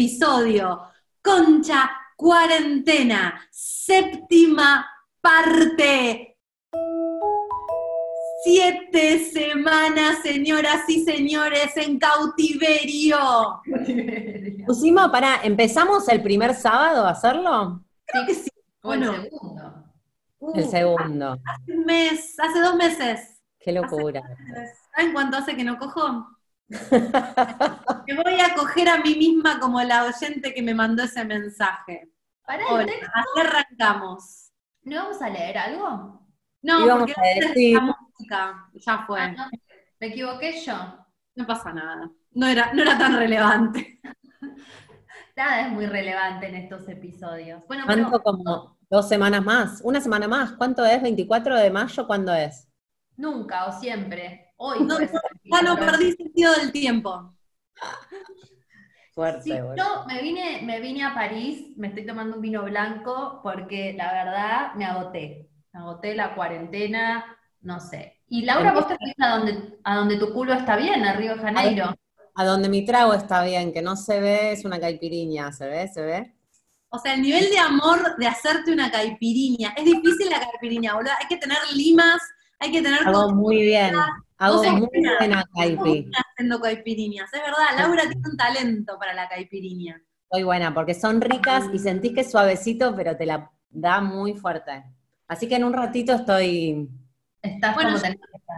episodio, Concha Cuarentena, séptima parte. Siete semanas, señoras y señores, en cautiverio. Pusimos, para, ¿empezamos el primer sábado a hacerlo? Creo que sí. O el Bueno, segundo. El segundo. hace un mes, hace dos meses. Qué locura. ¿Saben cuánto hace que no cojo? Me voy a coger a mí misma como la oyente que me mandó ese mensaje. Para Hola, el texto, así arrancamos. ¿no vamos a leer algo? No, porque a decir- la música, ya fue. Ah, no, me equivoqué yo. No pasa nada. No era, no era tan relevante. Nada es muy relevante en estos episodios. Bueno, ¿Cuánto pero como dos semanas más? ¿Una semana más? ¿Cuánto es? ¿24 de mayo? ¿Cuándo es? nunca o siempre. Hoy No, Ya no perdí sentido del tiempo. Fuerte, Sí, bueno. yo me vine, me vine a París, me estoy tomando un vino blanco porque la verdad me agoté. Me agoté la cuarentena, no sé. Y Laura, vos te fuiste a donde, a donde tu culo está bien, a Río de Janeiro. A donde mi trago está bien, que no se ve, es una caipiriña, ¿se ve? ¿Se ve? O sea, el nivel de amor de hacerte una caipiriña. Es difícil la caipiriña, boludo. Hay que tener limas, hay que tener Hago muy bien. Hago muy buena. buena caipi. haciendo caipiriñas. Es verdad, Laura tiene un talento para la caipiriña. Muy buena, porque son ricas y sentís que es suavecito, pero te la da muy fuerte. Así que en un ratito estoy... Estás Bueno, como yo- tenés que estar.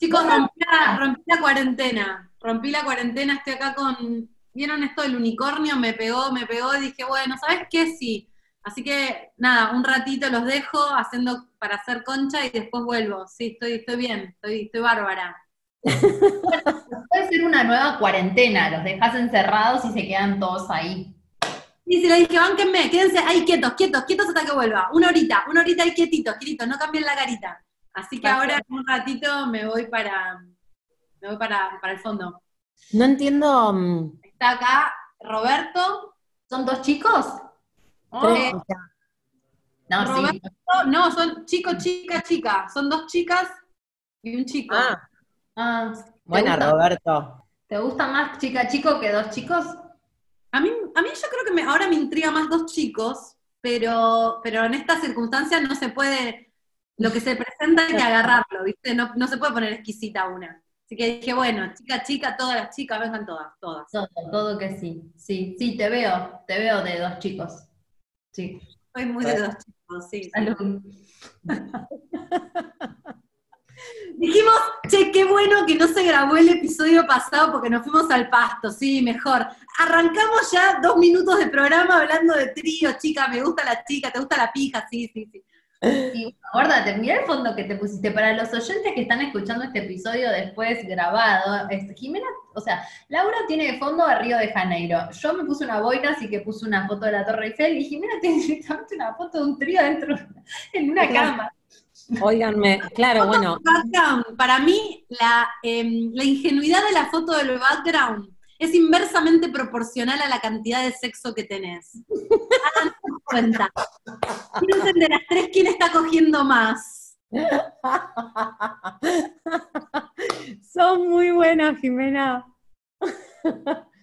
Chicos, rompí la, rompí la cuarentena. Rompí la cuarentena, estoy acá con. ¿Vieron esto del unicornio? Me pegó, me pegó, y dije, bueno, ¿sabes qué? Sí. Así que, nada, un ratito los dejo haciendo para hacer concha y después vuelvo. Sí, estoy, estoy bien, estoy, estoy bárbara. Puede ser una nueva cuarentena, los dejas encerrados y se quedan todos ahí. Y si le dije, bánquenme, quédense ahí quietos, quietos, quietos hasta que vuelva. Una horita, una horita ahí quietitos, quietitos, no cambien la carita. Así que ahora en un ratito me voy para, me voy para, para el fondo. No entiendo... mm, Está acá Roberto. ¿Son dos chicos? Tres- Eh, No, sí. Roberto, no, son chico, chica, chica. Son dos chicas y un chico. Ah, Ah, ¿te buena, gusta- Roberto. ¿Te gusta más chica chico que dos chicos? A mí, a mí yo creo que me- ahora me intriga más dos chicos, pero, pero en estas circunstancias no se puede, lo que se presenta hay que agarrarlo, ¿viste? No, no se puede poner exquisita una. Así que dije, bueno, chica, chica, todas las chicas, vengan todas, todas. Todo, todo que sí. Sí, sí, te veo, te veo de dos chicos. Sí. Soy muy de dos chicos, sí. sí. Salud. Dijimos, che, qué bueno que no se grabó el episodio pasado porque nos fuimos al pasto, sí, mejor. Arrancamos ya dos minutos de programa hablando de trío, chica, me gusta la chica, te gusta la pija, sí, sí, sí. Y acuérdate, mira el fondo que te pusiste. Para los oyentes que están escuchando este episodio después grabado, este, Jimena, o sea, Laura tiene de fondo a Río de Janeiro. Yo me puse una boina, así que puse una foto de la Torre Eiffel, y Jimena tiene directamente una foto de un trío dentro, en una Claro. cama. Óiganme, claro, bueno, Background, para mí, la, em, la ingenuidad de la foto del background es inversamente proporcional a la cantidad de sexo que tenés. Háganse cuenta. Quiero entender a tres quién está cogiendo más. son muy buenas, Jimena.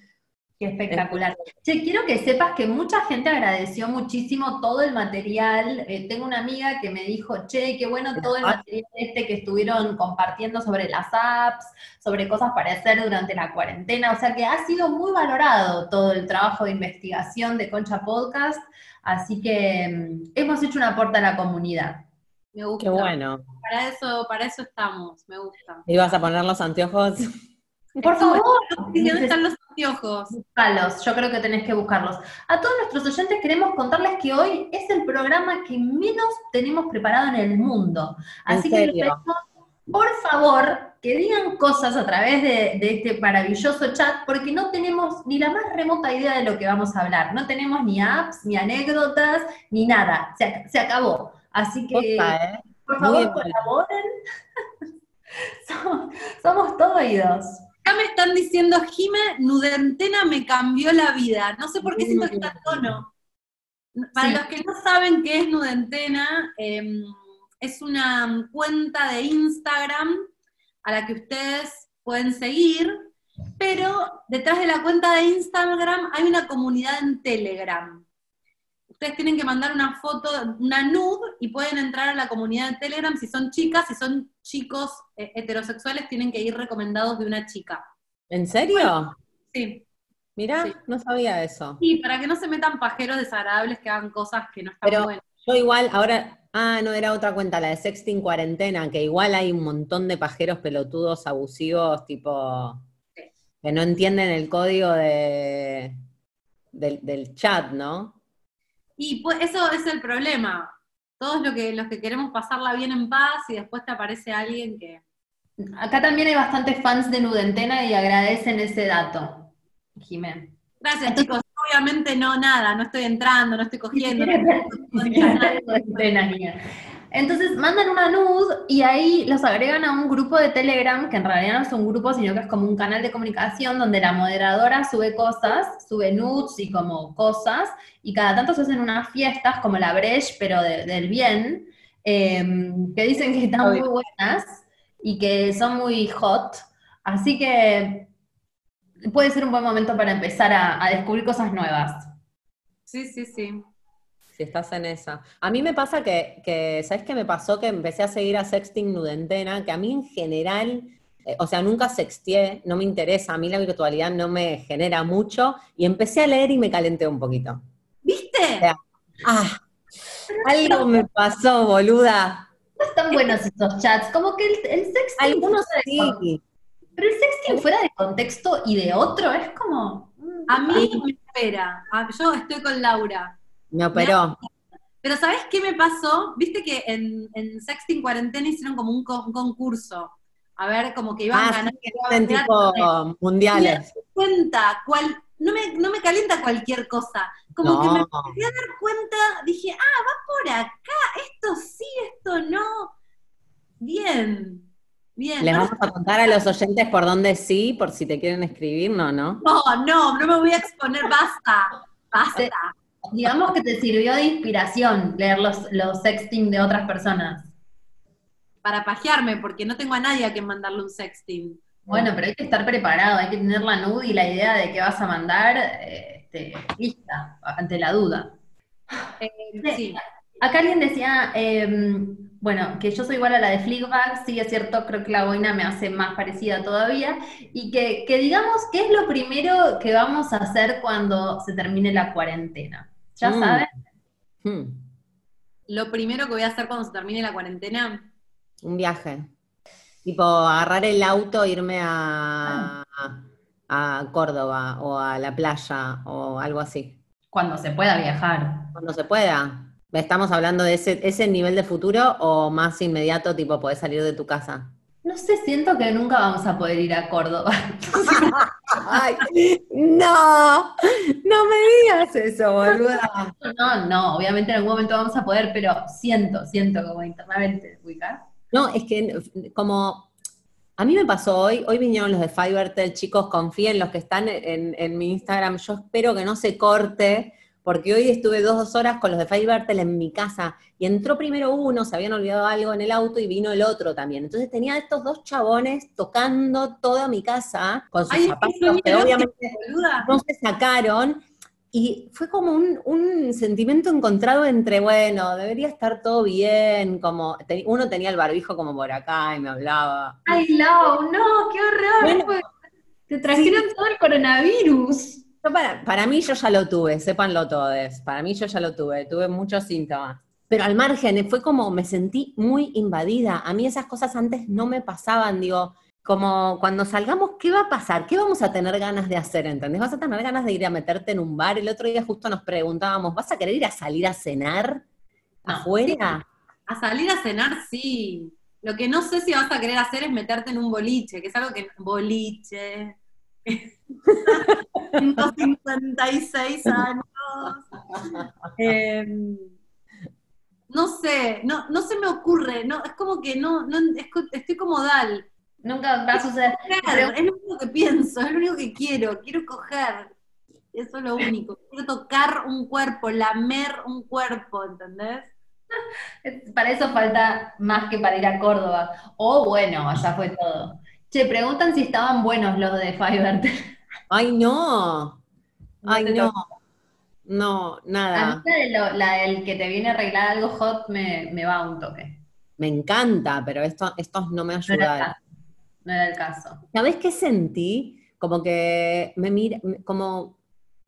Qué espectacular. Che, quiero que sepas que mucha gente agradeció muchísimo todo el material. Eh, tengo una amiga que me dijo, che, qué bueno todo el material este que estuvieron compartiendo sobre las apps, sobre cosas para hacer durante la cuarentena. O sea que ha sido muy valorado todo el trabajo de investigación de Concha Podcast. Así que mm, hemos hecho un aporte a la comunidad. Me gusta. Qué bueno. Para eso, para eso estamos, me gusta. ¿Ibas a poner los anteojos? Por favor, ¿Y ¿Dónde están los anteojos? Búscalos, yo creo que tenés que buscarlos. A todos nuestros oyentes queremos contarles que hoy es el programa que menos tenemos preparado en el mundo. ¿En Así que les pedimos, por favor, que digan cosas a través de, de este maravilloso chat, porque no tenemos ni la más remota idea de lo que vamos a hablar. No tenemos ni apps, ni anécdotas, ni nada. Se, ac- se acabó. Así que, ¿eh? por favor, colaboren. somos, somos todo oídos. Acá me están diciendo, Jime, Nudentena me cambió la vida. No sé por qué siento que está a tono. Para Sí. los que no saben qué es Nudentena, eh, es una cuenta de Instagram a la que ustedes pueden seguir, pero detrás de la cuenta de Instagram hay una comunidad en Telegram. Ustedes tienen que mandar una foto, una nude, y pueden entrar a la comunidad de Telegram si son chicas, si son chicos eh, heterosexuales, tienen que ir recomendados de una chica. ¿En serio? Sí. Mirá, Sí. no sabía eso. Y para que no se metan pajeros desagradables que hagan cosas que no están Pero- buenas. Yo igual, ahora, ah, no, era otra cuenta, la de Sexting Cuarentena, que igual hay un montón de pajeros pelotudos, abusivos, tipo, Sí. que no entienden el código de, del, del chat, ¿no? Y pues eso es el problema. Todos lo que, los que queremos pasarla bien en paz y después te aparece alguien que... Acá también hay bastantes fans de Nudentena y agradecen ese dato, Jimé. Gracias chicos, obviamente no nada, no estoy entrando, no estoy cogiendo. no estoy. Entonces mandan una nud y ahí los agregan a un grupo de Telegram, que en realidad no es un grupo, sino que es como un canal de comunicación donde la moderadora sube cosas, sube nudes y como cosas, y cada tanto se hacen unas fiestas como la Breche, pero de- del bien, eh, que dicen que están muy buenas y que son muy hot. Así que puede ser un buen momento para empezar a, a descubrir cosas nuevas. Sí, sí, sí. Si estás en esa. A mí me pasa que, que, ¿sabes qué me pasó? Que empecé a seguir a Sexting Nudentena, que a mí en general, eh, o sea, nunca sexteé, no me interesa, a mí la virtualidad no me genera mucho, y empecé a leer y me calenté un poquito. ¿Viste? sea, Ah, algo me pasó, boluda. No están buenos esos chats, como que el, el sexting Algunos fuera de con- sí. pero el sexting fuera de contexto y de otro es como... mm, A mí me espera. Yo estoy con Laura. Me operó. Pero ¿sabes qué me pasó? Viste que en, en Sexting Cuarentena hicieron como un, co- un concurso. A ver, como que iban Ah, ganando. sí, que eran tipo mundiales. cuenta cuál, no me, no me calienta cualquier cosa. Como que me empecé a dar cuenta, dije, ah, va por acá, esto sí, esto no. Bien, bien. Les vamos a contar a los oyentes por dónde sí, por si te quieren escribir, no, ¿no? no, no, no me voy a exponer, basta, basta. Digamos que te sirvió de inspiración leer los, los sexting de otras personas. Para pajearme, porque no tengo a nadie a quien mandarle un sexting. Bueno, pero hay que estar preparado, hay que tener la nude y la idea de qué vas a mandar este, lista, ante la duda. Eh, sí. Acá alguien decía, eh, bueno, que yo soy igual a la de Flickback, sí es cierto, creo que la boina me hace más parecida todavía, y que, que digamos, ¿qué es lo primero que vamos a hacer cuando se termine la cuarentena? ¿Ya Mm. saben? Hmm, Lo primero que voy a hacer cuando se termine la cuarentena, un viaje. Tipo, agarrar el auto, irme a, a Córdoba o a la playa o algo así. Cuando se pueda viajar. Cuando se pueda. ¿Estamos hablando de ese, ese nivel de futuro o más inmediato, tipo, podés salir de tu casa? No sé, siento que nunca vamos a poder ir a Córdoba. ¡Ay! ¡No! ¡No me digas eso, boluda! No, no, obviamente en algún momento vamos a poder, pero siento, siento como internamente, ubicar. No, es que como a mí me pasó hoy, hoy vinieron los de Fivertel, chicos, confíen los que están en, en mi Instagram, yo espero que no se corte, porque hoy estuve dos horas con los de Fivertel en mi casa, y entró primero uno, se habían olvidado algo en el auto, y vino el otro también. Entonces tenía estos dos chabones tocando toda mi casa, con sus Ay, zapatos que obviamente no se sacaron. Y fue como un, un sentimiento encontrado entre, bueno, debería estar todo bien, como uno tenía el barbijo como por acá y me hablaba. Ay, Lau, no, qué horror. Bueno, pues. Te trajeron todo el coronavirus. Yo para, para mí yo ya lo tuve, sépanlo todos, para mí yo ya lo tuve, tuve muchos síntomas. Pero al margen, fue como, me sentí muy invadida. A mí esas cosas antes no me pasaban, digo, como cuando salgamos, ¿qué va a pasar? ¿Qué vamos a tener ganas de hacer? ¿Entendés? ¿Vas a tener ganas de ir a meterte en un bar? El otro día justo nos preguntábamos, ¿vas a querer ir a salir a cenar No. afuera? A salir a cenar, sí. Lo que no sé si vas a querer hacer es meterte en un boliche, que es algo que. Boliche. 156 años. Em, no sé, no, no se me ocurre, no, es como que no, no es estoy como Dal. Nunca va a suceder. Coger, es lo único que pienso, es lo único que quiero, quiero coger. Eso es lo único. Quiero tocar un cuerpo, lamer un cuerpo, ¿entendés? Para eso falta más que para ir a Córdoba. O bueno, ya fue todo. Che, preguntan si estaban buenos los de Fiverr. Ay, no. Ay, no. No, nada. A mí la, del que te viene a arreglar algo hot me, me va un toque. Me encanta, pero esto, estos no me ayudaron. No era el caso. ¿Sabes qué sentí? Como que me mira, como,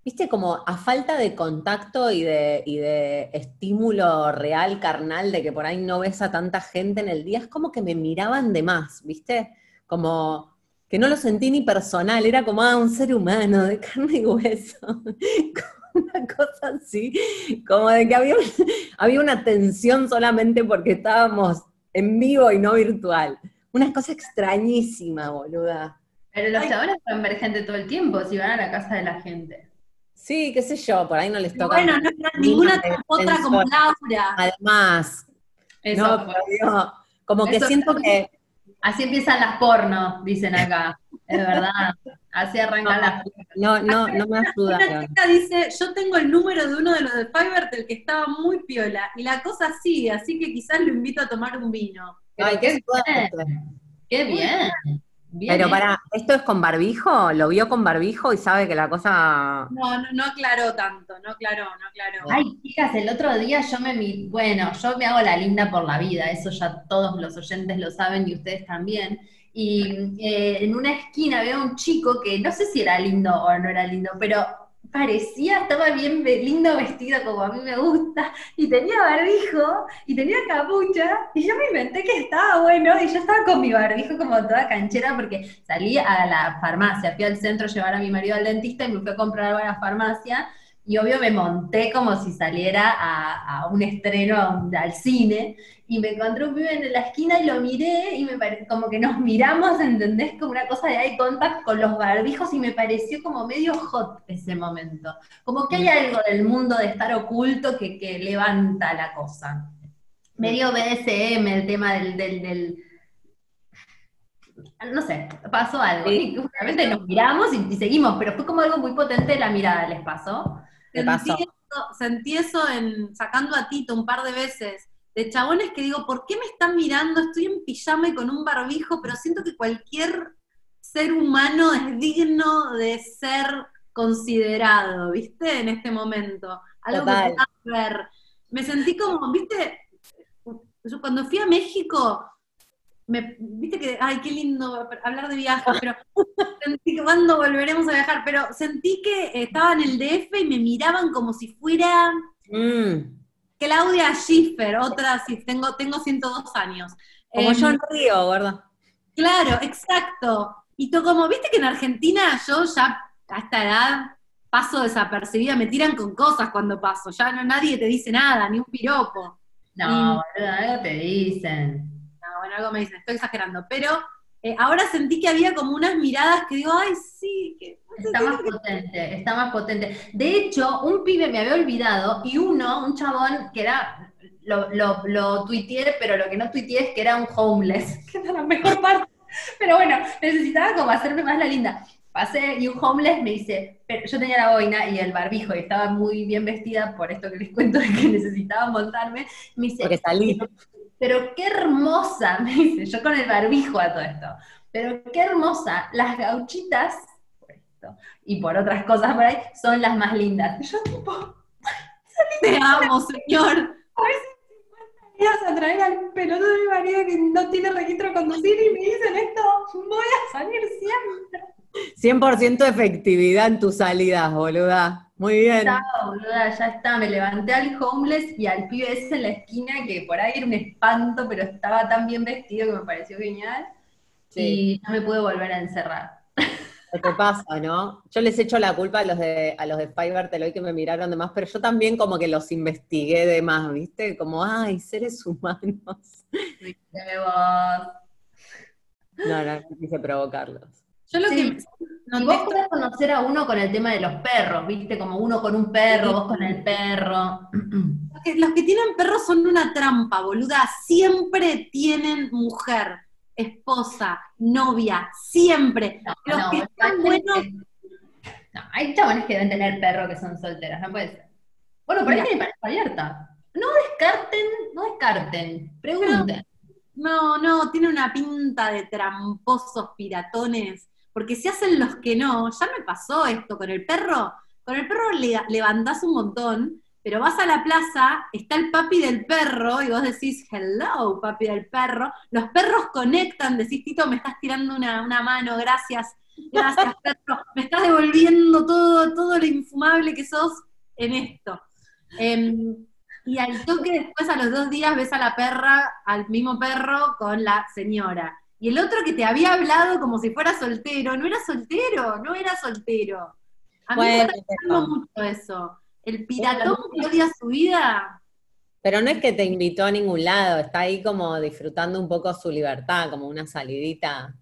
viste, como a falta de contacto y de, y de estímulo real, carnal, de que por ahí no ves a tanta gente en el día, es como que me miraban de más, viste, como que no lo sentí ni personal, era como ah, un ser humano de carne y hueso. una cosa así, como de que había, había una tensión solamente porque estábamos en vivo y no virtual. Una cosa extrañísima, boluda. Pero los chabones pueden ver gente todo el tiempo si van a la casa de la gente. Sí, qué sé yo, por ahí no les toca. Bueno, no, ninguna otra como Laura. Además, no, pero como que siento que... Así empiezan las porno, dicen acá. Es verdad. Así arrancan las No, no, no me ayuda. Una chica dice, yo tengo el número de uno de los de Fiverr del que estaba muy piola. Y la cosa sigue, así que quizás lo invito a tomar un vino. Ay, qué bien. Qué bien. Pero para, ¿esto es con barbijo? ¿Lo vio con barbijo y sabe que la cosa...? No, no, no aclaró tanto, no aclaró, no aclaró. Ay, chicas, el otro día yo me... Bueno, yo me hago la linda por la vida, eso ya todos los oyentes lo saben y ustedes también. Y eh, en una esquina veo un chico que no sé si era lindo o no era lindo, pero parecía, estaba bien lindo vestido como a mí me gusta, y tenía barbijo, y tenía capucha, y yo me inventé que estaba bueno, y yo estaba con mi barbijo como toda canchera, porque salí a la farmacia, fui al centro a llevar a mi marido al dentista y me fui a comprar algo a la farmacia, y obvio me monté como si saliera a, un estreno al cine, y me encontré un pibe en la esquina y lo miré, y me pareció como que nos miramos, ¿entendés? Como una cosa de eye contact con los barbijos, y me pareció como medio hot ese momento. Como que hay algo del mundo de estar oculto que, que levanta la cosa. Medio BDSM, el tema del, del, no sé, pasó algo. Sí. Obviamente nos miramos y, seguimos, pero fue como algo muy potente la mirada, ¿les pasó? Sentí eso, en, sacando a Tito un par de veces, de chabones que digo, ¿por qué me están mirando? Estoy en pijama y con un barbijo, pero siento que cualquier ser humano es digno de ser considerado, ¿viste? En este momento. Algo que ver. Me sentí como, ¿viste? Cuando fui a México, me, viste que, ay, qué lindo hablar de viajes, pero sentí que cuando volveremos a viajar, pero sentí que estaba en el DF y me miraban como si fuera mm. Claudia Schiffer, otra, sí, tengo, tengo 102 años. Como yo en Río, ¿verdad? Claro, exacto. Y tú como, viste que en Argentina yo ya a esta edad paso desapercibida, me tiran con cosas cuando paso, ya no nadie te dice nada, ni un piropo. No, algo te dicen bueno, algo me dicen, estoy exagerando, pero eh, ahora sentí que había como unas miradas que digo, ay, sí, que... Está más potente, está más potente. De hecho, un pibe me había olvidado y uno, un chabón que era, lo, lo, lo tuiteé, pero lo que no tuiteé es que era un homeless, que era la mejor parte. Pero bueno, necesitaba como hacerme más la linda. Pasé y un homeless me dice, pero yo tenía la boina y el barbijo y estaba muy bien vestida por esto que les cuento de que necesitaba montarme. Me dice, Porque salí pero qué hermosa, me dice, yo con el barbijo a todo esto, pero qué hermosa, las gauchitas, por esto, y por otras cosas por ahí, son las más lindas. Y yo tipo, te amo, señor. Días a traer al pelotudo de mi marido que no tiene registro de conducir y me dicen esto, voy a salir siempre. 100% efectividad en tus salidas, boluda. Muy bien. Ya, boluda, ya está. Me levanté al homeless y al pibe ese en la esquina que por ahí era un espanto, pero estaba tan bien vestido que me pareció genial. Y no me pude volver a encerrar. Lo que pasa, ¿no? Yo les echo la culpa a los de a los de Fiverr que me miraron de más, pero yo también como que los investigué de más, ¿viste? Como, ay, seres humanos. vos. No, no, no quise provocarlos. Yo lo que. y vos podés conocer a uno con el tema de los perros, ¿viste? Como uno con un perro, vos con el perro. Los que, tienen perros son una trampa, boluda. Siempre tienen mujer, esposa, novia, siempre. los que están buenos. hay chabones que deben tener perro que son solteros, no puede ser. Bueno, por ahí tiene pareja abierta. No descarten, no descarten, pregunten. No, no, tiene una pinta de tramposos piratones, porque si hacen los que no, ya me pasó esto con el perro, con el perro le, levantás un montón, pero vas a la plaza, está el papi del perro, y vos decís, hello, papi del perro, los perros conectan, decís, Tito, me estás tirando una, mano, gracias, gracias, perro, me estás devolviendo todo, todo lo infumable que sos en esto. Em, y al toque después, a los dos días, ves a la perra, al mismo perro con la señora. Y el otro que te había hablado como si fuera soltero, no era soltero, no era soltero. A mí me está gustando mucho eso. El piratón que odia su vida. Pero no es que te invitó a ningún lado, está ahí como disfrutando un poco su libertad, como una salidita.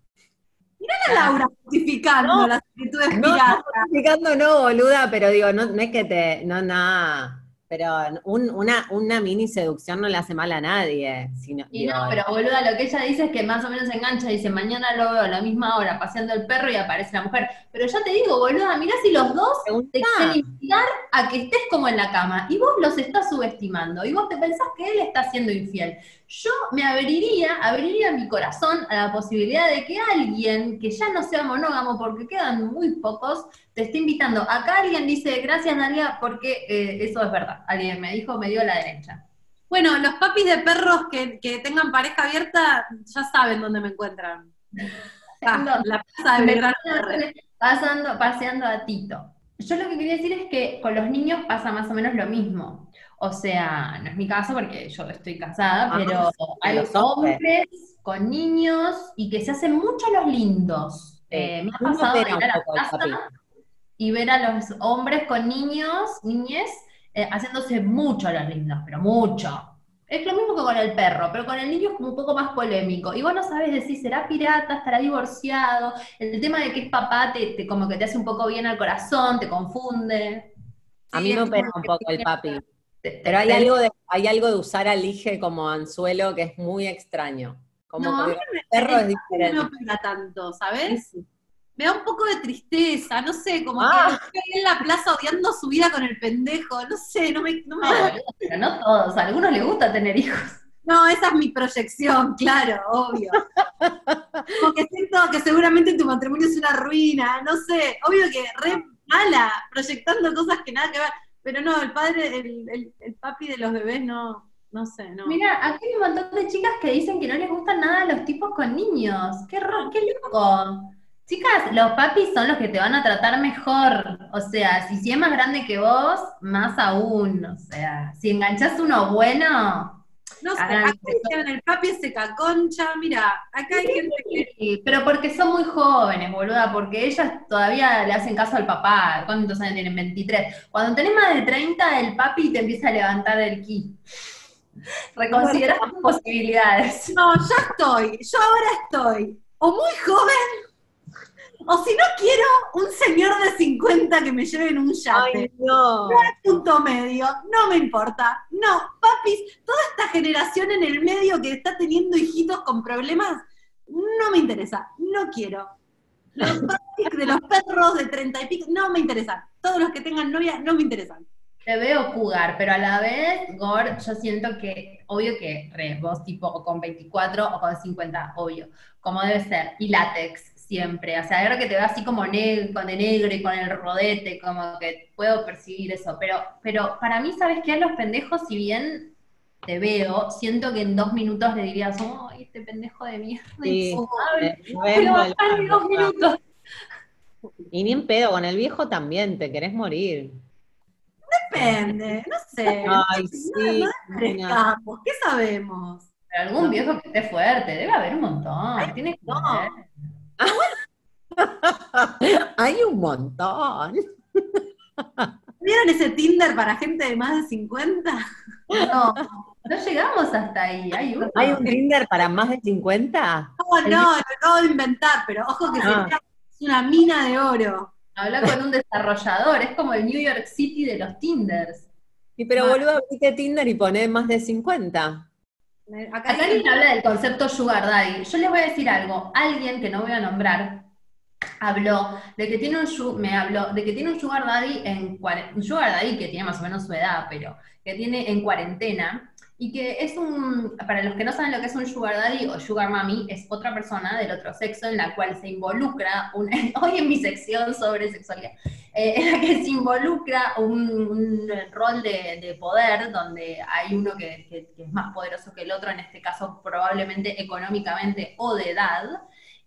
Mirá a Laura justificando no, las actitudes no, No, justificando no, boluda, pero digo, no, no es que te, no, nada pero una, una mini seducción no le hace mal a nadie. Sino, y no, pero boluda, lo que ella dice es que más o menos se engancha, dice, mañana lo veo a la misma hora paseando el perro y aparece la mujer. Pero ya te digo, boluda, mirá si los dos te quieren inspirar a que estés como en la cama y vos los estás subestimando y vos te pensás que él está siendo infiel. Yo me abriría, abriría mi corazón a la posibilidad de que alguien que ya no sea monógamo, porque quedan muy pocos, te esté invitando. Acá alguien dice, gracias Dalia, porque eh, eso es verdad. Alguien me dijo, me dio la derecha. Bueno, los papis de perros que, tengan pareja abierta ya saben dónde me encuentran. Ah, la plaza de Belgrano. Pasando, paseando a Tito. Yo lo que quería decir es que con los niños pasa más o menos lo mismo. O sea, no es mi caso porque yo estoy casada, ah, pero hay hombres con niños y que se hacen mucho los lindos. Eh, me ha pasado ir a la casa y ver a los hombres con niños, niñes, eh, haciéndose mucho los lindos, pero mucho. Es lo mismo que con el perro, pero con el niño es como un poco más polémico. Y vos no sabes decir, ¿será pirata? ¿Estará divorciado? El tema de que es papá te, como que te hace un poco bien al corazón, te confunde. A mí me opera un poco el papi. Pero hay algo, de, hay algo de usar al hije como anzuelo que es muy extraño. Como no, que el perro es diferente. No me opera tanto, ¿sabes? Me da un poco de tristeza, no sé, como que ah. estoy en la plaza odiando su vida con el pendejo, no sé, no me... No, me... pero no todos, a algunos les gusta tener hijos. No, esa es mi proyección, claro, obvio. Porque siento que seguramente tu matrimonio es una ruina, no sé, obvio que re mala, proyectando cosas que nada que ver. Pero no, el padre, el, el, papi de los bebés no, no sé, no. Mira, aquí hay un montón de chicas que dicen que no les gustan nada los tipos con niños. Qué, qué loco. Chicas, los papis son los que te van a tratar mejor. O sea, si, si es más grande que vos, más aún. O sea, si enganchás uno bueno, no sé, acá dicen el papi se caconcha, mira, acá hay gente que... Pero porque son muy jóvenes, boluda, porque ellas todavía le hacen caso al papá. ¿Cuántos años tienen? 23. Cuando tenés más de 30, el papi te empieza a levantar el ki. Reconsidera tus posibilidades. No, ya estoy, yo ahora estoy o muy joven o si no quiero un señor de 50 que me lleve en un yate. Ay, no. No es punto medio, no me importa. No, papis, toda esta generación en el medio que está teniendo hijitos con problemas, no me interesa, no quiero. Los papis de los perros de 30 y pico, no me interesan. Todos los que tengan novia, no me interesan. Te veo jugar, pero a la vez, Gor, yo siento que, obvio que re, vos tipo con 24 o con 50, obvio, como debe ser, y látex, siempre. O sea, creo que te veo así como negro, con el negro y con el rodete, como que puedo percibir eso. Pero, pero para mí, ¿sabes qué? Los pendejos, si bien te veo, siento que en dos minutos le dirías, ¡ay, este pendejo de mierda! Sí, dos minutos. Y ni en pedo, con el viejo también, te querés morir. Depende, no sé. Ay, sí. ¿Qué sabemos? Pero algún viejo que esté fuerte, debe haber un montón. Tiene que Hay un montón. ¿Vieron ese Tinder para gente de más de 50? No, no llegamos hasta ahí. Hay, un Tinder para más de 50? No, no, lo acabo de inventar, pero ojo que ah. es una mina de oro. Habla con un desarrollador, es como el New York City de los Tinders. Y pero boludo, abrite Tinder y poné más de 50. Acá, alguien habla del concepto Sugar Daddy. Yo les voy a decir algo. Alguien que no voy a nombrar habló de que tiene un su- me habló de que tiene un sugar daddy en un sugar daddy que tiene más o menos su edad, pero que tiene en cuarentena y que es un para los que no saben lo que es un sugar daddy o sugar mommy es otra persona del otro sexo en la cual se involucra un- hoy en mi sección sobre sexualidad eh, en la que se involucra un, un rol de, de poder donde hay uno que, que- que es más poderoso que el otro, en este caso probablemente económicamente o de edad,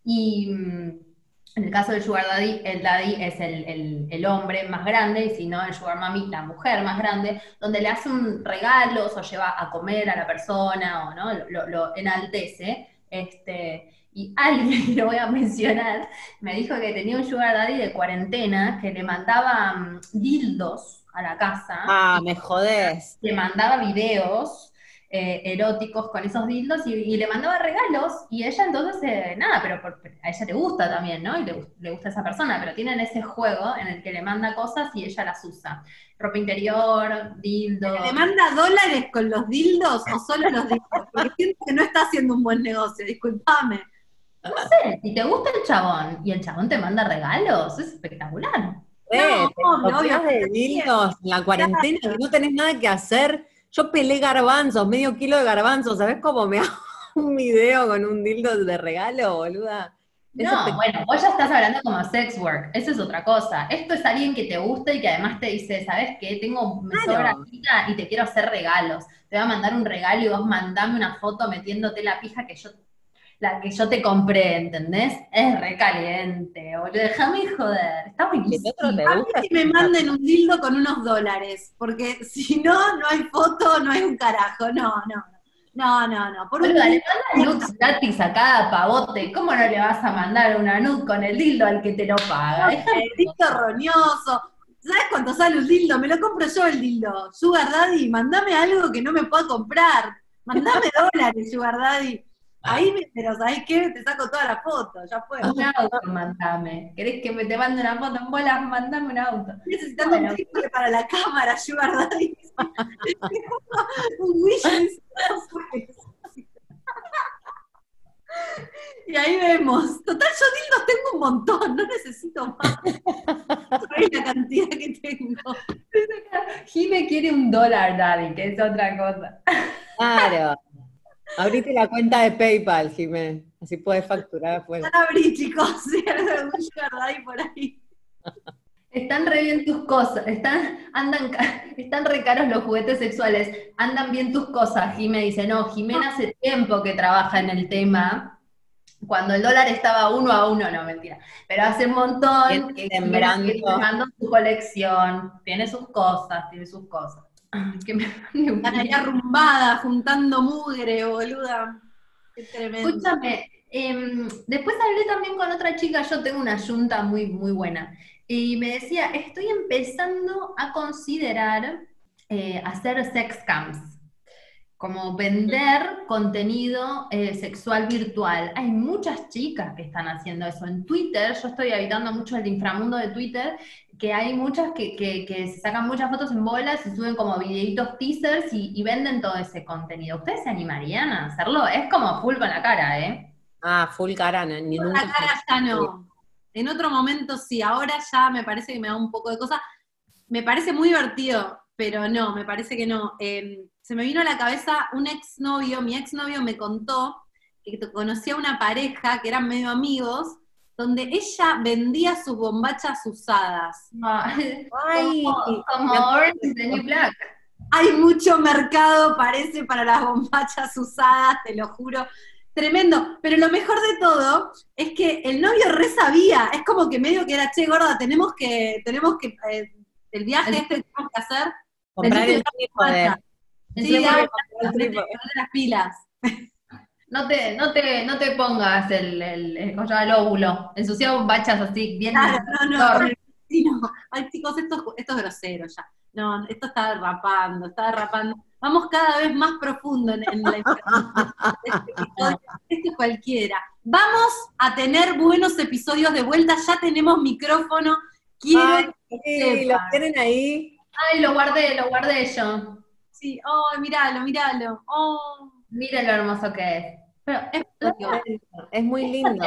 y mm, en el caso del Sugar Daddy, el Daddy es el, el- el hombre más grande, y si no, el Sugar Mommy, la mujer más grande, donde le hace un regalos o lleva a comer a la persona o no lo, lo enaltece. Este, y alguien que lo voy a mencionar me dijo que tenía un Sugar Daddy de cuarentena que le mandaba mm, dildos a la casa Ah, me jodés. le mandaba videos eh, eróticos con esos dildos y, y le mandaba regalos y ella entonces, eh, nada, pero por- a ella le gusta también, ¿no? Y le, le gusta esa persona, pero tienen ese juego en el que le manda cosas y ella las usa. Ropa interior, dildos. ¿Le manda dólares con los dildos o solo los dildos? Porque siento que no está haciendo un buen negocio, disculpame. No sé, si te gusta el chabón y el chabón te manda regalos, es espectacular. Eh, No, obvio. de dildos en la cuarentena que no tenés nada que hacer. Yo pelé garbanzos, medio kilo de garbanzos. ¿Sabés cómo me hago un video con un dildo de regalo, boluda? No, bueno, vos ya estás hablando como sex work, eso es otra cosa. Esto es alguien que te gusta y que además te dice, ¿sabes qué? Tengo, me Claro. sobra y te quiero hacer regalos. Te voy a mandar un regalo y vos mandame una foto metiéndote la pija que yo, la que yo te compré, ¿entendés? Es recaliente, boludo, déjame joder, está ¿El buenísimo. A mí que me manden un dildo con unos dólares, porque si no, no hay foto, no hay un carajo. No, no, no, no, no. Por Boluda, le mandas nudes gratis a cada pavote, ¿cómo no le vas a mandar una nude con el dildo al que te lo paga? Déjame dildo roñoso. ¿Sabes cuánto sale un dildo? Me lo compro yo el dildo. Sugar Daddy, mandame algo que no me pueda comprar. Mandame dólares, Sugar Daddy. Ahí, me- pero ¿sabes qué? Te saco toda la foto, ya fue. Un auto, mandame. ¿Querés que me te mande una foto en bolas? Mandame un auto. necesitando Bueno. un trípode para la cámara, Sugar Daddy. un wishlist. Y ahí vemos. Total, yo dildos tengo un montón, no necesito más. Sabés la cantidad que tengo. Jime quiere un dólar, Daddy, que es otra cosa. Claro. Abrite la cuenta de PayPal, Jimé. Así puedes facturar afuera. Ya abrí, chicos. Sugar Daddy por ahí. Están re bien tus cosas, están, andan, están re caros los juguetes sexuales, andan bien tus cosas, Jime dice, no, Jimena hace tiempo que trabaja en el tema, cuando el dólar estaba uno a uno, no, mentira, pero hace un montón que sembrando. su colección, tiene sus cosas, tiene sus cosas. Ay, que me Están ahí arrumbada, juntando mugre, boluda. Qué tremendo. Escúchame, em, después hablé también con otra chica, yo tengo una yunta muy, muy buena, y me decía, estoy empezando a considerar eh, hacer sex cams, como vender contenido eh, sexual virtual. Hay muchas chicas que están haciendo eso. En Twitter, yo estoy habitando mucho el inframundo de Twitter, que hay muchas que, que- que se sacan muchas fotos en bolas y suben como videitos teasers y, y venden todo ese contenido. ¿Ustedes se animarían a hacerlo? Es como full con la cara, ¿eh? Ah, full cara, no- ni Con nunca. la cara ya no. En otro momento sí, ahora ya me parece que me da un poco de cosa. Me parece muy divertido, pero no, me parece que no. Eh, se me vino a la cabeza un exnovio, mi exnovio me contó que conocía una pareja que eran medio amigos, donde ella vendía sus bombachas usadas. Ay, como, como Orange is the New Black. Hay mucho mercado, parece, para las bombachas usadas, te lo juro. Tremendo. Pero lo mejor de todo es que el novio re sabía. Es como que medio que era, che, gorda, tenemos que, tenemos que, eh, el viaje El- este que tenemos que hacer. comprar el trípode. Sí, el trípode. las pilas. No te, no te, no te pongas el, el, el, el óvulo. Ensuciado bombachas así, bien. Claro, no, no, vecino. Ay, chicos, esto, es- esto es grosero ya. No, esto está derrapando, está derrapando. Vamos cada vez más profundo en, en la este episodio. Esto es cualquiera. Vamos a tener buenos episodios de vuelta. Ya tenemos micrófono. Quiero Ay, que sí, lo tienen ahí. Ay, lo guardé, lo guardé yo. Sí, oh, míralo, míralo. Oh, Miren lo hermoso que es. Pero, es ¿lo Es muy lindo.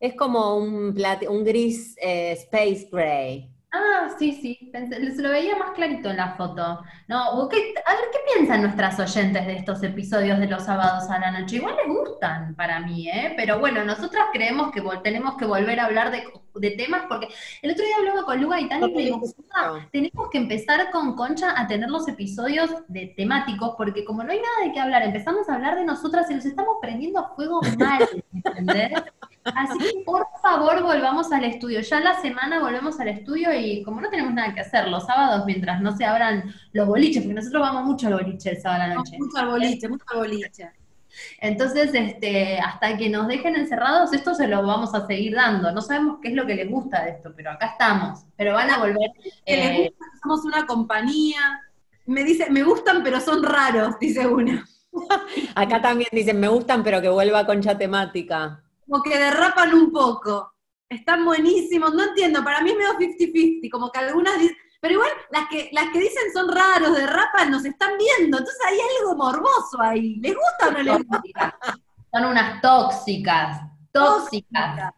Es como un, plate- un gris eh, space gray. Ah, sí, sí, pensé- se lo veía más clarito en la foto. No, ¿qué- a ver, ¿qué piensan nuestras oyentes de estos episodios de los sábados a la noche? Igual les gustan para mí, ¿eh? Pero bueno, nosotras creemos que tenemos que volver a hablar de, de temas porque el otro día hablaba con Luga y Tani y le digo, "Luga, tenemos que empezar con Concha a tener los episodios de temáticos porque como no hay nada de qué hablar, empezamos a hablar de nosotras y nos estamos prendiendo a fuego mal, ¿entendés? Así que por favor volvamos al estudio. Ya la semana volvemos al estudio y como no tenemos nada que hacer los sábados mientras no se abran los boliches, porque nosotros vamos mucho al boliche el sábado a la noche. Mucho al boliche, mucho al boliche. Entonces, este, hasta que nos dejen encerrados, esto se lo vamos a seguir dando. No sabemos qué es lo que les gusta de esto, pero acá estamos. Pero van a volver. Que les eh, gusta somos una compañía. Me dice, me gustan, pero son raros, dice una. Acá también dicen, me gustan, pero que vuelva concha temática. Como que derrapan un poco. Están buenísimos. No entiendo, para mí es medio 50-50. Como que algunas dicen. Pero igual, las que, las que dicen son raros, derrapan, nos están viendo. Entonces hay algo morboso ahí. ¿Les gusta o no les gusta? son unas tóxicas. Tóxicas.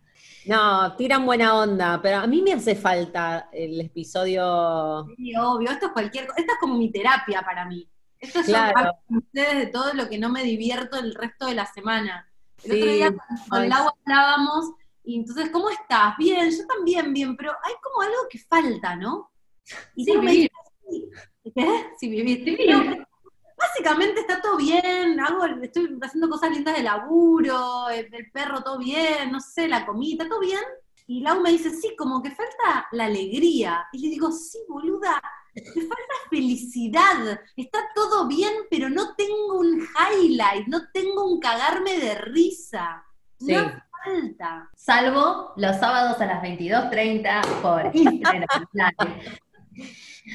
No, tiran buena onda, pero a mí me hace falta el episodio. Sí, obvio, esto es cualquier cosa. Esta es como mi terapia para mí. Esto es Claro. ustedes de todo lo que no me divierto el resto de la semana. El Sí. otro día con, Ay, Lau hablábamos, y entonces, ¿cómo estás? Bien, yo también bien, pero hay como algo que falta, ¿no? Y Sí, Lau me vivir. dice, "Sí". ¿Qué? Sí, vivir. Vivir. No, básicamente está todo bien, hago, estoy haciendo cosas lindas de laburo, el, el perro todo bien, no sé, la comida, todo bien. Y Lau me dice, sí, como que falta la alegría. Y le digo, sí, boluda, me falta felicidad. Está todo bien, pero no tengo un highlight, no tengo un cagarme de risa. Sí. No falta. Salvo los sábados a las 22.30 por Instagram.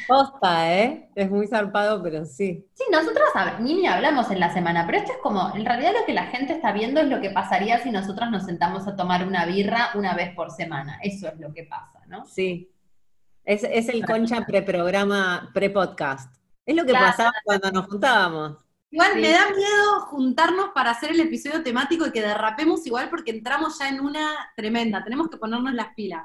Posta, ¿eh? Es muy zarpado, pero sí. Sí, nosotros ni ni hablamos en la semana, pero esto es como, en realidad lo que la gente está viendo es lo que pasaría si nosotros nos sentamos a tomar una birra una vez por semana. Eso es lo que pasa, ¿no? Sí. Es, es el concha pre-programa, pre-podcast. Es lo que Claro. pasaba cuando nos juntábamos. Igual Sí. me da miedo juntarnos para hacer el episodio temático y que derrapemos igual porque entramos ya en una tremenda. Tenemos que ponernos las pilas.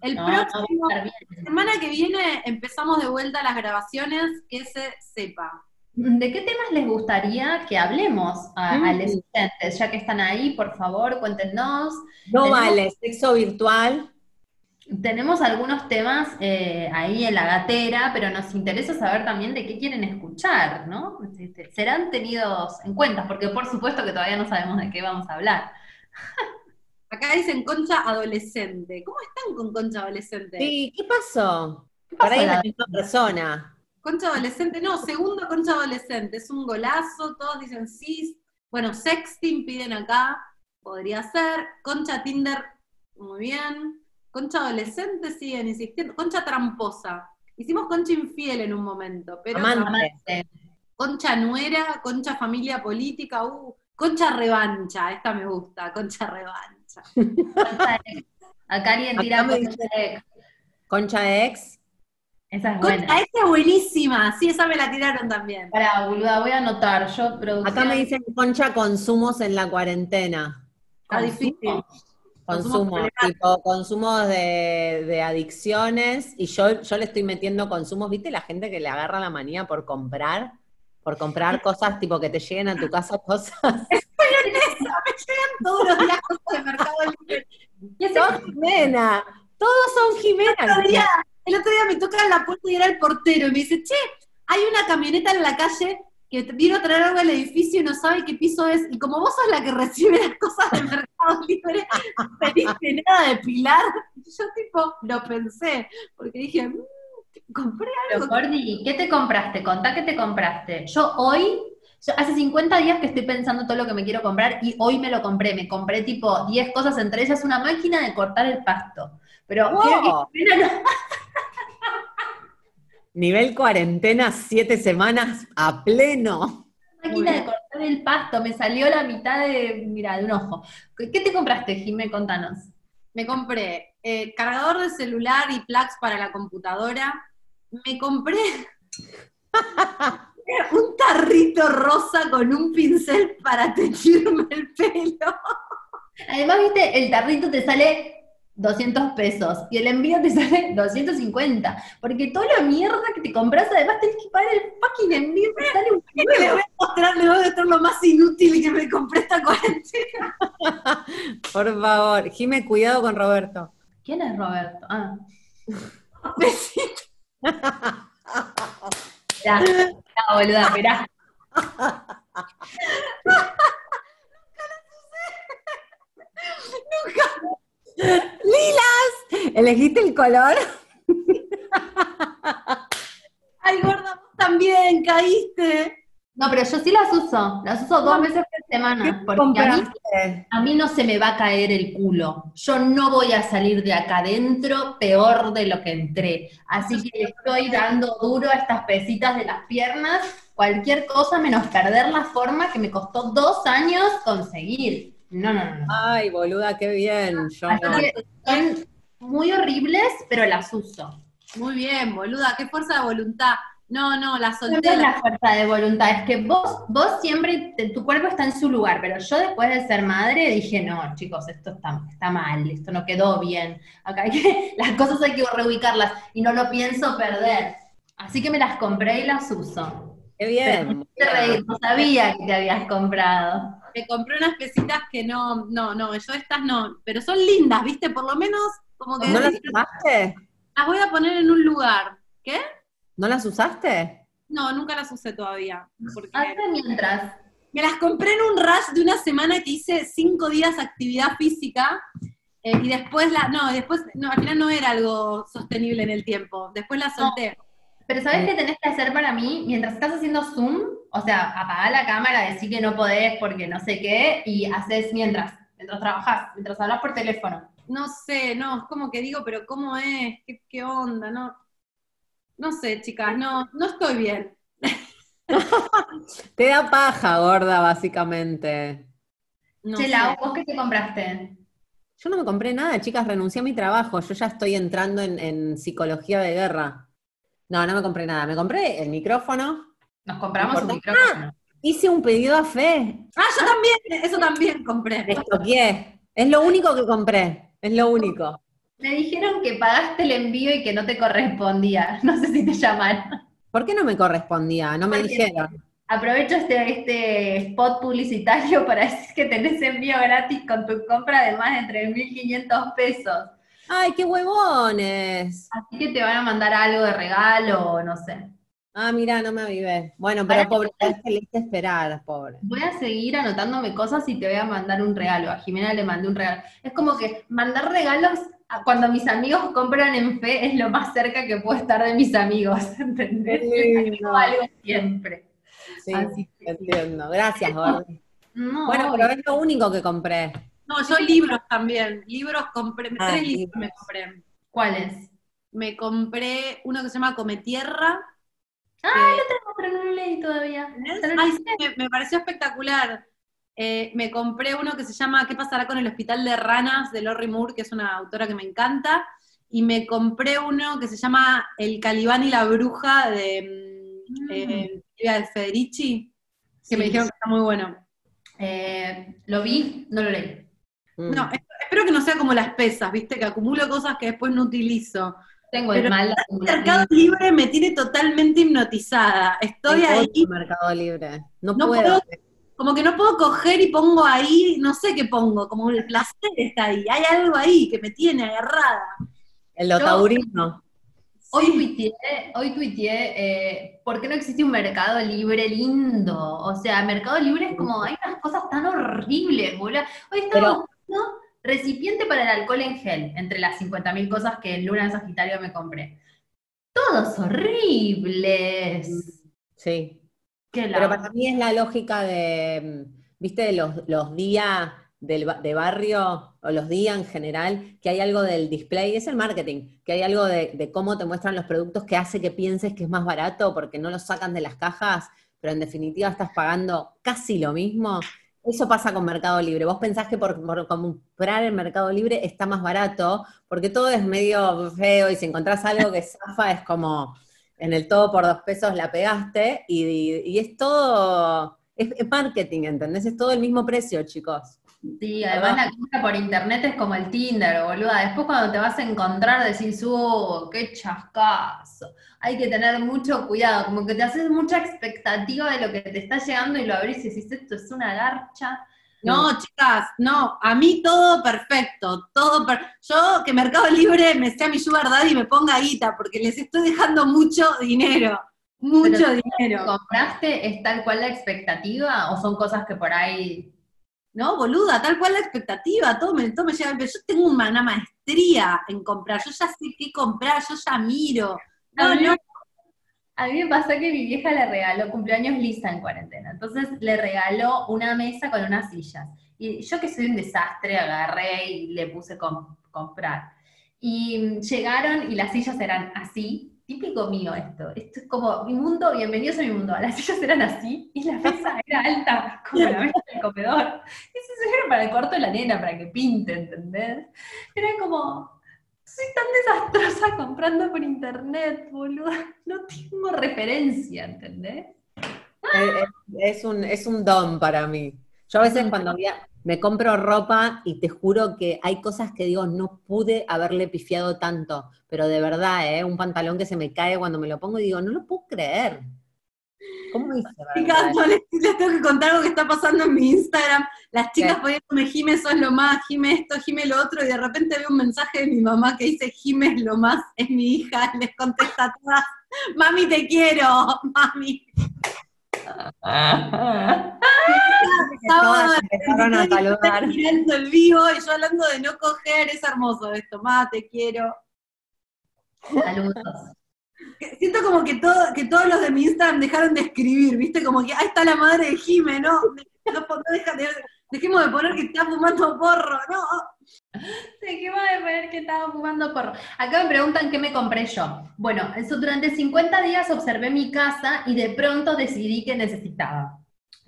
El No, próximo, la semana que viene empezamos de vuelta las grabaciones, que se sepa. ¿De qué temas les gustaría que hablemos a, Mm. a los oyentes? Ya que están ahí, por favor, cuéntenos. No Tenemos- vale, sexo virtual. Tenemos algunos temas eh, ahí en la gatera, pero nos interesa saber también de qué quieren escuchar, ¿no? Este, Serán tenidos en cuenta, porque por supuesto que todavía no sabemos de qué vamos a hablar. Acá dicen concha adolescente. ¿Cómo están con concha adolescente? Sí, ¿qué pasó? ¿Qué Para pasó, ir a la la- misma persona. Concha adolescente, no, segundo concha adolescente. Es un golazo, todos dicen sí. Bueno, sexting piden acá, podría ser. Concha Tinder, muy bien. Concha adolescente siguen insistiendo. Concha tramposa. Hicimos concha infiel en un momento, pero Amante. Concha nuera, concha familia política, uh, concha revancha, esta me gusta, concha revancha. Acá alguien Acá tira me con dice- Concha ex. Esa es buena. Concha esta es buenísima, sí, esa me la tiraron también. Para, boluda, voy a anotar. Yo, producción. Acá me dicen concha consumos en la cuarentena. Está difícil. Consumo, Consumos tipo consumos de, de adicciones, y yo, yo le estoy metiendo consumos, ¿viste? La gente que le agarra la manía por comprar, por comprar cosas tipo que te lleguen a tu casa cosas. Todos los días cosas de Mercado Libre. Son Jimena, todos son El Jimena. otro, día, el otro día me tocan la puerta y era el portero y me dice, che, hay una camioneta en la calle que te- vino a traer algo al edificio y no sabe qué piso es, y como vos sos la que recibe las cosas de Mercado Libre, no pediste nada de Pilar. Yo tipo, lo pensé, porque dije, "Mm, compré Pero algo. Cordy, ¿qué te compraste? Contá qué te compraste. Yo hoy, yo hace 50 días que estoy pensando todo lo que me quiero comprar y hoy me lo compré. Me compré tipo 10 cosas, entre ellas una máquina de cortar el pasto. Pero Wow. quiero que Jimena no- Nivel cuarentena, siete semanas a pleno. máquina de cortar el pasto, me salió la mitad de, mira, de un ojo. ¿Qué qué te compraste, Jimé? Contanos. Me compré eh, cargador de celular y plugs para la computadora. Me compré un tarrito rosa con un pincel para teñirme el pelo. Además, viste, el tarrito te sale 200 pesos y el envío te sale 250. Porque toda la mierda que te compras, además tenés que pagar el fucking envío te sale un Le voy huevo. a mostrar, le voy a mostrar lo más inútil que me compré esta cuarentena. Por favor, Jime, cuidado con Roberto. ¿Quién es Roberto? Ah, Besito. ya, ya, boluda, esperá. ¡Lilas! ¿Elegiste el color? Ay, gorda, vos también caíste. No, pero yo sí las uso. Las uso dos veces por semana. Porque a mí, a mí no se me va a caer el culo. Yo no voy a salir de acá adentro peor de lo que entré. Así que le estoy dando duro a estas pesitas de las piernas. Cualquier cosa menos perder la forma que me costó dos años conseguir. No, no, no. no. Ay, boluda, qué bien. Yo Así no. que son muy horribles, pero las uso. Muy bien, boluda, qué fuerza de voluntad. No, no, la No solté. es la- la fuerza de voluntad, es que vos, vos siempre, te- tu cuerpo está en su lugar, pero yo después de ser madre dije, no, chicos, esto está, está mal, esto no quedó bien. Acá hay que, las cosas hay que reubicarlas y no lo pienso perder. Así que me las compré y las uso. Qué Pero bien. no te reís, no sabía que te habías comprado. Me compré unas pesitas que no, no, no, yo estas no, pero son lindas, ¿viste? Por lo menos como que ¿No las las usaste? voy a poner en un lugar. ¿Qué? ¿No las usaste? No, nunca las usé todavía. Porque mientras. me las compré en un rush de una semana que hice cinco días actividad física eh, y después la, no, después, no, al final no era algo sostenible en el tiempo. Después la solté. Pero ¿sabes qué tenés que hacer para mí? Mientras estás haciendo Zoom, o sea, apagá la cámara, decir que no podés porque no sé qué, y haces mientras, mientras trabajás, mientras hablas por teléfono. No sé, no, es como que digo, pero ¿cómo es? ¿Qué, qué onda? No, no sé, chicas, no, no estoy bien. Te da paja, gorda, básicamente. No che, sé. Lau, ¿vos qué te compraste? Yo no me compré nada, chicas, renuncié a mi trabajo. Yo ya estoy entrando en, en psicología de guerra. No, no me compré nada. Me compré el micrófono. Nos compramos un micrófono. Hice un pedido a fe. Ah, yo también, eso también compré. Estoqué. Es lo único que compré. Es lo único. Me dijeron que pagaste el envío y que no te correspondía. No sé si te llamaron. ¿Por qué no me correspondía? No me Porque- dijeron. Aprovecho este, este spot publicitario para decir que tenés envío gratis con tu compra de más de 3.500 pesos. ¡Ay, qué huevones! Así que te van a mandar algo de regalo no sé. Ah, mira, no me avivé. Bueno, pero pobre, es que le hice esperar, pobre. Voy a seguir anotándome cosas y te voy a mandar un regalo. A Jimena le mandé un regalo. Es como que mandar regalos cuando mis amigos compran en fe es lo más cerca que puedo estar de mis amigos. ¿Entendés? Algo siempre. Sí, Así que- entiendo. Gracias, Gordi. No, Bueno, pero es lo único que compré. No, yo libros también. Libros compré, Ah, tres libros me compré. ¿cuáles? Me compré uno que se llama Come Tierra. Ah, que- lo tengo, pero no lo leí todavía. ¿Te lo Ay, sí, me, me pareció espectacular. Eh, me compré uno que se llama ¿Qué pasará con el hospital de ranas? de Lori Moore, que es una autora que me encanta. Y me compré uno que se llama El Calibán y la Bruja de mm, Mm. eh, de Federici, que me dijeron que está muy bueno. Eh, lo vi, no lo leí. Mm. No, es- espero que no sea como las pesas, ¿viste? Que acumulo cosas que después no utilizo. Tengo el Pero mal El Mercado Libre me tiene totalmente hipnotizada. Estoy Ay, ahí, Mercado Libre. No, No puedo. puedo. como que no puedo coger y pongo ahí, no sé qué pongo, como el placer está ahí. Hay algo ahí que me tiene agarrada. El Yo- taurino. Hoy tuiteé, hoy tuiteé, eh, ¿por qué no existe un mercado libre lindo? O sea, mercado libre es como, hay unas cosas tan horribles, boludo. Hoy estaba recipiente para el alcohol en gel, entre las 50.000 cosas que en Luna en Sagitario me compré. Todos horribles. Sí. Qué Pero para mí es la lógica de, viste, de los, los días del, de barrio, o los días en general, que hay algo del display, es el marketing, que hay algo de, de cómo te muestran los productos que hace que pienses que es más barato porque no los sacan de las cajas, pero en definitiva estás pagando casi lo mismo. Eso pasa con Mercado Libre. Vos pensás que por, comprar en Mercado Libre está más barato, porque todo es medio feo y si encontrás algo que zafa es como en el todo por dos pesos la pegaste y, es todo, es marketing, ¿entendés? Es todo el mismo precio, chicos. Sí, además la compra por internet es como el Tinder, boluda. Después cuando te vas a encontrar decís, oh, qué chascazo. Hay que tener mucho cuidado, como que te haces mucha expectativa de lo que te está llegando y lo abrís y decís, esto es una garcha. No, chicas, no, a mí todo perfecto, todo per- Yo que Mercado Libre me sea mi sugar daddy y me ponga guita, porque les estoy dejando mucho dinero, mucho Pero- dinero. ¿Compraste es tal cual la expectativa o son cosas que por ahí... No, boluda, tal cual la expectativa, todo me, todo me lleva, pero yo tengo una, maestría en comprar, yo ya sé qué comprar, yo ya miro. No, A mí, no, a mí me pasó que mi vieja le regaló cumpleaños lisa en cuarentena, entonces le regaló una mesa con unas sillas. Y yo que soy un desastre, agarré y le puse com- comprar. Y llegaron y las sillas eran así, típico mío esto. Esto es como mi mundo, bienvenidos a mi mundo. Las sillas eran así y la mesa era alta, como la mesa del comedor. Y eso era para el cuarto de la nena, para que pinte, ¿entendés? Era como, soy tan desastrosa comprando por internet, boludo. No tengo referencia, ¿entendés? Eh, Es, es un, es un don para mí. Yo a veces cuando via- me compro ropa y te juro que hay cosas que digo, no pude haberle pifiado tanto, pero de verdad, ¿eh? un pantalón que se me cae cuando me lo pongo y digo, no lo puedo creer. ¿Cómo hice? chicas, no, les, les tengo que contar algo que está pasando en mi Instagram. Las chicas ¿Qué? poniéndome Jime sos lo más, Jime esto, Jime lo otro, y de repente veo un mensaje de mi mamá que dice Jime es lo más, es mi hija, les contesta a todas, mami te quiero, mami. Todas empezaron a saludar. mirando el vivo y yo hablando de no coger, es hermoso esto, ma, te quiero. Saludos. Siento como que, todo, que todos los de mi Instagram dejaron de escribir, ¿viste? Como que ahí está la madre de Jime, ¿no? No, no deja de- dejemos de poner que está fumando porro, ¿no? Sí, ¿qué va a ver que estaba fumando porro? Acá me preguntan qué me compré yo. Bueno, durante 50 días observé mi casa y de pronto decidí que necesitaba.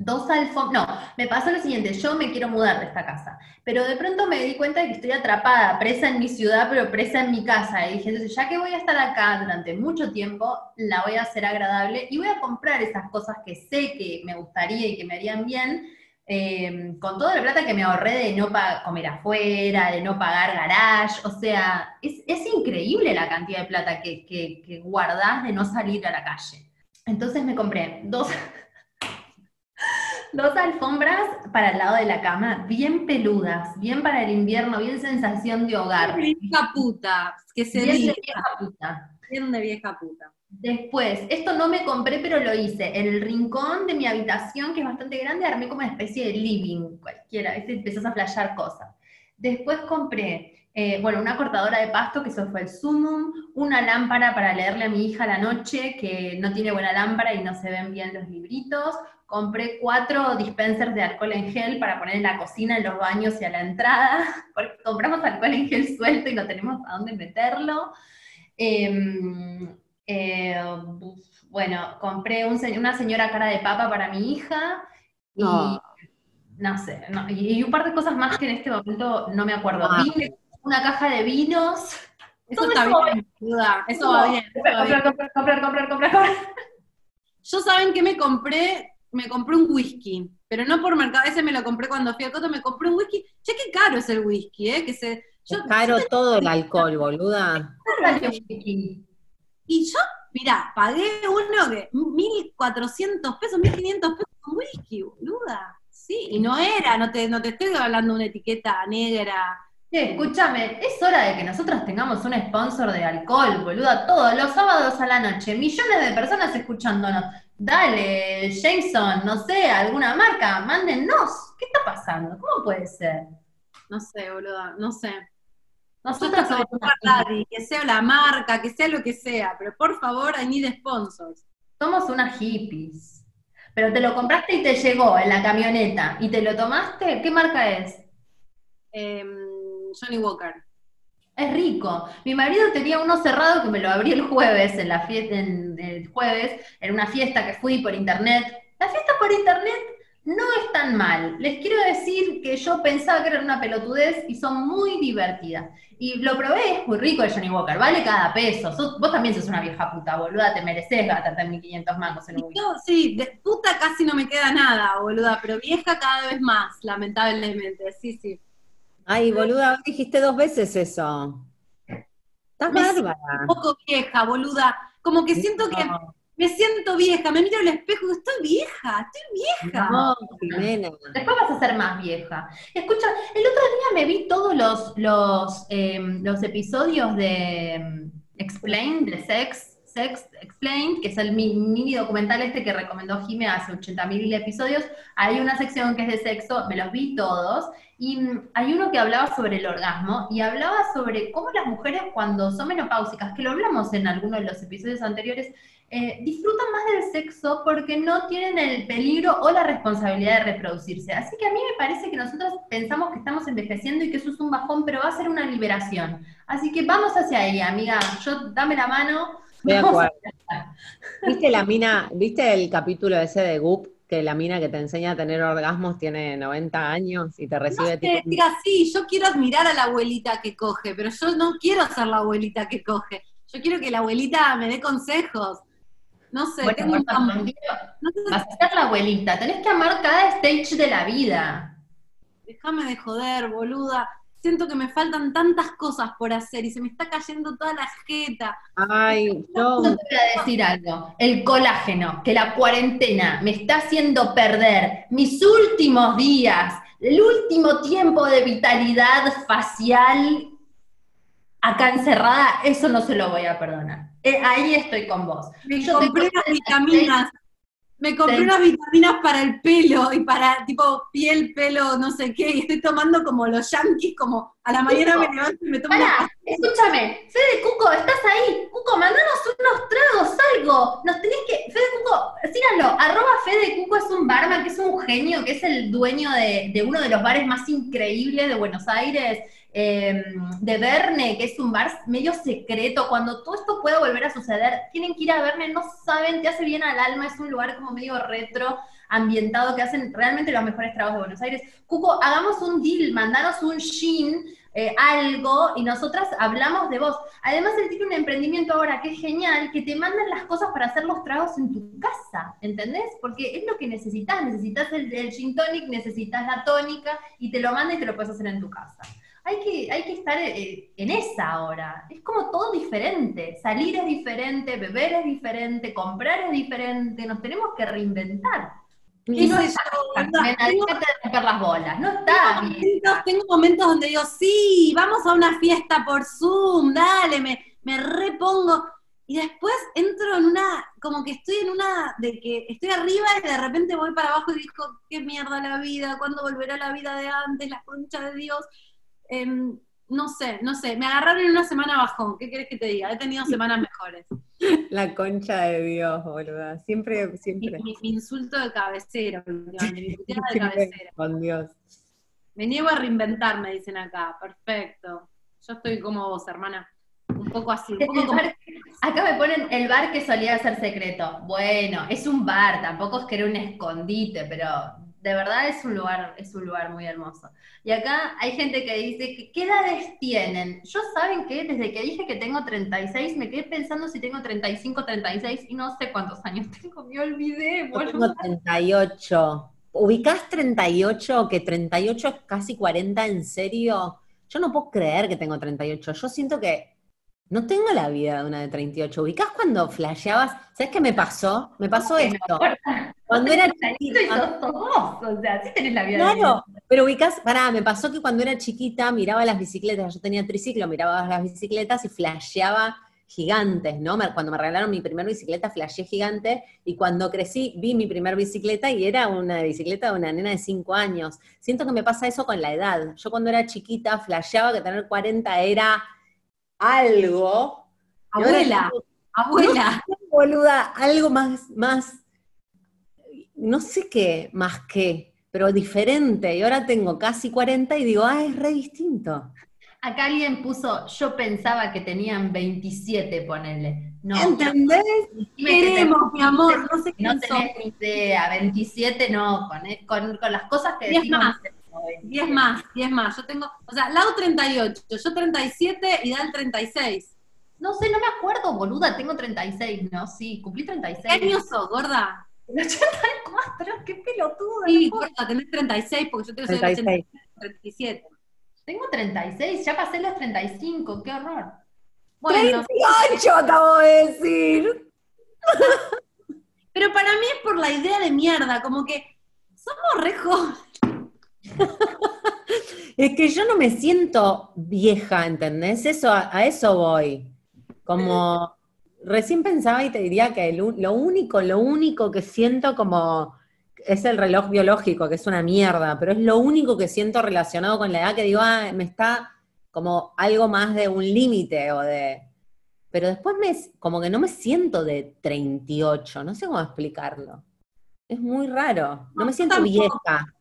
Dos alfombras, no, me pasó lo siguiente, yo me quiero mudar de esta casa, pero de pronto me di cuenta de que estoy atrapada, presa en mi ciudad, pero presa en mi casa, y dije, entonces ya que voy a estar acá durante mucho tiempo, la voy a hacer agradable y voy a comprar esas cosas que sé que me gustaría y que me harían bien, eh, con toda la plata que me ahorré de no comer afuera, de no pagar garage, o sea, es, es increíble la cantidad de plata que, que, que guardás de no salir a la calle. Entonces me compré dos, dos alfombras para el lado de la cama, bien peludas, bien para el invierno, bien sensación de hogar. Vieja puta, que se Bien de vieja puta. bien de vieja puta. Después, esto no me compré, pero lo hice. En el rincón de mi habitación, que es bastante grande, armé como una especie de living, cualquiera, ¿viste? empezás a flashear cosas. Después compré, eh, bueno, una cortadora de pasto, que eso fue el sumum, una lámpara para leerle a mi hija a la noche, que no tiene buena lámpara y no se ven bien los libritos. Compré cuatro dispensers de alcohol en gel para poner en la cocina, en los baños y a la entrada, porque compramos alcohol en gel suelto y no tenemos a dónde meterlo. Em, eh, bueno, compré un una señora cara de papa para mi hija y No. no sé, no, y, y un par de cosas más que en este momento no me acuerdo. Ah. Vine una caja de vinos. Eso está eso bien, boluda, eso va bien. eso va bien. Comprar, comprar, comprar, comprar, comprar, comprar. Yo saben que me compré, me compré un whisky, pero no por mercado, ese me lo compré cuando fui a Coto, me compré un whisky. Che, qué caro es el whisky, ¿eh? Que se, yo, Es caro todo el alcohol, boluda. Salió whisky. Y yo, mirá, pagué uno que 1.400 pesos, 1.500 pesos un whisky, boluda. Sí, y no era, no te, no te estoy hablando de una etiqueta negra. Che, escúchame, es hora de que nosotros tengamos un sponsor de alcohol, boluda, todos los sábados a la noche, millones de personas escuchándonos. Dale, Jameson, no sé, alguna marca, mándennos. ¿Qué está pasando? ¿Cómo puede ser? No sé, boluda, no sé. Nosotros somos que sea la marca, que sea lo que sea, pero por favor, I need sponsors. Somos unas hippies. Pero te lo compraste y te llegó en la camioneta. ¿Y te lo tomaste? ¿Qué marca es? Em, Johnny Walker. Es rico. Mi marido tenía uno cerrado que me lo abrí el jueves, en la fiesta, en el jueves, en una fiesta que fui por internet. La fiesta por internet no están mal. Les quiero decir que yo pensaba que era una pelotudez y son muy divertidas. Y lo probé, es muy rico el Johnny Walker, vale cada peso. vos también sos una vieja puta, boluda, te mereces gastarte 1500 mangos en un no, Sí, de puta casi no me queda nada, boluda, pero vieja cada vez más, lamentablemente, sí, sí. Ay, boluda, dijiste dos veces eso. Estás bárbara. Un poco vieja, boluda. Como que siento que me siento vieja, me miro al espejo y estoy vieja, estoy vieja. No, Después vas a ser más vieja. Escucha, el otro día me vi todos los, los, em, los episodios de em, Explain, de Sex, Sex Explained, que es el mini documental este que recomendó Jime hace 80.000 episodios. Hay una sección que es de sexo, me los vi todos, y mm, hay uno que hablaba sobre el orgasmo y hablaba sobre cómo las mujeres cuando son menopáusicas, que lo hablamos en alguno de los episodios anteriores, eh, disfrutan más del sexo porque no tienen el peligro o la responsabilidad de reproducirse. Así que a mí me parece que nosotros pensamos que estamos envejeciendo y que eso es un bajón, pero va a ser una liberación. Así que vamos hacia ahí, amiga. Yo dame la mano. ¿Viste la mina, viste el capítulo ese de Goop? Que la mina que te enseña a tener orgasmos tiene 90 años y te recibe no sí, yo quiero admirar a la abuelita que coge, pero yo no quiero ser la abuelita que coge. Yo quiero que la abuelita me dé consejos no sé, bueno, vas a ser la abuelita, tenés que amar cada stage de la vida. Déjame de joder, boluda. Siento que me faltan tantas cosas por hacer y se me está cayendo toda la jeta. Ay, no. Yo te voy a decir algo. El colágeno, que la cuarentena me está haciendo perder mis últimos días, el último tiempo de vitalidad facial acá encerrada, eso no se lo voy a perdonar. Eh, ahí estoy con vos. Me compré unas vitaminas. Me compré unas vitaminas para el pelo y para tipo piel, pelo, no sé qué, y estoy tomando como los yankees, como a la mañana me levanto y me tomo. Pará, escúchame, Fede Cuco, estás ahí. Cuco, mandanos unos tragos, algo. Nos tenés que. Fede Cuco, síganlo. Arroba Fede Cuco es un barman que es un genio, que es el dueño de, de uno de los bares más increíbles de Buenos Aires Em, de Verne, que es un bar medio secreto, cuando todo esto pueda volver a suceder, tienen que ir a Verne, no saben, te hace bien al alma, es un lugar como medio retro, ambientado, que hacen realmente los mejores trabajos de Buenos Aires. Cuco, hagamos un deal, mandanos un shin, eh, algo, y nosotras hablamos de vos. Además, él tiene un emprendimiento ahora que es genial, que te mandan las cosas para hacer los tragos en tu casa, ¿entendés? Porque es lo que necesitas, necesitas el, el gin tonic, necesitas la tónica, y te lo manda y te lo puedes hacer en tu casa hay que, hay que estar eh, en esa ahora. Es como todo diferente. Salir es diferente, beber es diferente, comprar es diferente. Nos tenemos que reinventar. Y no está tengo, romper las bolas, no está bien. Tengo momentos donde digo, sí, vamos a una fiesta por Zoom, dale, me, me repongo. Y después entro en una, como que estoy en una, de que estoy arriba y de repente voy para abajo y digo, qué mierda la vida, ¿cuándo volverá la vida de antes, la concha de Dios? Em, no sé, no sé, me agarraron en una semana bajón, ¿qué quieres que te diga? He tenido semanas mejores. La concha de Dios, boluda. Siempre, siempre. Mi, insulto de cabecera, mi de cabecera. Con Dios. Me niego a reinventarme, dicen acá. Perfecto. Yo estoy como vos, hermana. Un poco así. acá me ponen el bar que solía ser secreto. Bueno, es un bar, tampoco es que era un escondite, pero de verdad es un lugar, es un lugar muy hermoso. Y acá hay gente que dice, ¿qué edades tienen? Yo saben que desde que dije que tengo 36, me quedé pensando si tengo 35, 36 y no sé cuántos años tengo, me olvidé. Yo tengo 38. ¿Ubicás 38? Que 38 es casi 40 en serio. Yo no puedo creer que tengo 38. Yo siento que no tengo la vida de una de 38. ¿Ubicás cuando flasheabas? ¿Sabes qué me pasó? Me pasó esto. Cuando era chiquita. o sea, sí tenés la vida. Claro, pero ubicás, pará, me pasó que cuando era chiquita miraba las bicicletas, yo tenía triciclo, miraba las bicicletas y flasheaba gigantes, ¿no? Cuando me regalaron mi primera bicicleta, flasheé gigante, y cuando crecí vi mi primera bicicleta y era una bicicleta de una nena de 5 años. Siento que me pasa eso con la edad. Yo cuando era chiquita flasheaba que tener 40 era algo. Abuela, abuela. boluda, algo más, más no sé qué más que, pero diferente. Y ahora tengo casi 40 y digo, ah, es re distinto. Acá alguien puso, yo pensaba que tenían 27, ponele. No, ¿Entendés? que Queremos, mi amor, no sé que no tenés ni idea, 27 no, con, con, con las cosas que decimos. más. No, 27. 10 más, 10 más. Yo tengo, o sea, Lau 38, yo 37 y Dal 36. No sé, no me acuerdo, boluda, tengo 36, ¿no? Sí, cumplí ¿Qué 36. años sos, gorda? El 84, qué pelotudo. Sí, no gorda, tenés 36 porque yo tengo soy del 36. 37. Tengo 36, ya pasé los 35, qué horror. Bueno, 38 acabo de decir. pero para mí es por la idea de mierda, como que somos re jóvenes. Es que yo no me siento vieja, ¿entendés? Eso, a, eso voy. Como recién pensaba y te diría que el lo único, lo único que siento como es el reloj biológico, que es una mierda, pero es lo único que siento relacionado con la edad que digo, ah, me está como algo más de un límite o de. Pero después me, como que no me siento de 38, no sé cómo explicarlo. Es muy raro. No No, me siento tampoco. vieja.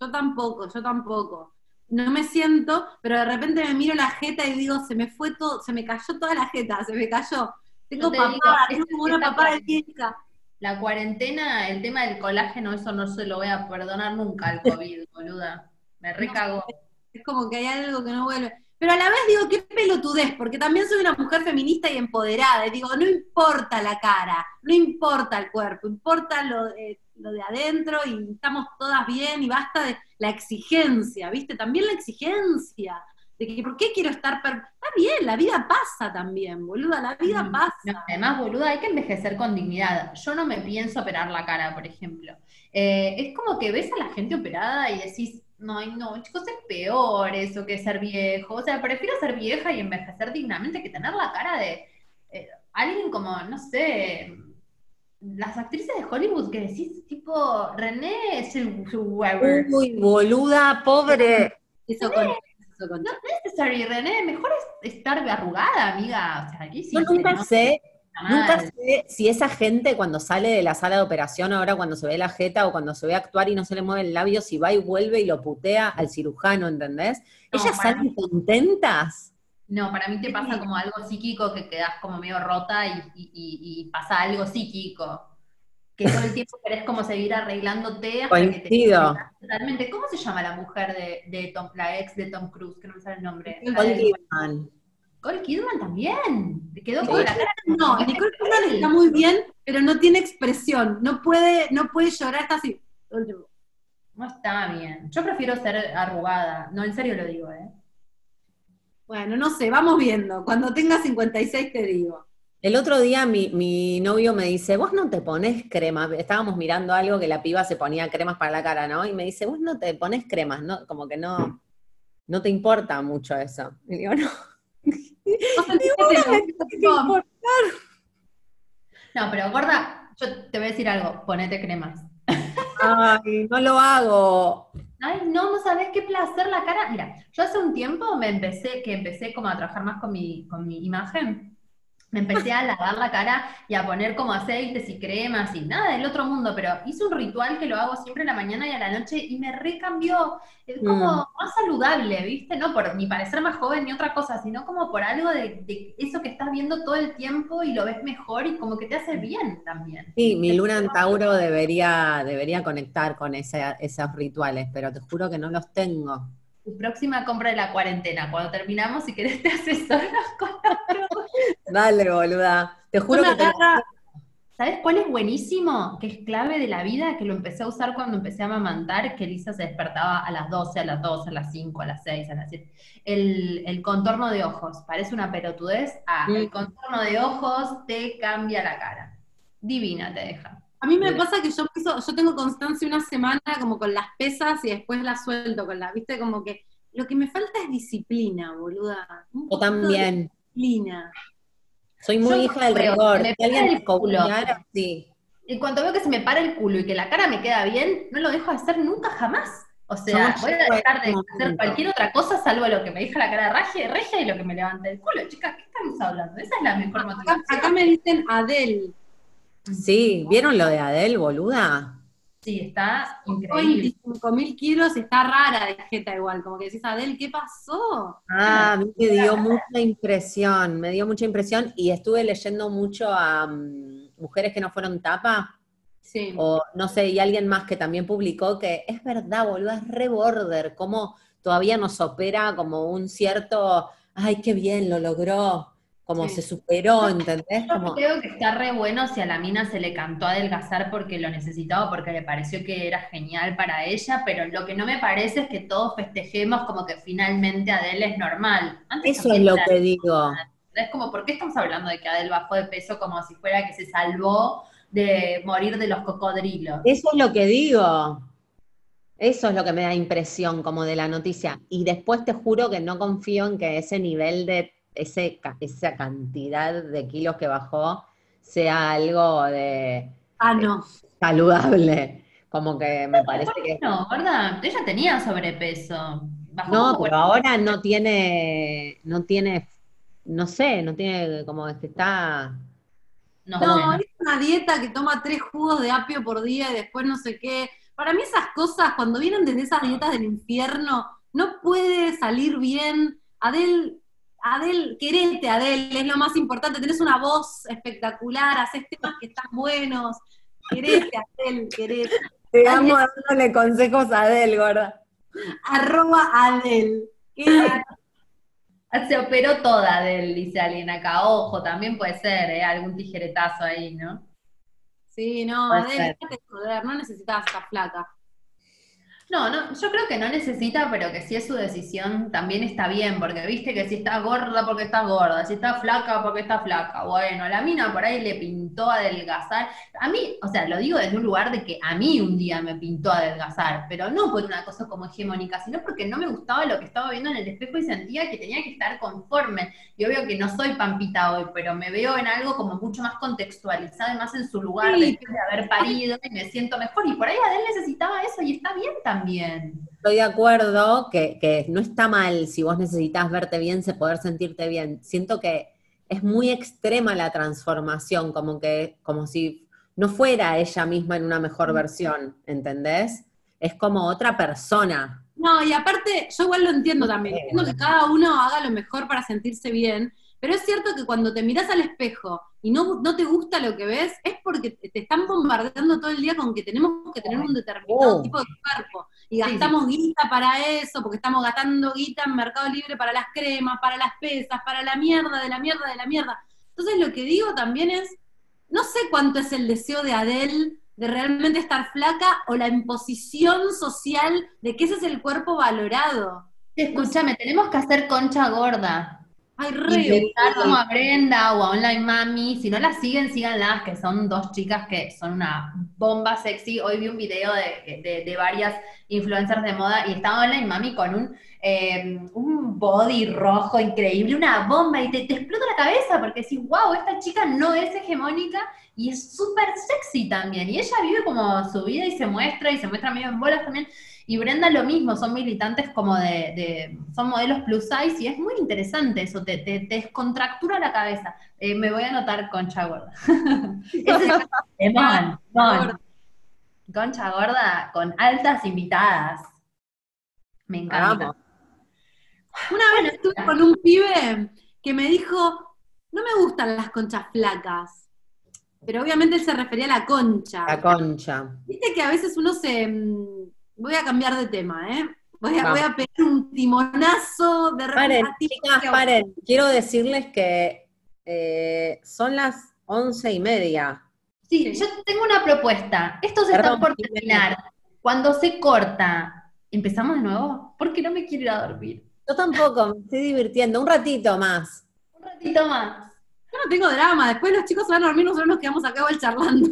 Yo tampoco, yo tampoco. No me siento, pero de repente me miro la jeta y digo, se me fue todo, se me cayó toda la jeta, se me cayó. Tengo te papada, digo, tengo una papada de vieja. La cuarentena, el tema del colágeno, eso no se lo voy a perdonar nunca al COVID, boluda. Me recago. Es como que hay algo que no vuelve. Pero a la vez digo, qué pelotudez, porque también soy una mujer feminista y empoderada. Y digo, no importa la cara, no importa el cuerpo, importa lo de, lo de adentro y estamos todas bien y basta de la exigencia, ¿viste? También la exigencia. De que, ¿por qué quiero estar... per- Está bien, la vida pasa también, boluda, la vida No, pasa. además, boluda, hay que envejecer con dignidad. Yo no me pienso operar la cara, por ejemplo. Eh, es como que ves a la gente operada y decís, no, no, chicos, es peor eso que ser viejo. O sea, prefiero ser vieja y envejecer dignamente que tener la cara de eh, alguien como, no sé, las actrices de Hollywood que decís, tipo, René Zellweger. Uy, boluda, pobre. Eso con, eso con- Necessary, René, mejor es estar arrugada, amiga. O sea, aquí sí Yo nunca nota sé. Nunca sé si esa gente cuando sale de la sala de operación, ahora cuando se ve la jeta o cuando se ve actuar y no se le mueve el labio, si va y vuelve y lo putea al cirujano, ¿entendés? No, Ellas salen contentas. No, para mí te pasa como algo psíquico que quedas como medio rota y, y- y- y pasa algo psíquico. Que todo el tiempo querés como seguir arreglándote hasta que te Coincido. Totalmente. ¿Cómo se llama la mujer de, de Tom, la ex de Tom Cruise? Que no me sale el nombre. Nicole Kidman. También. Te quedó con la cara. No, Nicole Kidman está muy bien, pero no tiene expresión. No puede, no puede llorar, está así. No está bien. Yo prefiero ser arrugada. No, en serio lo digo, ¿eh? Bueno, no sé, vamos viendo. Cuando tenga 56 te digo. El otro día mi, mi novio me dice, vos no te pones crema. Estábamos mirando algo que la piba se ponía cremas para la cara, ¿no? Y me dice, vos no te pones cremas, ¿no? Como que no, no te importa mucho eso. Y digo, no. No, pero gorda, yo te voy a decir algo. Ponete cremas. Ay, no lo hago. Ay, no, no sabes qué placer la cara. Mira, yo hace un tiempo me empecé, que empecé como a trabajar más con mi, con mi imagen, me empecé a lavar la cara y a poner como aceites y cremas y nada del otro mundo, pero hice un ritual que lo hago siempre en la mañana y a la noche y me recambió. Es como Mm. más saludable, ¿viste? No por ni parecer más joven ni otra cosa, sino como por algo de, de eso que estás viendo todo el tiempo y lo ves mejor y como que te hace bien también. Sí, mi luna en Tauro debería, debería conectar con ese- esos rituales, pero te juro que no los tengo. Tu próxima compra de la cuarentena, cuando terminamos, si querés te asesoras con Dale, boluda. Te juro Una que te ¿Sabes cuál es buenísimo? Que es clave de la vida, que lo empecé a usar cuando empecé a amamantar, que Lisa se despertaba a las 12, a las 2, a las 5, a las 6, a las 7. El, el contorno de ojos, parece una pelotudez. Ah, Mm. el contorno de ojos te cambia la cara. Divina te deja. A mí me pasa que yo empiezo- yo tengo constancia una semana como con las pesas y después las suelto con la, viste, como que lo que me falta es disciplina, boluda. De también. Disciplina. Soy muy Yo hija del rigor. me alguien el culo. sí. En cuanto veo que se me para el culo y que la cara me queda bien, no lo dejo de hacer nunca jamás. O sea, Somos voy a dejar de hacer cualquier otra cosa salvo lo que me deja la cara regia, regia y lo que me levanta el culo. Chicas, ¿qué estamos hablando? Esa es la mejor Acá, motivación. acá me dicen Adele. Sí, ¿vieron lo de Adele, boluda? Sí, está increíble. 25 mil kilos, está rara de jeta igual, como que decís, Adel, ¿qué pasó? Ah, a mí me dio mucha impresión, me dio mucha impresión y estuve leyendo mucho a mm, mujeres que no fueron tapa, Sí. o no sé, y alguien más que también publicó que es verdad, boludo, es re border, como todavía nos opera como un cierto, ay, qué bien, lo logró, como Sí. se superó, ¿entendés? Yo creo que está re bueno si a la mina se le cantó adelgazar porque lo necesitaba, porque le pareció que era genial para ella, pero lo que no me parece es que todos festejemos como que finalmente Adele es normal. Antes eso es lo que digo. Es como, ¿por qué estamos hablando de que Adele bajó de peso como si fuera que se salvó de morir de los cocodrilos? Eso es lo que digo. Eso es lo que me da impresión como de la noticia. Y después te juro que no confío en que ese nivel de, ese, esa cantidad de kilos que bajó sea algo de Ah, no. saludable. Como que me parece que... No, ¿verdad? Ella tenía sobrepeso. Bajó No, pero ahora no tiene, no tiene, no sé, no tiene, como que está... No, No, es una dieta que toma tres jugos de apio por día y después no sé qué. Para mí esas cosas, cuando vienen desde esas dietas del infierno, no puede salir bien. Adel, Adel, querete, Adel, es lo más importante. Tenés una voz espectacular, haces temas que están buenos. Querete, Adel, querete. Te amo dándole consejos a Adel, gorda. Arroba Adel. Qué- Se operó toda Adele, dice alguien acá. Ojo, también puede ser, ¿eh? Algún tijeretazo ahí, ¿no? Sí, no, Puede Adel, déjate joder, no necesitas estar flaca. No, no, yo creo que no necesita, pero que si es su decisión también está bien, porque viste que si está gorda porque está gorda, si está flaca porque está flaca. Bueno, la mina por ahí le pintó adelgazar. A mí, o sea, lo digo desde un lugar de que a mí un día me pintó adelgazar, pero no por una cosa como hegemónica, sino porque no me gustaba lo que estaba viendo en el espejo y sentía que tenía que estar conforme. Y obvio que no soy pampita hoy, pero me veo en algo como mucho más contextualizado y más en su lugar Sí. después de haber parido y me siento mejor. Y por ahí Adele necesitaba eso y está bien también. Estoy de acuerdo que, que no está mal si vos necesitas verte bien, se poder sentirte bien. Siento que es muy extrema la transformación, como que, como si no fuera ella misma en una mejor versión, ¿entendés? Es como otra persona. No, y aparte, yo igual lo entiendo también. Entiendo que cada uno haga lo mejor para sentirse bien, pero es cierto que cuando te miras al espejo y no, no te gusta lo que ves, es porque te están bombardeando todo el día con que tenemos que tener un determinado Oh. tipo de cuerpo. Y Sí, gastamos guita para eso, porque estamos gastando guita en Mercado Libre para las cremas, para las pesas, para la mierda, de la mierda, de la mierda. Entonces lo que digo también es, no sé cuánto es el deseo de Adele de realmente estar flaca o la imposición social de que ese es el cuerpo valorado. Escúchame, tenemos que hacer concha gorda. Ay, re. Como a Brenda o a Online Mami. Si no las siguen, síganlas, que son dos chicas que son una bomba sexy. Hoy vi un video de, de- de varias influencers de moda y estaba Online Mami con un, eh, un body rojo increíble, una bomba, y te, te explota la cabeza porque decís, wow, esta chica no es hegemónica y es súper sexy también. Y ella vive como su vida y se muestra, y se muestra medio en bolas también. Y Brenda lo mismo, son militantes como de, de- son modelos plus size y es muy interesante eso, te, te, te descontractura la cabeza. Eh, me voy a anotar concha gorda. Es temón, temón. Concha gorda con altas invitadas. Me encanta. Vamos. Una vez estuve con un pibe que me dijo, no me gustan las conchas flacas. Pero obviamente él se refería a la concha. La concha. Viste que a veces uno se... mm, Voy a cambiar de tema, ¿eh? Voy a, voy a pegar un timonazo de Paren, chicas, paren. Quiero decirles que eh, son las once y media. Sí, yo tengo una propuesta. Esto se Perdón, está por terminar. Cuando se corta, ¿empezamos de nuevo? Porque no me quiero ir a dormir. Yo tampoco, me estoy divirtiendo. Un ratito más. Un ratito más. Yo no tengo drama, después los chicos se van a dormir, nosotros nos quedamos acá igual charlando.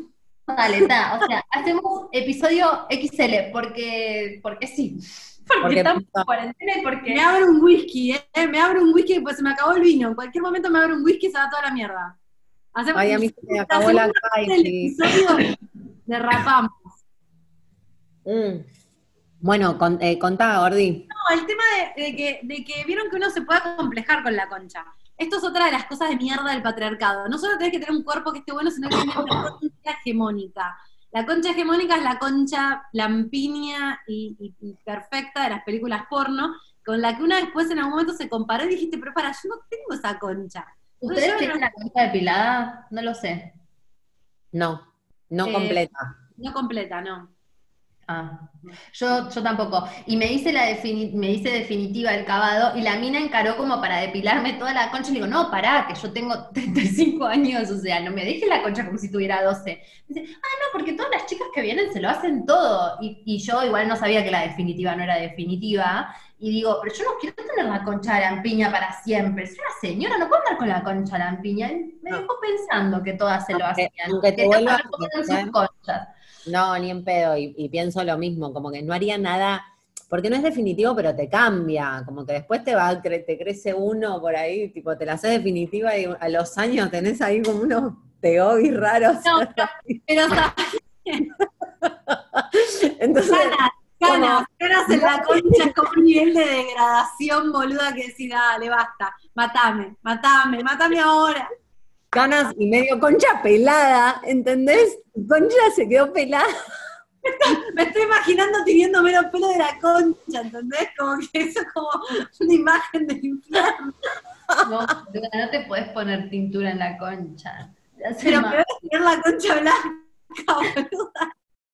Dale, está. O sea, hacemos episodio XL porque, porque sí. Porque, Porque estamos en cuarentena y porque. Me abro un whisky, ¿eh? Me abro un whisky, pues se me acabó el vino. En cualquier momento me abro un whisky y se va toda la mierda. Hacemos Ay, a mí se me acabó la el Kaiti. episodio, derrapamos. Mm. Bueno, con, eh, contá, Gordi. No, el tema de, de que, de que vieron que uno se puede complejar con la concha. Esto es otra de las cosas de mierda del patriarcado. No solo tenés que tener un cuerpo que esté bueno, sino que tenés una concha hegemónica. La concha hegemónica es la concha lampiña y, y- y perfecta de las películas porno, con la que una después en algún momento se comparó y dijiste, pero para, yo no tengo esa concha. ¿Ustedes tienen no- la concha depilada? No lo sé. No, no Eh, completa. No completa, no. Ah, yo, yo tampoco. Y me dice la defini- me dice definitiva el cavado, y la mina encaró como para depilarme toda la concha. Y le digo, no, pará, que yo tengo 35 años, o sea, no me dejes la concha como si tuviera 12. Me dice, ah, no, porque todas las chicas que vienen se lo hacen todo. Y, y yo igual no sabía que la definitiva no era definitiva. Y digo, pero yo no quiero tener la concha de lampiña para siempre. Soy una señora, no puedo andar con la concha de lampiña. Y me dejó pensando que todas se lo Aunque- hacían. aunque te que vuelva todas a ponen parecer- sus conchas. No, ni en pedo, y, y pienso lo mismo, como que no haría nada, porque no es definitivo, pero te cambia, como que después te va, cre- te crece uno por ahí, tipo, te la haces definitiva y a los años tenés ahí como unos teobis raros. No, Pero. Entonces, Ganas, ganas, ganas en la concha como un nivel de degradación, boluda, que decís, dale, basta, matame, matame, matame ahora. Ganas y medio concha pelada, ¿entendés? Concha se quedó pelada. Me estoy imaginando teniendo menos pelo de la concha, ¿entendés? Como que eso es como una imagen del infierno. No, no te puedes poner tintura en la concha. Pero peor es tener la concha blanca, boluda.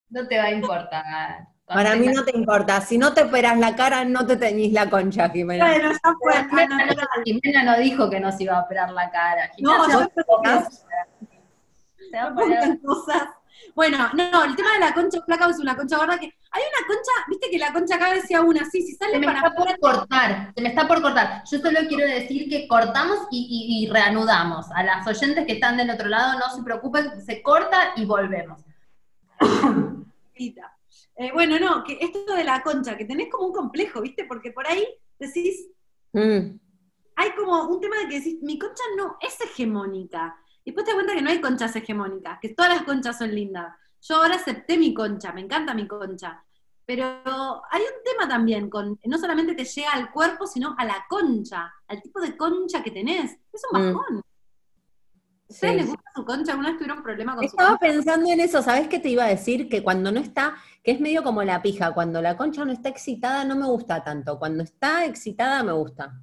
No te va a importar. Para mí no te importa, si no te operas la cara, no te teñís la concha, Jimena. Bueno, ya fue, Jimena, no, natural. Jimena no dijo que no se iba a operar la cara. Jimena No, se yo creo cosas. Bueno, no, el tema de la concha flaca es una concha gorda que hay una concha, viste que la concha acá decía una, sí, si Se sale me para está por cortar, se me está por cortar. Yo solo quiero decir que cortamos y, y- y reanudamos. A las oyentes que están del otro lado, no se preocupen, se corta y volvemos. Eh, bueno, no, que esto de la concha, que tenés como un complejo, ¿viste? Porque por ahí decís, Mm, hay como un tema de que decís, mi concha no es hegemónica. Y después te das cuenta que no hay conchas hegemónicas, que todas las conchas son lindas. Yo ahora acepté mi concha, me encanta mi concha. Pero hay un tema también con, no solamente te llega al cuerpo, sino a la concha, al tipo de concha que tenés. Es un Mm. ¿Ustedes sí, les gusta su concha? ¿Alguna vez tuvieron problema con su Estaba concha? pensando en eso, ¿sabés qué te iba a decir? Que cuando no está, que es medio como la pija, cuando la concha no está excitada no me gusta tanto, cuando está excitada me gusta.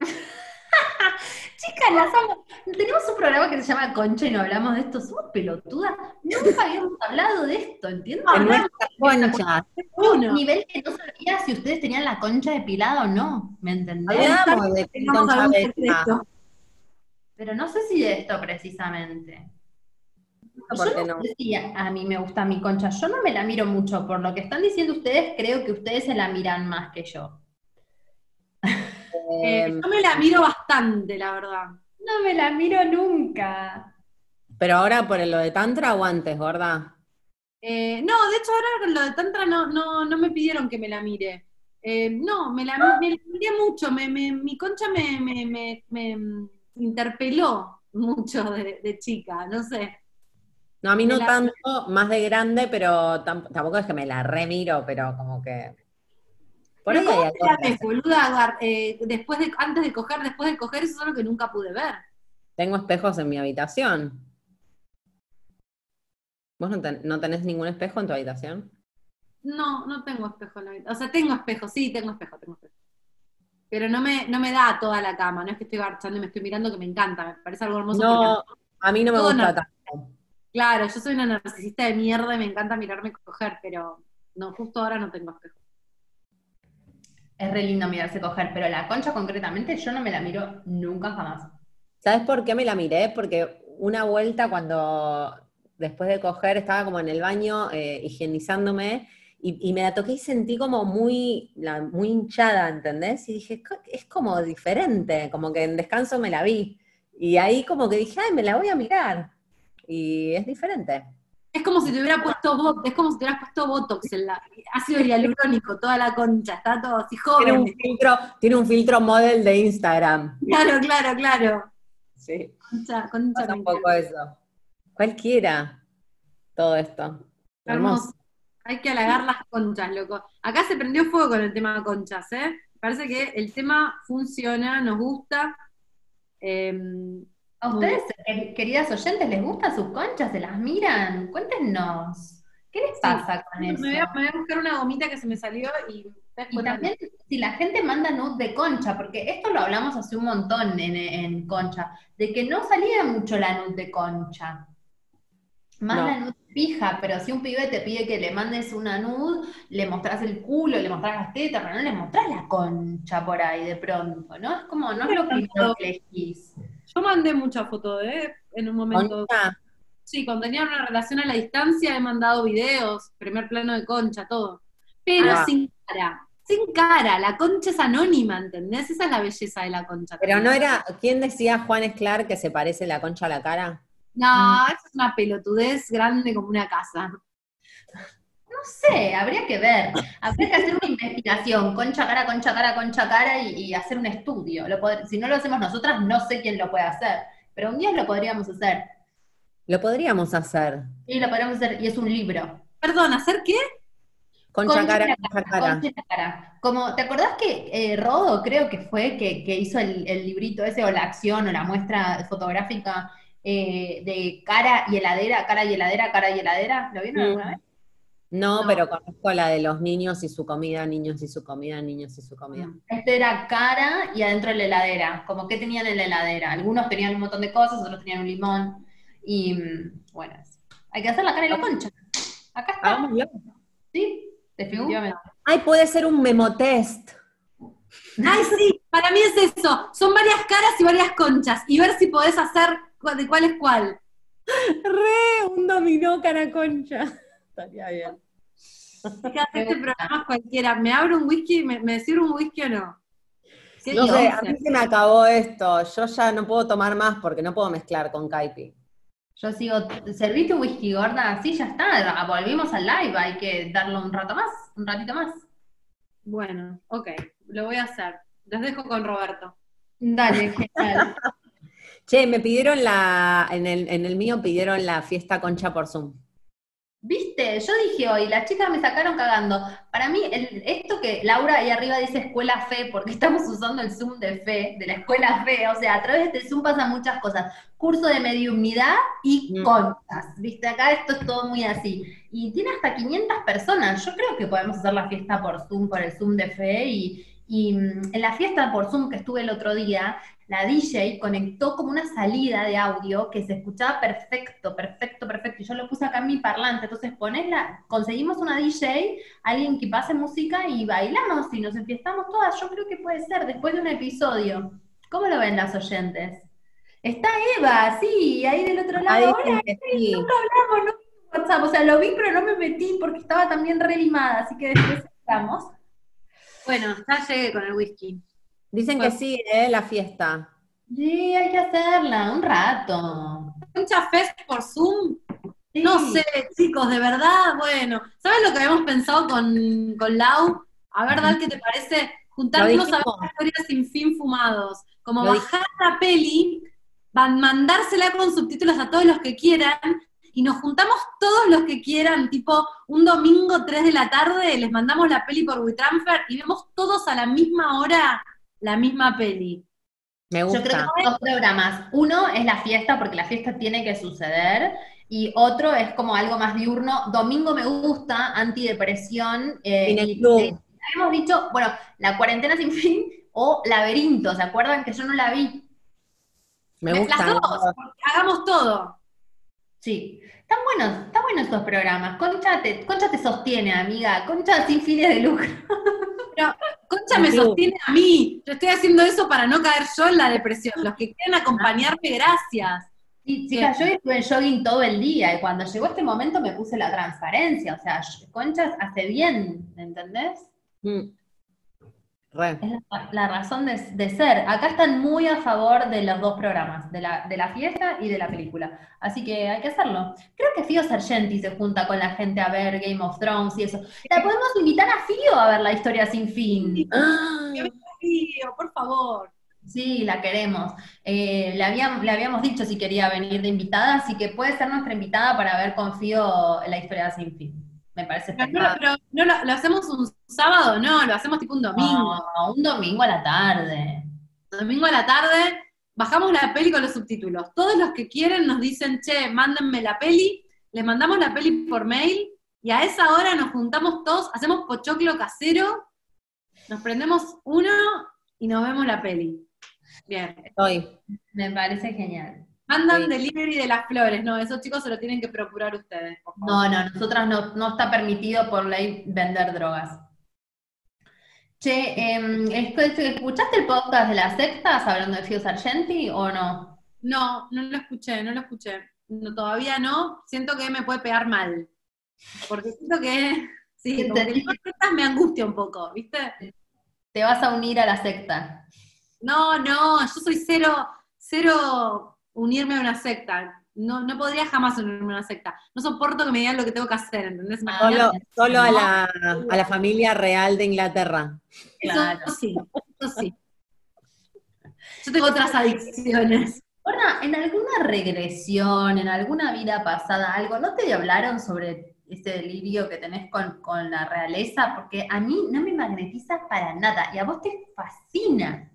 Chicas, las amo. Tenemos un programa que se llama Concha y no hablamos de esto. Somos pelotudas. Nunca habíamos hablado de esto, ¿entiendes? No, en no, concha. un nivel que no sabía si ustedes tenían la concha depilada o no, ¿me entendés? Hablamos de concha. Pero no sé si de esto precisamente. ¿por qué Yo no? no sé si a, a mí me gusta mi concha. Yo no me la miro mucho. Por lo que están diciendo ustedes, creo que ustedes se la miran más que yo. Eh, Eh, yo me la miro bastante, la verdad. No me la miro nunca. pero ahora por lo de Tantra o antes, gorda. Eh, no, de hecho ahora con lo de Tantra no, no, no me pidieron que me la mire. Eh, no, me la, me la miré mucho, me, me- mi concha me interpeló mucho de, de chica, no sé. No, a mí no la- tanto, más de grande, pero tam- tampoco es que me la remiro, pero como que. Por ¿cómo hay algo boluda, eh, después de, antes de coger, después de coger, eso es algo que nunca pude ver. Tengo espejos en mi habitación. ¿Vos no, ten- no tenés ningún espejo en tu habitación? No, no tengo espejo en la habitación. O sea, tengo espejo, sí, tengo espejo, tengo espejo. Pero no me, no me da toda la cama, no es que estoy garchando y me estoy mirando que me encanta, me parece algo hermoso. No, a mí no me gusta tanto. Claro, yo soy una narcisista de mierda y me encanta mirarme coger, pero no, justo ahora no tengo espejo. Es re lindo mirarse coger, pero la concha concretamente yo no me la miro nunca jamás. ¿Sabes por qué me la miré? Porque una vuelta cuando después de coger estaba como en el baño eh, higienizándome y, y me la toqué y sentí como muy, la- muy hinchada, ¿entendés? Y dije, "Co- es como diferente, como que en descanso me la vi. Y ahí como que dije, ay, me la voy a mirar. Y es diferente. Es como si te hubiera puesto botox, es como si te hubieras puesto botox en la ácido hialurónico, toda la concha, está todo así Tiene un joven. filtro, tiene un filtro model de Instagram. Claro, claro, claro. Sí. Concha, concha un poco eso. Cualquiera. Todo esto. Hermoso. Hay que halagar las conchas, loco. Acá se prendió fuego con el tema de conchas, ¿eh? Parece que el tema funciona, nos gusta. Eh, ¿A ustedes, eh, queridas oyentes, les gustan sus conchas? ¿Se las miran? Cuéntenos. ¿Qué les pasa con Me eso? voy, a, me voy a buscar una gomita que se me salió y... Y también si la gente manda nude de concha, porque esto lo hablamos hace un montón en, en concha, de que no salía mucho la nude de concha. Más No. la nude fija, pero si un pibe te pide que le mandes una nude, le mostrás el culo, le mostrás las tetas, pero no le mostrás la concha por ahí de pronto, ¿no? Es como, no es lo primero que elegís. Yo mandé muchas fotos, ¿eh? En un momento. Concha, Sí, cuando tenía una relación a la distancia he mandado videos, primer plano de concha, todo. Pero Ah. sin cara. Sin cara, la concha es anónima, ¿entendés? Esa es la belleza de la concha. Pero no era, ¿quién decía Juan Esclar que se parece la concha a la cara? No, eso es una pelotudez grande como una casa. No sé, habría que ver. Habría que hacer una investigación, concha cara, concha cara, concha cara, y, y hacer un estudio. Lo pod- si no lo hacemos nosotras, no sé quién lo puede hacer. Pero un día lo podríamos hacer. Lo podríamos hacer. Y lo podríamos hacer, y es un libro. Perdón, ¿hacer qué? Concha, Concha cara, concha cara. Concha cara. Como, ¿te acordás que eh, Rodo creo que fue que, que hizo el, el librito ese, o la acción, o la muestra fotográfica eh, de cara y heladera, cara y heladera, cara y heladera? ¿Lo vieron Mm. alguna vez? No, No. pero conozco la de los niños y su comida, niños y su comida, niños y su comida. Este era cara y adentro la heladera. Como que tenían en la heladera. Algunos tenían un montón de cosas, otros tenían un limón. Y mm, bueno, hay que hacer la cara y la concha. Acá está. Hagámoslo. ¿Sí? Definitivamente. Ay, puede ser un memotest. Ay, sí, para mí es eso. Son varias caras y varias conchas. Y ver si podés hacer de cuál es cuál. Re, un dominó cara concha. Estaría bien. Fíjate, este programa es cualquiera. ¿Me abro un whisky? ¿Me, me sirve un whisky o no? No sé, a mí se me acabó esto. Yo ya no puedo tomar más porque no puedo mezclar con Caipi. Yo sigo, ¿serviste un whisky gorda? Sí, ya está, volvimos al live, hay que darle un rato más, un ratito más. Bueno, ok, lo voy a hacer. Los dejo con Roberto. Dale, genial. Che, me pidieron la, en el, en el mío pidieron la fiesta concha por Zoom. ¿Viste? Yo dije hoy, las chicas me sacaron cagando. Para mí, el- esto que Laura ahí arriba dice escuela fe, porque estamos usando el Zoom de fe, de la escuela fe, o sea, a través de este Zoom pasan muchas cosas. Curso de mediumnidad y Mm. conchas, ¿viste? Acá esto es todo muy así. Y tiene hasta 500 personas. Yo creo que podemos hacer la fiesta por Zoom, por el Zoom de fe. Y, y, mm, en la fiesta por Zoom que estuve el otro día, la DJ conectó como una salida de audio que se escuchaba perfecto, perfecto, perfecto. Y yo lo puse acá en mi parlante. Entonces ponésla, conseguimos una DJ, alguien que pase música y bailamos y nos enfiestamos todas. Yo creo que puede ser después de un episodio. ¿Cómo lo ven las oyentes? Está Eva, sí, ahí del otro lado. Hola, sí. nunca hablamos, no WhatsApp. O sea, lo vi, pero no me metí porque estaba también re limada, así que después estamos. Bueno, ya llegué con el whisky. Dicen que sí, ¿eh? La fiesta. Sí, hay que hacerla, un rato. Concha Fest por Zoom. Sí. No sé, chicos, de verdad, bueno. ¿Sabes lo que habíamos pensado con, con Lau? A ver, Dal, ¿qué te parece? Juntarnos a ver historias sin fin fumados. Como Lo bajar la peli, van- mandársela con subtítulos a todos los que quieran, y nos juntamos todos los que quieran, tipo un domingo 3 de la tarde, les mandamos la peli por WeTransfer y vemos todos a la misma hora la misma peli. Me Yo creo que gusta. son dos programas. Uno es la fiesta, porque la fiesta tiene que suceder, y otro es como algo más diurno. Domingo me gusta, antidepresión. eh, En el y- club. eh, habíamos dicho, bueno, la cuarentena sin fin o laberinto, ¿se acuerdan que yo no la vi? Me Las gusta. dos, porque hagamos todo. Sí. Están buenos, están buenos estos programas. Concha te, Concha te sostiene, amiga. Concha sin fines de lucro. Concha me sostiene a mí. Yo estoy haciendo eso para no caer yo en la depresión. Los que quieren acompañarme, gracias. Sí, chicas, yo estuve en jogging todo el día y cuando llegó este momento me puse la transparencia. O sea, Conchas hace bien, ¿me entendés? Mm. Re. Es la, la razón de, de ser. Acá están muy a favor de los dos programas, de la, de la fiesta y de la película. Así que hay que hacerlo. Creo que Fío Sargenti se junta con la gente a ver Game of Thrones y eso. La podemos invitar a Fío a ver la historia sin fin. Ah, Tío, por favor. Sí, la queremos. Eh, le, habíamos, le habíamos dicho si quería venir de invitada, así que puede ser nuestra invitada para ver con Fío la historia sin fin. Me parece Pero, no, espectacular. pero no lo, lo hacemos un sábado, no, lo hacemos tipo un domingo. No, un domingo a la tarde. Domingo a la tarde, bajamos la peli con los subtítulos. Todos los que quieren nos dicen, che, mándenme la peli, les mandamos la peli por mail, y a esa hora nos juntamos todos, hacemos pochoclo casero, nos prendemos uno y nos vemos la peli. Bien. Hoy. Me parece genial. Mandan Sí. delivery de las flores, no, esos chicos se lo tienen que procurar ustedes. por favor. No, no, nosotras no, no está permitido por ley vender drogas. Che, ¿escu- ¿escuchaste el podcast de las sectas hablando de Fio Sargenti o no? No, no lo escuché, no lo escuché. No, todavía no. Siento que me puede pegar mal. Porque siento que, sí, como que Entendí. las sectas me angustia un poco, ¿viste? Te vas a unir a la secta. No, no, yo soy cero, cero unirme a una secta. No, no podría jamás unirme a una secta. No soporto que me digan lo que tengo que hacer, ¿entendés? Solo, solo a, la, a la familia real de Inglaterra. Eso Claro. sí, eso sí. Yo tengo otras adicciones. Borna, en alguna regresión, en alguna vida pasada, algo, ¿no te hablaron sobre ese delirio que tenés con, con la realeza? Porque a mí no me magnetiza para nada y a vos te fascina.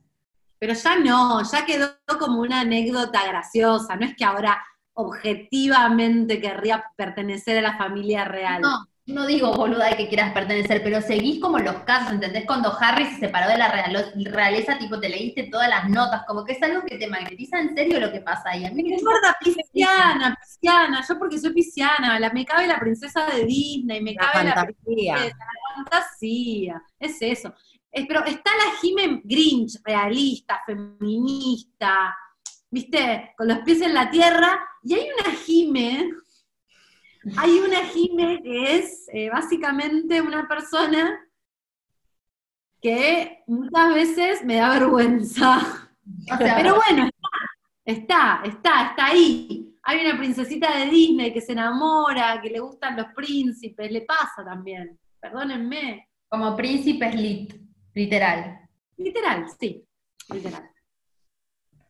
Pero ya no, ya quedó como una anécdota graciosa. No es que ahora objetivamente querría pertenecer a la familia real. No, no digo boluda de que quieras pertenecer, pero seguís como los casos, ¿entendés? Cuando Harry se separó de la realeza, tipo, te leíste todas las notas, como que es algo que te magnetiza en serio lo que pasa ahí. A mí me gorda pisciana, pisciana. Yo porque soy pisciana, la, me cabe la princesa de Disney, me La cabe la fantasía. fantasía. Es eso. Es- pero está la Jime Grinch, realista, feminista, ¿viste? Con los pies en la tierra. Y hay una Jime, hay una Jime que es eh, básicamente una persona que muchas veces me da vergüenza. O sea, Pero bueno, está, está, está, está ahí. Hay una princesita de Disney que se enamora, que le gustan los príncipes, le pasa también. Perdónenme. como príncipes lit, literal. Literal, sí. Literal.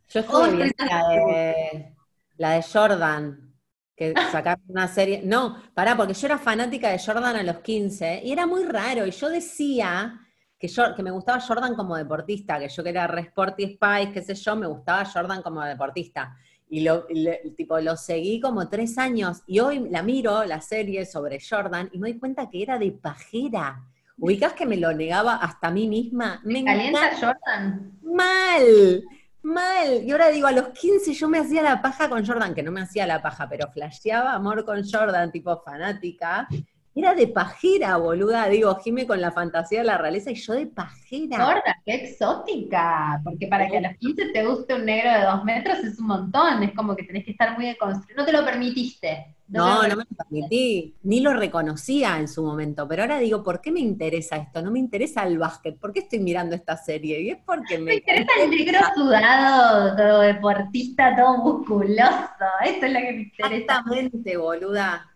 Yo estuve viendo la de, la de Jordan, que sacaron una serie. No, pará, porque yo era fanática de Jordan a los 15 y era muy raro. Y yo decía que, yo, que me gustaba Jordan como deportista, que yo que era re Sporty Spice, qué sé yo, me gustaba Jordan como deportista. Y lo, le- tipo, lo seguí como tres años y hoy la miro, la serie sobre Jordan, y me doy cuenta que era de pajera. ¿Ubicás que me lo negaba hasta a mí misma? Me ¿Calienta Jordan? Mal, mal. Y ahora digo, a los 15 yo me hacía la paja con Jordan, que no me hacía la paja, pero flasheaba amor con Jordan, tipo fanática. Era de pajera, boluda. Digo, Jime con la fantasía de la realeza y yo de pajera. Gorda, qué exótica. Porque para que a los 15 te guste un negro de dos metros es un montón. Es como que tenés que estar muy deconstruido. No te lo permitiste. No, te no me lo permití, ni lo reconocía en su momento, pero ahora digo, ¿por qué me interesa esto? No me interesa el básquet, ¿por qué estoy mirando esta serie? Y es porque Me me... interesa el negro sudado, todo deportista, todo musculoso. Esto es lo que me interesa. Exactamente, boluda.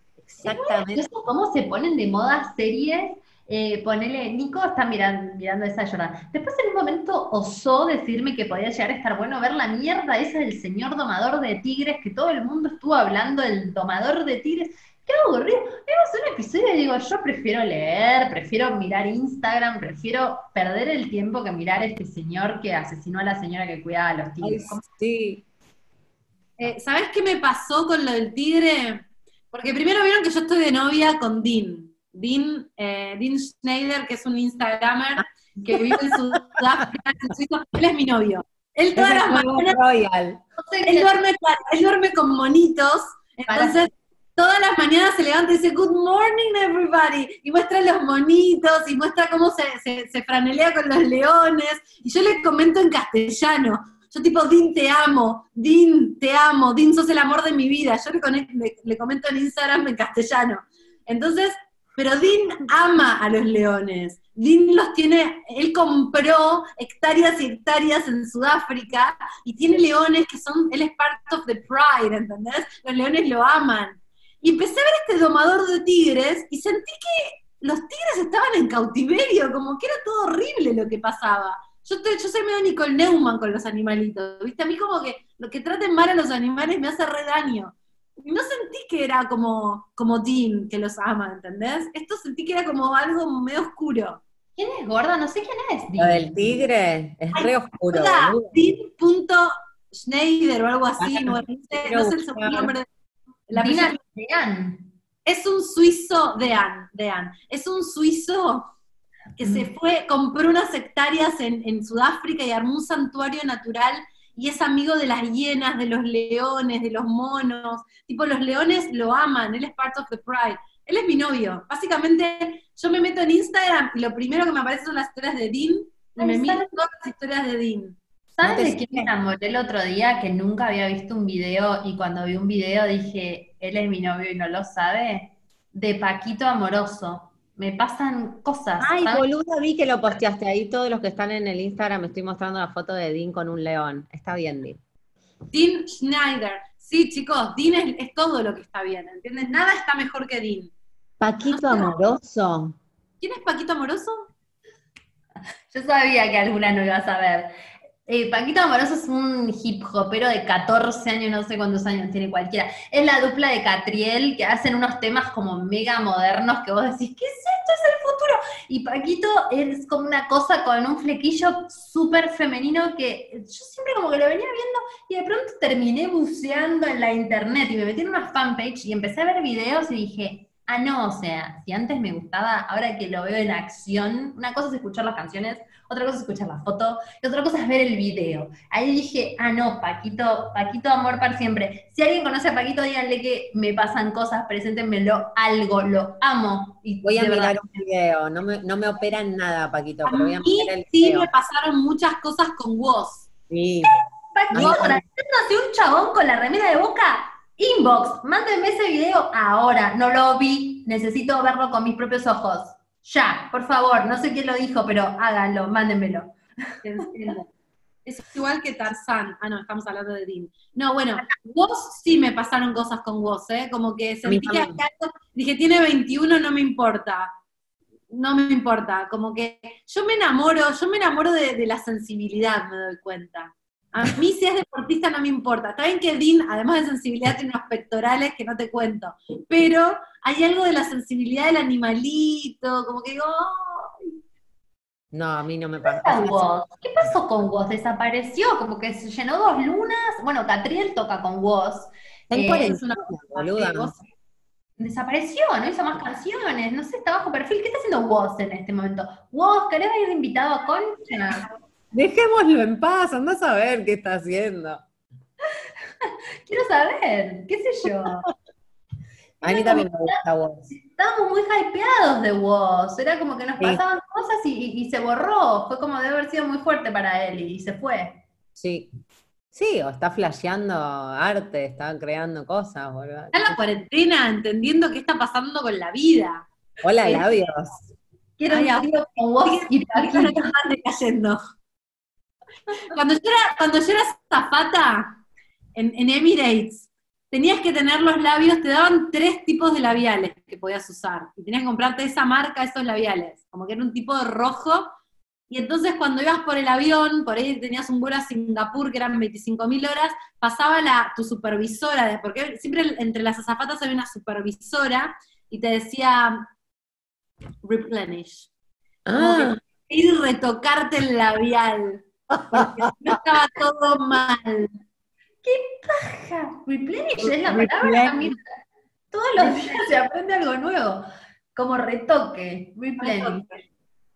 Exactamente. ¿Cómo se ponen de moda series? Eh, ponele, Nico está mirando, mirando esa Jordan. Después en un momento osó decirme que podía llegar a estar bueno ver la mierda esa del señor domador de tigres, que todo el mundo estuvo hablando del domador de tigres. Qué aburrido. Vimos un episodio y digo, yo prefiero leer, prefiero mirar Instagram, prefiero perder el tiempo que mirar a este señor que asesinó a la señora que cuidaba a los tigres. ¿Cómo- sí, Eh, ¿Sabés qué me pasó con lo del tigre? Porque primero vieron que yo estoy de novia con Dean. Dean, eh, Dean Schneider, que es un Instagramer que vive en Sudáfrica, en Suiza. Él es mi novio. Él todas las mañanas Royal. Él duerme, él duerme con monitos, entonces todas las mañanas se levanta y dice, Good morning everybody, y muestra los monitos, y muestra cómo se, se, se franelea con los leones, y yo le comento en castellano, yo tipo, Dean te amo, Dean te amo, Dean sos el amor de mi vida, yo le, le- comento en Instagram en castellano. Entonces, pero Dean ama a los leones. Dean los tiene, él compró hectáreas y hectáreas en Sudáfrica y tiene leones que son, él es part of the pride, ¿entendés? Los leones lo aman. Y empecé a ver este domador de tigres y sentí que los tigres estaban en cautiverio, como que era todo horrible lo que pasaba. Yo, estoy- yo soy medio Nicole Neumann con los animalitos, ¿viste? A mí como que lo que traten mal a los animales me hace re daño. Y no sentí que era como, como Dean, que los ama, ¿entendés? Esto sentí que era como algo medio oscuro. ¿Quién es gorda? No sé quién es. Lo del tigre es re oscuro, boludo. Schneider o algo así, no, no sé, no sé el nombre. de- La Dina apellido- Leán. es un suizo, Dean, Dean, es un suizo que se fue, compró unas hectáreas en, en Sudáfrica y armó un santuario natural y es amigo de las hienas, de los leones, de los monos. Tipo, los leones lo aman, él es part of the pride. Él es mi novio. Básicamente, yo me meto en Instagram y lo primero que me aparece son las historias de Dean y me miro todas las historias de Dean. ¿Sabes No de quién me enamoré el otro día? Que nunca había visto un video y cuando vi un video dije, él es mi novio y no lo sabe. De Paquito Amoroso. Me pasan cosas. Ay, ¿sabes? boluda, vi que lo posteaste ahí. Todos los que están en el Instagram, me estoy mostrando la foto de Dean con un león. Está bien, Dean. Dean Schneider. Sí, chicos, Dean es, es todo lo que está bien, ¿entiendes? Nada está mejor que Dean. Paquito amoroso. ¿Quién es Paquito Amoroso? Yo sabía que alguna no iba a saber. Eh, Paquito Amoroso es un hip hopero de 14 años, no sé cuántos años tiene cualquiera. Es la dupla de Catriel que hacen unos temas como mega modernos que vos decís, ¿qué es esto? Es el futuro. Y Paquito es como una cosa con un flequillo súper femenino que yo siempre como que lo venía viendo y de pronto terminé buceando en la internet y me metí en una fanpage y empecé a ver videos y dije, ah, no, o sea, si antes me gustaba, ahora que lo veo en acción, una cosa es escuchar las canciones, otra cosa es escuchar la foto, y otra cosa es ver el video. Ahí dije, ah, no, Paquito, Paquito amor para siempre. Si alguien conoce a Paquito, díganle que me pasan cosas, preséntenmelo algo, lo amo. Y Voy a de verdad, mirar un video. No me, no me operan nada, Paquito, A pero voy a mí mirar el sí video. me pasaron muchas cosas con vos. Sí. Paquito, tratándose un chabón con la remera de boca, inbox, mándenme ese video ahora, no lo vi, necesito verlo con mis propios ojos. Ya, por favor, no sé quién lo dijo, pero háganlo, mándenmelo. Es igual que Tarzán. Ah, no, estamos hablando de Dean. No, bueno, vos sí me pasaron cosas con vos, ¿eh? Como que sentí que algo- dije, tiene 21, no me importa. No me importa. Como que yo me enamoro, yo me enamoro de, de la sensibilidad, me doy cuenta. A mí si es deportista no me importa. Está bien que Dean, además de sensibilidad, tiene unos pectorales que no te cuento. Pero hay algo de la sensibilidad del animalito, como que digo, "Ay". No, a mí no me pasa. ¿Qué pasó con Woz? Desapareció, como que se llenó dos lunas. Bueno, Catriel toca con Woz. Eh, es una- boluda. vos- Desapareció, no hizo más canciones, no sé, está bajo perfil. ¿Qué está haciendo Woz en este momento? Woz, ¿querés ir invitado a Concha? Dejémoslo en paz, anda a saber qué está haciendo. Quiero saber, qué sé yo. A mí también me gusta vos. Estábamos muy hypeados de Woz, era como que nos Sí. pasaban cosas y, y- y se borró. Fue como de haber sido muy fuerte para él y, se fue. Sí. Sí, o está flasheando arte, está creando cosas, boludo. Está en la cuarentena entendiendo qué está pasando con la vida. Hola, Sí. labios. Quiero Ay, un trío con Woz y están decayendo. Cuando yo era, cuando yo era zafata en, en Emirates, tenías que tener los labios, te daban tres tipos de labiales que podías usar. Y tenías que comprarte esa marca, esos labiales. Como que era un tipo de rojo. Y entonces cuando ibas por el avión, por ahí tenías un vuelo a Singapur que eran 25.000 horas, pasaba la, tu supervisora, porque siempre entre las azafatas había una supervisora y te decía replenish Ah, ir y retocarte el labial. Porque no estaba todo mal. Ja, Replenish es la palabra. mira. Todos los días se aprende algo nuevo. Como retoque, replenish.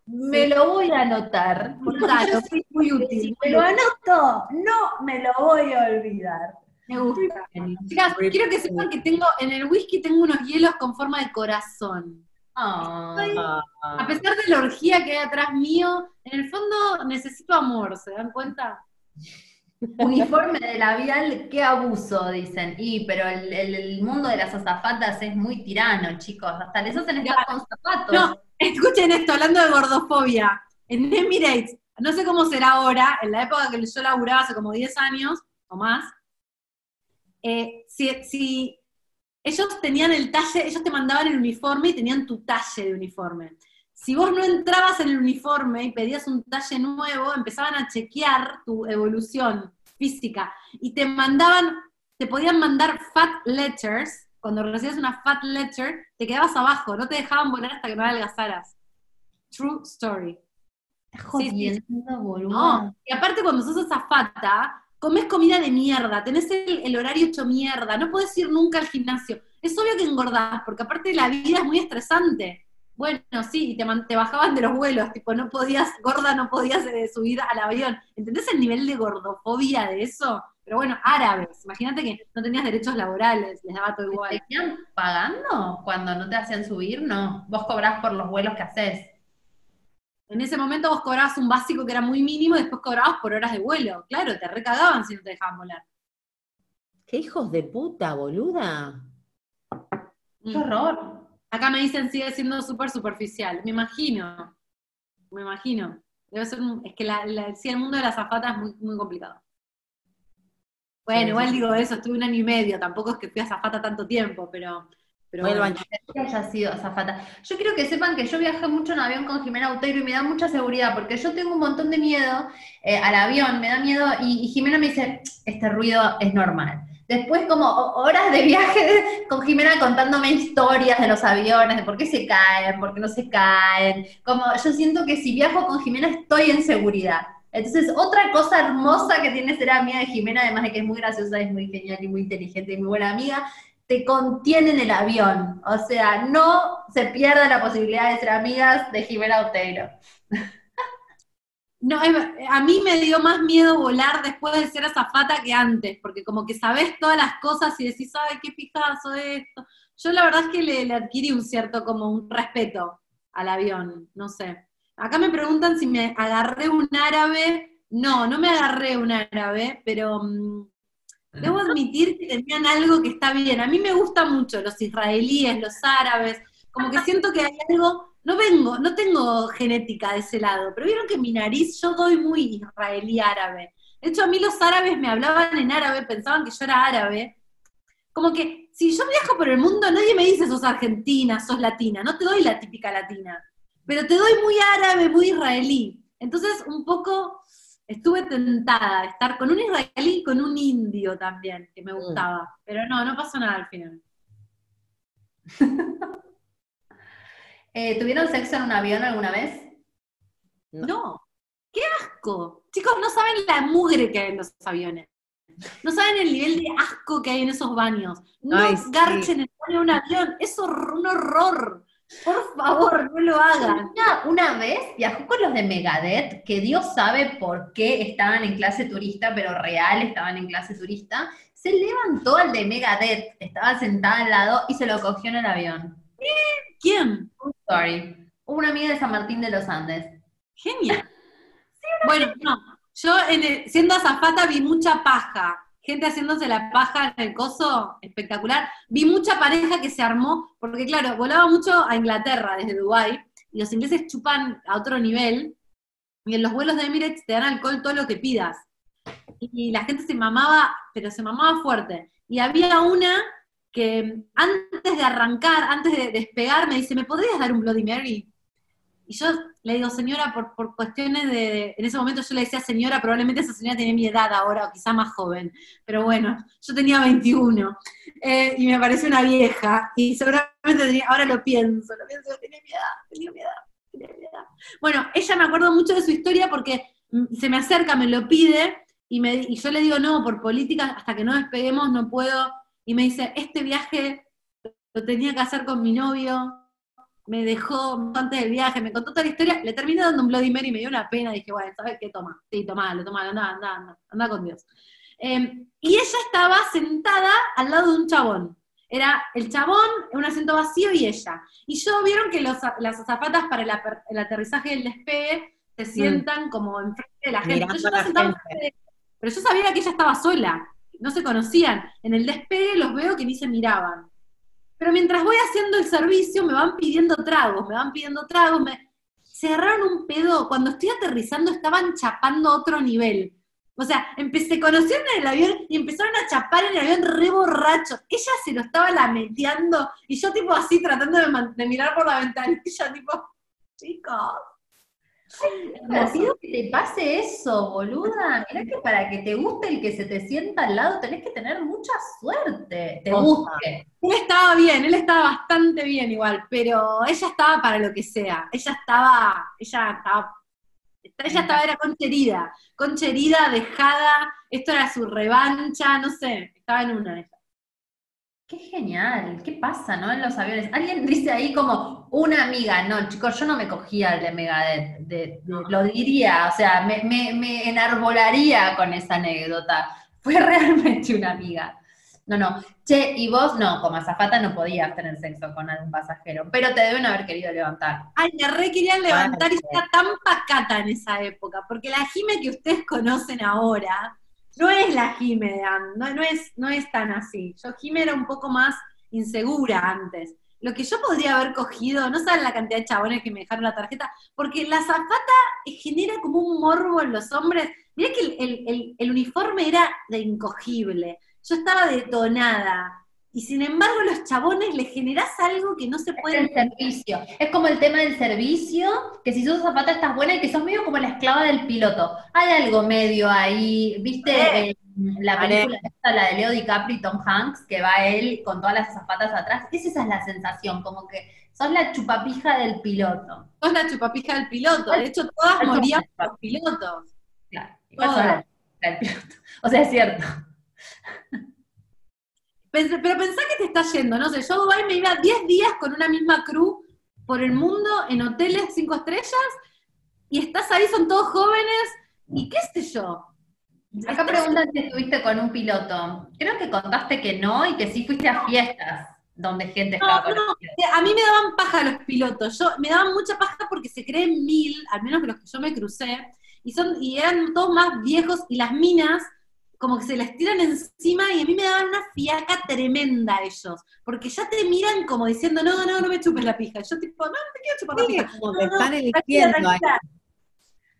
Me lo voy a anotar. Claro, sí, muy útil. Si me lo anoto, no me lo voy a olvidar. Me gusta. Chicas, quiero que sepan que tengo, en el whisky tengo unos hielos con forma de corazón. Ah. A pesar de la orgía que hay atrás mío, en el fondo necesito amor, ¿se dan cuenta? Uniforme de labial, qué abuso, dicen. Y, pero el, el- el mundo de las azafatas es muy tirano, chicos. Hasta les hacen estar con zapatos. No, escuchen esto, hablando de gordofobia. En Emirates, no sé cómo será ahora, en la época que yo laburaba hace como 10 años o más, eh, si, si ellos tenían el talle, ellos te mandaban el uniforme y tenían tu talle de uniforme. Si vos no entrabas en el uniforme y pedías un talle nuevo, empezaban a chequear tu evolución física y te mandaban, te podían mandar fat letters. Cuando recibías una fat letter, te quedabas abajo, no te dejaban volar hasta que no adelgazaras. True story. Estás Sí, sí, jodiendo, boludo. No, y aparte cuando sos azafata, comes comida de mierda, tenés el, el horario hecho mierda, no podés ir nunca al gimnasio. Es obvio que engordás, porque aparte la vida es muy estresante. Bueno, sí, y te, te bajaban de los vuelos, tipo, no podías, gorda, no podías eh, subir al avión. ¿Entendés el nivel de gordofobia de eso? Pero bueno, árabes, imagínate que no tenías derechos laborales, les daba todo ¿Te igual. seguían pagando cuando no te hacían subir? No, vos cobrás por los vuelos que haces. En ese momento vos cobrabas un básico que era muy mínimo y después cobrabas por horas de vuelo. Claro, te recagaban si no te dejaban volar. ¿Qué hijos de puta, boluda? ¡Qué horror! Acá me dicen sigue siendo súper superficial. Me imagino. Me imagino. Debe ser un- es que la, la- sí, el mundo de la zafata es muy, muy complicado. Bueno, Sí, igual sí. digo eso, estuve un año y medio, tampoco es que fui a zafata tanto tiempo, pero, pero Vuelvan, bueno. que haya sido azafata. Yo quiero que sepan que yo viajé mucho en avión con Jimena Uteiro y me da mucha seguridad, porque yo tengo un montón de miedo eh, al avión, me da miedo, y, y Jimena me dice, este ruido es normal. Después como ho- horas de viaje con Jimena contándome historias de los aviones, de por qué se caen, por qué no se caen. Como yo siento que si viajo con Jimena estoy en seguridad. Entonces, otra cosa hermosa que tiene ser amiga de Jimena, además de que es muy graciosa, es muy genial y muy inteligente y muy buena amiga, te contiene en el avión. O sea, no se pierda la posibilidad de ser amigas de Jimena Oteiro. No, a mí me dio más miedo volar después de ser azafata que antes, porque como que sabes todas las cosas y decís, ay, qué pijazo esto. Yo la verdad es que le, le adquirí un cierto como un respeto al avión, no sé. Acá me preguntan si me agarré un árabe. No, no me agarré un árabe, pero mm, debo admitir que tenían algo que está bien. A mí me gusta mucho los israelíes, los árabes, como que siento que hay algo, no vengo, no tengo genética de ese lado, pero vieron que mi nariz yo doy muy israelí árabe. De hecho, a mí los árabes me hablaban en árabe, pensaban que yo era árabe. Como que si yo viajo por el mundo, nadie me dice sos argentina, sos latina, no te doy la típica latina, pero te doy muy árabe, muy israelí. Entonces, un poco estuve tentada de estar con un israelí y con un indio también, que me gustaba. Pero no, no pasó nada al final. Eh, ¿Tuvieron sexo en un avión alguna vez? No. No, qué asco. Chicos, no saben la mugre que hay en los aviones. No saben el nivel de asco que hay en esos baños. No Ay, sí. el baño de un avión. Es hor- un horror. Por favor, no lo hagan. Una, una vez viajó con los de Megadeth, que Dios sabe por qué estaban en clase turista, pero real estaban en clase turista. Se levantó al de Megadeth, estaba sentada al lado y se lo cogió en el avión. ¿Quién? Sorry. Una amiga de San Martín de los Andes. Genial. Bueno, no. Yo en el- siendo azafata vi mucha paja. Gente haciéndose la paja en el coso, espectacular. Vi mucha pareja que se armó, porque claro, volaba mucho a Inglaterra desde Dubái, y los ingleses chupan a otro nivel, y en los vuelos de Emirates te dan alcohol todo lo que pidas. Y la gente se mamaba, pero se mamaba fuerte. Y había una que antes de arrancar, antes de despegar, me dice, ¿me podrías dar un Bloody Mary? Y yo le digo, señora, por, por cuestiones de, en ese momento yo le decía señora, probablemente esa señora tenía mi edad ahora, o quizá más joven, pero bueno, yo tenía 21, eh, y me pareció una vieja, y seguramente ahora lo pienso, lo pienso, tenía mi edad, tenía mi edad, tenía mi edad. Bueno, ella me acuerdo mucho de su historia porque mm, se me acerca, me lo pide, y, me, y yo le digo, no, por política, hasta que no despeguemos no puedo, y me dice, este viaje lo tenía que hacer con mi novio, me dejó antes del viaje, me contó toda la historia, le terminé dando un Bloody Mary y me dio una pena, dije, bueno, ¿sabes qué? Toma, sí, tomalo, tomalo, anda, anda, anda, anda con Dios. Eh, y ella estaba sentada al lado de un chabón. Era el chabón, un asiento vacío y ella. Y yo vieron que los, las azafatas para el, aper- el aterrizaje y el despegue se sientan como enfrente de la gente. Yo la gente. de- Pero yo sabía que ella estaba sola, no se conocían. En el despegue los veo que ni se miraban. Pero mientras voy haciendo el servicio, me van pidiendo tragos, me van pidiendo tragos, me... se agarraron un pedo. Cuando estoy aterrizando estaban chapando a otro nivel. O sea, empecé, conocieron en el avión y empezaron a chapar en el avión re borracho. Ella se lo estaba lameteando y yo tipo así tratando de, de mirar por la ventanilla, tipo, chicos. Pido que te pase eso, boluda. Mirá que para que te guste el que se te sienta al lado tenés que tener mucha suerte. Te guste. Él estaba bien, él estaba bastante bien igual, pero ella estaba para lo que sea. Ella estaba, ella estaba, Ella estaba, era concha herida, concha herida, dejada, esto era su revancha, no sé, estaba en una. Qué genial, ¿qué pasa, no? En los aviones. Alguien dice ahí como una amiga, no, chicos, yo no me cogía el de Megadeth, de- lo diría, o sea, me, me- me enarbolaría con esa anécdota. Fue realmente una amiga. No, no. Che, y vos no, como azafata no podías tener sexo con algún pasajero, pero te deben haber querido levantar. Ay, me re querían levantar y era tan pacata en esa época, porque la Jime que ustedes conocen ahora no es la Jime no, es, tan así. Yo Jime era un poco más insegura antes. Lo que yo podría haber cogido, no saben la cantidad de chabones que me dejaron la tarjeta, porque la zapata genera como un morbo en los hombres. Mirá que el- el uniforme era de incogible. Yo estaba detonada. Y sin embargo, los chabones les generás algo que no se puede El servicio. Es como el tema del servicio, que si sos azafata estás buena y que sos medio como la esclava del piloto. Hay algo medio ahí, ¿viste? Eh. eh, la Vale. película esta, la de Leo DiCaprio y Tom Hanks, que va él con todas las azafatas atrás. Es esa es la sensación, como que sos la chupapija del piloto. sos la chupapija del piloto. De hecho, todas morían piloto. por pilotos. Claro. Todas. sos la chupapija del piloto. O sea, es cierto. Pero pensá que te está yendo, no sé, yo a Dubái me iba 10 días con una misma crew por el mundo, en hoteles 5 estrellas, y estás ahí, son todos jóvenes, y qué sé yo. Acá preguntan si estuviste con un piloto. Creo que contaste que no y que sí fuiste a fiestas donde gente No, estaba no, A mí me daban paja los pilotos, yo me daban mucha paja porque se creen mil, al menos que los que yo me crucé, y son y eran todos más viejos y las minas como que se les tiran encima y a mí me daban una fiaca tremenda ellos, porque ya te miran como diciendo, no, no, no me chupes la pija. Yo tipo, no, no te quiero chupar la pija. como que No, no, están eligiendo.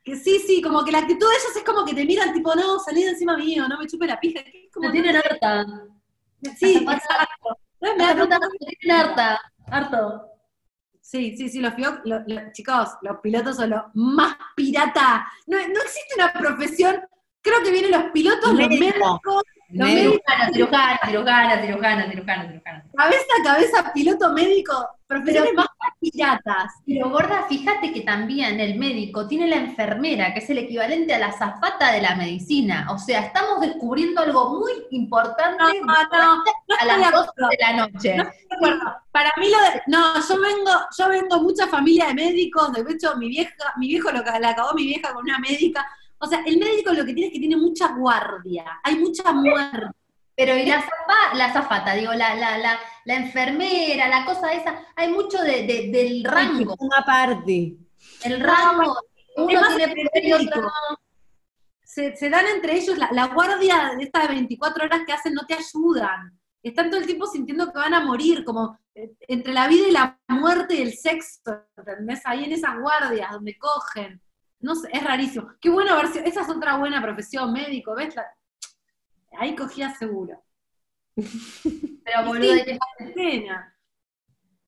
Que sí, sí, como que la actitud de ellos es como que te miran tipo, no, salí de encima mío, no me chupes la pija. Como, Me tienen harta. sí, exacto. Entonces me tienen harta. Harto. Sí, sí, sí, los, fio- lo- lo- chicos, los pilotos son los más pirata. No, no existe una profesión, creo que vienen los pilotos, los Médico. médicos, los Médico. médicos, Cirujana, cirujana, cirujana, cirujana, cirujana, cabeza a cabeza, piloto médico, profesiones Pero- más piratas. Pero gorda, fíjate que también el médico tiene la enfermera, que es el equivalente a la zafata de la medicina. O sea, estamos descubriendo algo muy importante No, no, no, a las 12 acuerdo. de la noche. Para mí lo de, no, yo vengo, yo vengo mucha familia de médicos, de hecho mi vieja, mi viejo lo que la acabó mi vieja con una médica. O sea, el médico lo que tiene es que tiene mucha guardia, hay mucha muerte. Pero y la, zafa- la zafata, digo, la, la, la, la enfermera, la cosa esa, hay mucho de, de- del rango. Una party. El rango, uno más tiene otro no. se dan entre ellos, la, la guardia de estas 24 horas que hacen no te ayudan. Están todo el tiempo sintiendo que van a morir, como eh, entre la vida y la muerte y el sexo, ¿entendés? Ahí en esas guardias donde cogen. No sé, es rarísimo. Qué buena versión, esa es otra buena profesión, médico, ¿ves? La- ahí cogía seguro. Pero boludo, hay que, Pena.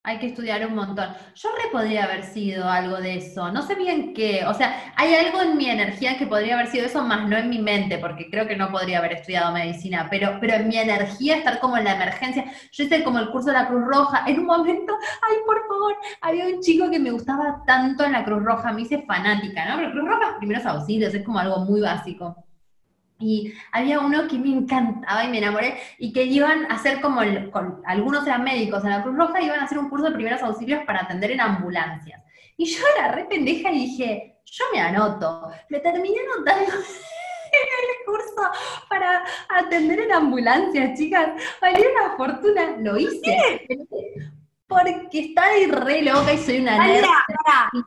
Hay que estudiar un montón. Yo re podría haber sido algo de eso, no sé bien qué, o sea, hay algo en mi energía que podría haber sido eso, más no en mi mente, porque creo que no podría haber estudiado medicina, pero, pero en mi energía estar como en la emergencia. Yo hice como el curso de la Cruz Roja, en un momento, ay, por favor, había un chico que me gustaba tanto en la Cruz Roja, me hice fanática, ¿no? Pero Cruz Roja, primeros auxilios, es como algo muy básico. Y había uno que me encantaba y me enamoré, y que iban a hacer como, el- con, algunos eran médicos en la Cruz Roja, iban a hacer un curso de primeros auxilios para atender en ambulancias. Y yo era re pendeja y dije, yo me anoto. Me terminé anotando en el curso para atender en ambulancias, chicas. Valió una fortuna, lo hice. Porque estoy re loca y soy una nerd.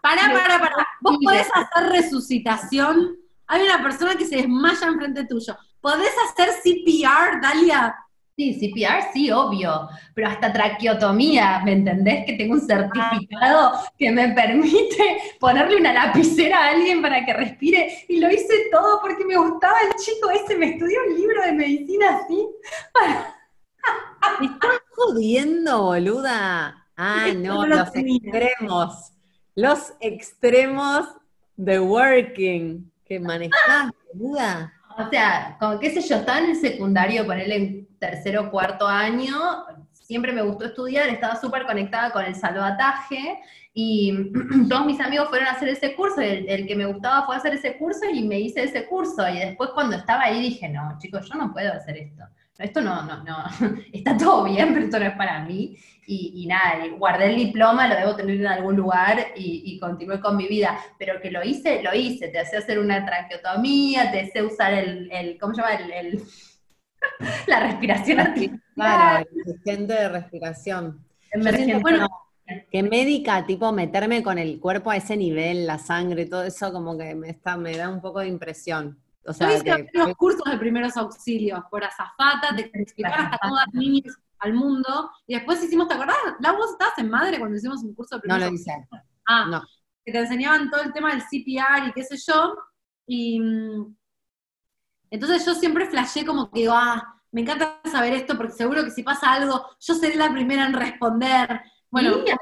pará, pará, pará, pará. ¿Vos podés hacer resucitación? Hay una persona que se desmaya enfrente tuyo. ¿Podés hacer CPR, Dalia? Sí, CPR sí, obvio, pero hasta traqueotomía, ¿me entendés? Que tengo un certificado que me permite ponerle una lapicera a alguien para que respire y lo hice todo porque me gustaba el chico ese, me estudió un libro de medicina así. ¿Me estás jodiendo, boluda? Ah, no, no lo los extremos. Los extremos de working que manejás, boluda. O sea, como qué sé yo, estaba en el secundario, ponerle en tercero o cuarto año, siempre me gustó estudiar, estaba súper conectada con el salvataje y todos mis amigos fueron a hacer ese curso, el, que me gustaba fue hacer ese curso y me hice ese curso y después cuando estaba ahí dije, no, chicos, yo no puedo hacer esto esto no, no, no, está todo bien, pero esto no es para mí. Y, nada, guardé el diploma, lo debo tener en algún lugar y, continué con mi vida. Pero que lo hice, lo hice. Te hacía hacer una traqueotomía, te sé usar el, el ¿cómo se llama? El, la respiración artificial. Claro, el de respiración. Bueno, que médica, tipo meterme con el cuerpo a ese nivel, la sangre, todo eso como que me, está, me da un poco de impresión. O sea, Yo hice los cursos de primeros auxilios por azafata, te explicaron hasta cómo dar niños al mundo, y después hicimos, ¿te acordás? La vos estabas en madre cuando hicimos un curso de primeros No lo hice. Ah, no. que te enseñaban todo el tema del CPR y qué sé yo, y mm, entonces yo siempre flashé como que ah, me encanta saber esto porque seguro que si pasa algo, yo seré la primera en responder. Bueno, que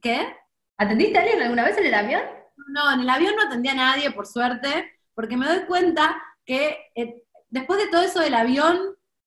¿qué? ¿Atendiste a alguien alguna vez en el avión? No, en el avión no atendía a nadie, por suerte, porque me doy cuenta que eh, después de todo eso del avión,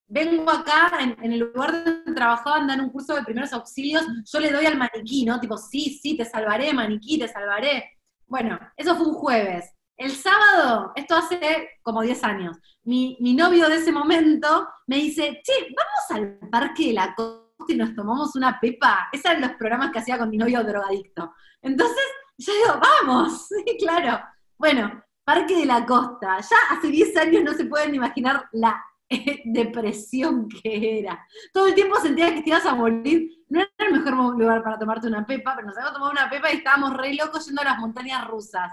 vengo acá, en, el lugar donde trabajaba, en un curso de primeros auxilios, yo le doy al maniquí, ¿no? Tipo, sí, sí, te salvaré, maniquí, te salvaré. Bueno, eso fue un jueves. El sábado, esto hace como 10 años, mi, mi novio de ese momento me dice, che, vamos al Parque de la Costa y nos tomamos una pepa. Esos eran los programas que hacía con mi novio drogadicto. Entonces, yo digo, vamos, sí, claro. Bueno, Parque de la Costa. Ya hace 10 años no se pueden imaginar la eh, depresión que era. Todo el tiempo sentías que te ibas a morir. No era el mejor lugar para tomarte una pepa, pero nos habíamos tomado una pepa y estábamos re locos yendo a las montañas rusas.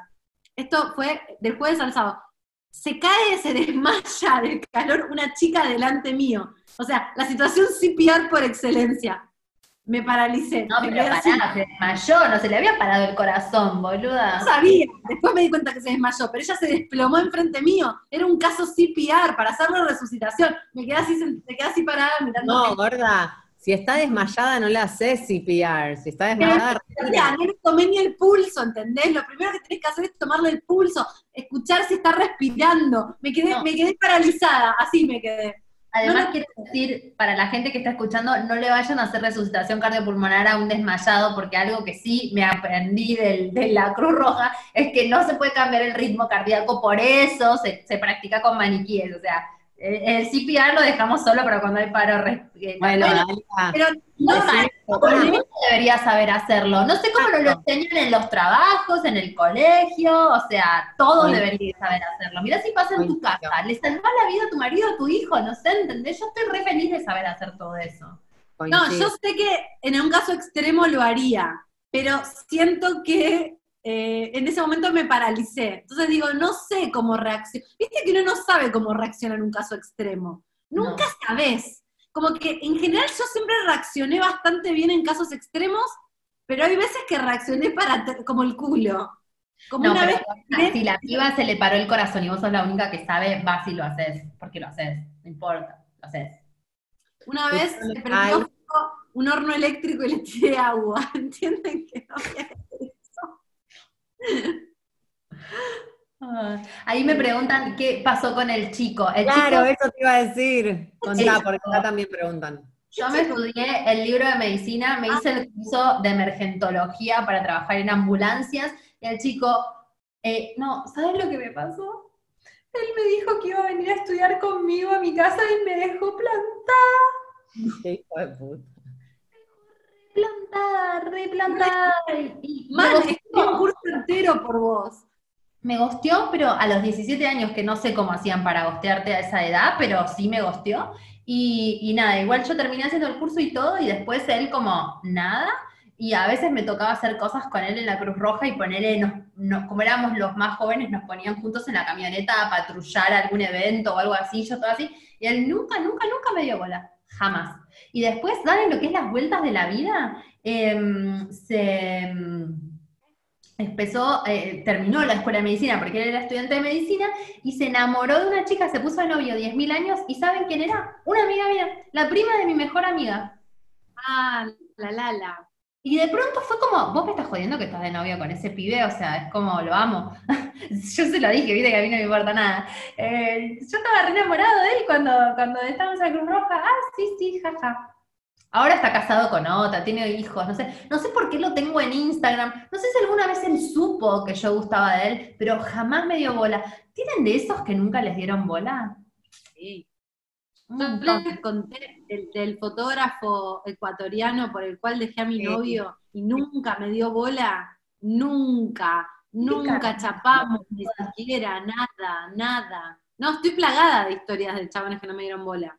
Esto fue del jueves al sábado. Se cae, se desmaya del calor una chica delante mío. O sea, la situación CPR por excelencia me paralicé. No, pero pará, se desmayó, no se le había parado el corazón, boluda. No sabía, después me di cuenta que se desmayó, pero ella se desplomó enfrente mío. Era un caso CPR para hacerle resucitación. Me quedé así, me quedé así parada mirando. No, gorda, si está desmayada no le haces CPR, si está desmayada... no le tomé ni el pulso, ¿entendés? Lo primero que tenés que hacer es tomarle el pulso, escuchar si está respirando. Me quedé, me quedé paralizada, así me quedé. Además, quiero decir, para la gente que está escuchando, no le vayan a hacer resucitación cardiopulmonar a un desmayado, porque algo que sí me aprendí de la Cruz Roja es que no se puede cambiar el ritmo cardíaco, por eso se, se practica con maniquíes. O sea, el CPR lo dejamos solo para cuando hay paro. Bueno, pero no, no debería saber hacerlo. No sé cómo lo enseñan en los trabajos, en el colegio, o sea, todos deberían saber hacerlo. Mira si pasa en tu casa, le salvas la vida a tu marido, a tu hijo, no sé, ¿entendés? Yo estoy re feliz de saber hacer todo eso. No, yo sé que en un caso extremo lo haría, pero siento que eh, en ese momento me paralicé. Entonces digo, no sé cómo reaccionar. Viste que uno no sabe cómo reaccionar en un caso extremo. Nunca sabes. Como que en general yo siempre reaccioné bastante bien en casos extremos, pero hay veces que reaccioné para como el culo. Como no, una vez si la piba se le paró el corazón y vos sos la única que sabe, vas y lo haces, porque lo haces, no importa, lo haces. Una vez se prendió un horno eléctrico y le tiré agua, ¿entienden que no ahí me preguntan qué pasó con el chico. claro, eso te iba a decir. Contá, porque acá también preguntan. Yo me estudié el libro de medicina, me hice el curso de emergentología para trabajar en ambulancias, y el chico, eh, no, ¿sabes lo que me pasó? Él me dijo que iba a venir a estudiar conmigo a mi casa y me dejó plantada. Qué hijo de puta. Replantada, replantada. Y, Mal, un curso entero por vos. Me gosteó, pero a los 17 años, que no sé cómo hacían para gostearte a esa edad, pero sí me gosteó. Y, nada, igual yo terminé haciendo el curso y todo, y después él como nada. Y a veces me tocaba hacer cosas con él en la Cruz Roja y ponerle, como éramos los más jóvenes, nos ponían juntos en la camioneta a patrullar algún evento o algo así, yo todo así. Y él nunca, nunca, nunca me dio bola. Jamás. Y después, ¿saben lo que es las vueltas de la vida? Em, se em, empezó, eh, terminó la escuela de medicina porque él era estudiante de medicina y se enamoró de una chica, se puso de novio 10.000 años y ¿saben quién era? Una amiga mía, la prima de mi mejor amiga. Ah, la Lala. Y de pronto fue como, vos me estás jodiendo que estás de novio con ese pibe, o sea, es como, lo amo. yo se lo dije, viste que a mí no me importa nada. Eh, yo estaba re enamorado de él cuando, cuando estábamos en Cruz Roja. Ah, sí, sí, jaja. Ahora está casado con otra, tiene hijos, no sé, no sé por qué lo tengo en Instagram, no sé si alguna vez él supo que yo gustaba de él, pero jamás me dio bola. ¿Tienen de esos que nunca les dieron bola? Sí. Yo les conté del, del fotógrafo ecuatoriano por el cual dejé a mi Sí. novio y nunca me dio bola, nunca, nunca chapamos, ni siquiera, nada, nada. No, estoy plagada de historias de chabones que no me dieron bola.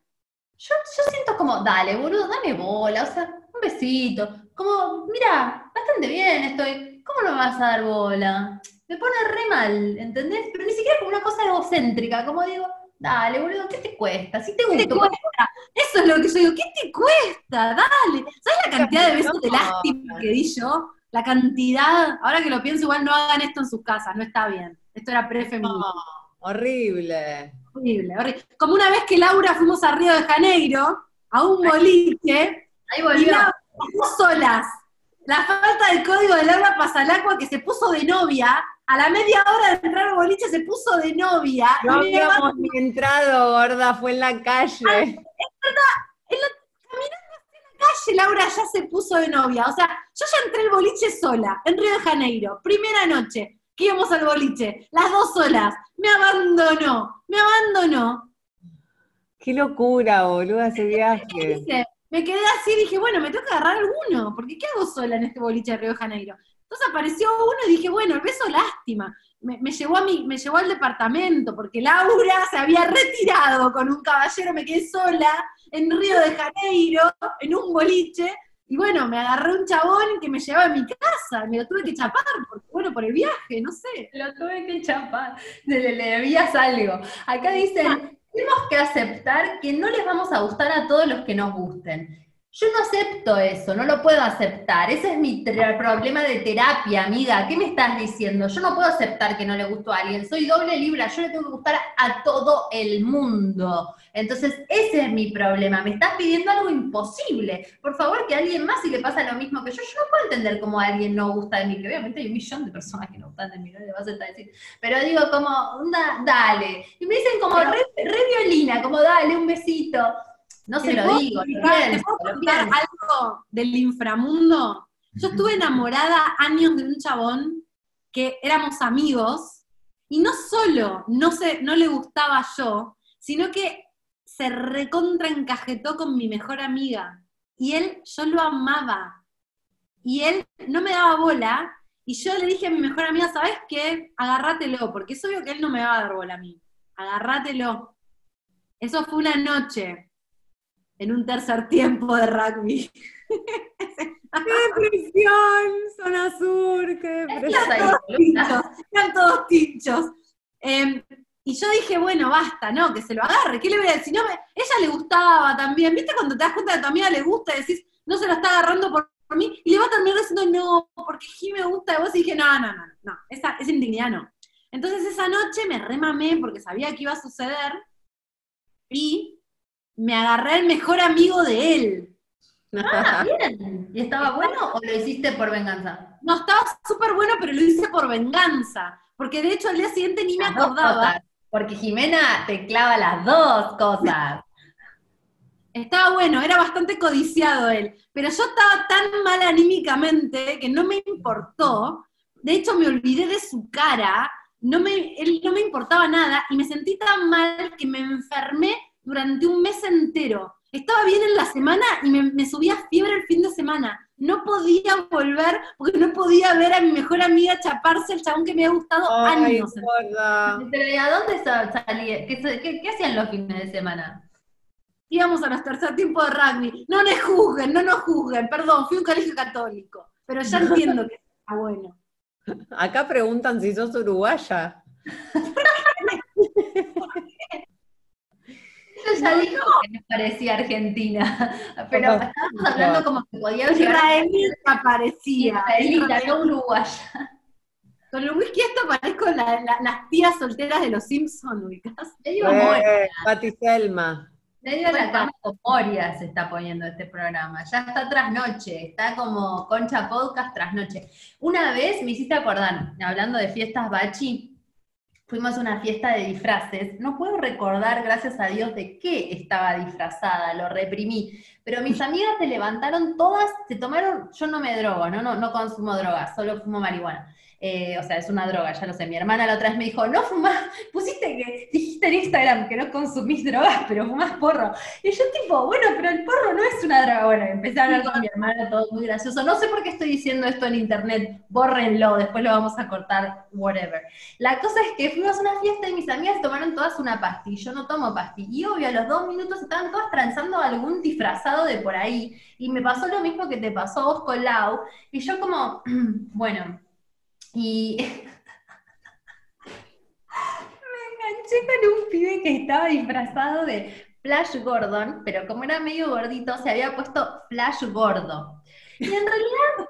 Yo, yo siento como, dale, boludo, dame bola, o sea, un besito. Como, mira, bastante bien estoy. ¿Cómo no me vas a dar bola? Me pone re mal, ¿entendés? Pero ni siquiera como una cosa egocéntrica, como digo, dale, boludo, ¿qué te cuesta? Si te ¿Qué te gusta, cuesta? Eso es lo que yo digo, ¿qué te cuesta? Dale. ¿Sabes la cantidad de besos de lástima que di yo? La cantidad, ahora que lo pienso, igual no hagan esto en sus casas, no está bien. Esto era prefeminista. No, horrible. Horrible, horrible. Como una vez que Laura fuimos a Río de Janeiro, a un boliche, ahí y volvió. Laura, dos solas. La falta del código de Laura Pasalacua que se puso de novia, a la media hora de entrar al boliche se puso de novia. No y habíamos ni entrado, gorda, fue en la calle. calle Laura ya se puso de novia. O sea, yo ya entré al boliche sola, en Río de Janeiro, primera noche, que íbamos al boliche, las dos solas. Me abandonó, me abandonó. Qué locura, boluda, ese viaje. dije, me quedé así y dije, bueno, me tengo que agarrar alguno, porque ¿qué hago sola en este boliche de Río de Janeiro? Entonces apareció uno y dije, bueno, el beso lástima. Me, me llevó a mi, me llevó al departamento, porque Laura se había retirado con un caballero, me quedé sola en Río de Janeiro, en un boliche, y bueno, me agarré un chabón que me llevaba a mi casa, me lo tuve que chapar, porque bueno, por el viaje, no sé. Lo tuve que chapar, le, le- le debías algo. Acá dicen, tenemos que aceptar que no les vamos a gustar a todos los que nos gusten. Yo no acepto eso, no lo puedo aceptar. Ese es mi problema de terapia, amiga. ¿Qué me estás diciendo? Yo no puedo aceptar que no le gustó a alguien. Soy doble libra, yo le tengo que gustar a todo el mundo. Entonces, ese es mi problema. Me estás pidiendo algo imposible. Por favor, que a alguien más si le pasa lo mismo que yo. Yo no puedo entender cómo alguien no gusta de mí, que obviamente hay un millón de personas que no gustan de mí, no le vas a estar decir. Pero digo, como, da- dale. Y me dicen como re, re violina, como dale, un besito. No se ¿Te lo digo, contar- ¿Te puedo contar algo del inframundo? Yo estuve enamorada años de un chabón que éramos amigos y no solo no, se, no le gustaba yo, sino que se recontra encajetó con mi mejor amiga. Y él, yo lo amaba. Y él no me daba bola. Y yo le dije a mi mejor amiga, ¿sabes qué? Agárratelo, porque es obvio que él no me va a dar bola a mí. Agárratelo. Eso fue una noche en un tercer tiempo de rugby. ¡Qué depresión! Zona sur, qué depresión. Estás ahí, todos tinchos, eran todos tinchos. Eh, y yo dije, bueno, basta, ¿no? Que se lo agarre. ¿Qué le voy a decir? No, me- ella le gustaba también. ¿Viste cuando te das cuenta que a tu amiga le gusta y decís, no se lo está agarrando por, por mí? Y le va a terminar diciendo, no, porque Jim me gusta de vos. Y dije, no, no, no, no, esa, esa indignidad no. Entonces esa noche me remamé porque sabía que iba a suceder y me agarré al mejor amigo de él. Ah, bien. ¿Y estaba bueno o lo hiciste por venganza? No, estaba súper bueno, pero lo hice por venganza. Porque de hecho al día siguiente ni me Las acordaba. cosas. Porque Jimena te clava las dos cosas. Estaba bueno, era bastante codiciado él. Pero yo estaba tan mal anímicamente que no me importó. De hecho, me olvidé de su cara. No me, él no me importaba nada y me sentí tan mal que me enfermé durante un mes entero. Estaba bien en la semana y me, me subía fiebre el fin de semana. No podía volver porque no podía ver a mi mejor amiga chaparse el chabón que me había gustado Ay, años. gorda. Pero ¿y a dónde sa- salía? ¿Qué, se- qué- qué hacían los fines de semana? íbamos a los tercer tiempos de rugby. No nos juzguen, no nos juzguen, perdón, fui a un colegio católico, pero ya entiendo que está bueno. Acá preguntan si sos uruguaya. Yo ya dijo que me parecía argentina, pero estábamos hablando como que podía llegar Israelita parecía. israelita, no uruguaya. Con el whisky esto parezco la- la- las tías solteras de los Simpsons, ubicás. Medio Eh, Pati Selma. medio la cama con Moria se está poniendo este programa. Ya está trasnoche, está como Concha Podcast trasnoche. Una vez me hiciste acordar, hablando de fiestas bachi, fuimos a una fiesta de disfraces. No puedo recordar, gracias a Dios, de qué estaba disfrazada, lo reprimí. Pero mis amigas se levantaron todas, se tomaron, yo no me drogo, no, no, no consumo drogas, solo fumo marihuana. Eh, o sea, es una droga, ya lo sé. Mi hermana la otra vez me dijo, no fumás, pusiste que, dijiste en Instagram que no consumís drogas, pero fumás porro. Y yo tipo, bueno, pero el porro no es una droga. Bueno, empecé a hablar con mi hermana, todo muy gracioso. No sé por qué estoy diciendo esto en internet, bórrenlo, después lo vamos a cortar, whatever. La cosa es que fuimos a una fiesta y mis amigas tomaron todas una pastilla. Yo no tomo pastilla. Y obvio, a los dos minutos estaban todas transando algún disfrazado de por ahí. Y me pasó lo mismo que te pasó a vos con Lau. Y yo como, bueno, y me enganché con un pibe que estaba disfrazado de Flash Gordon, pero como era medio gordito, se había puesto Flash Gordo. Y en realidad,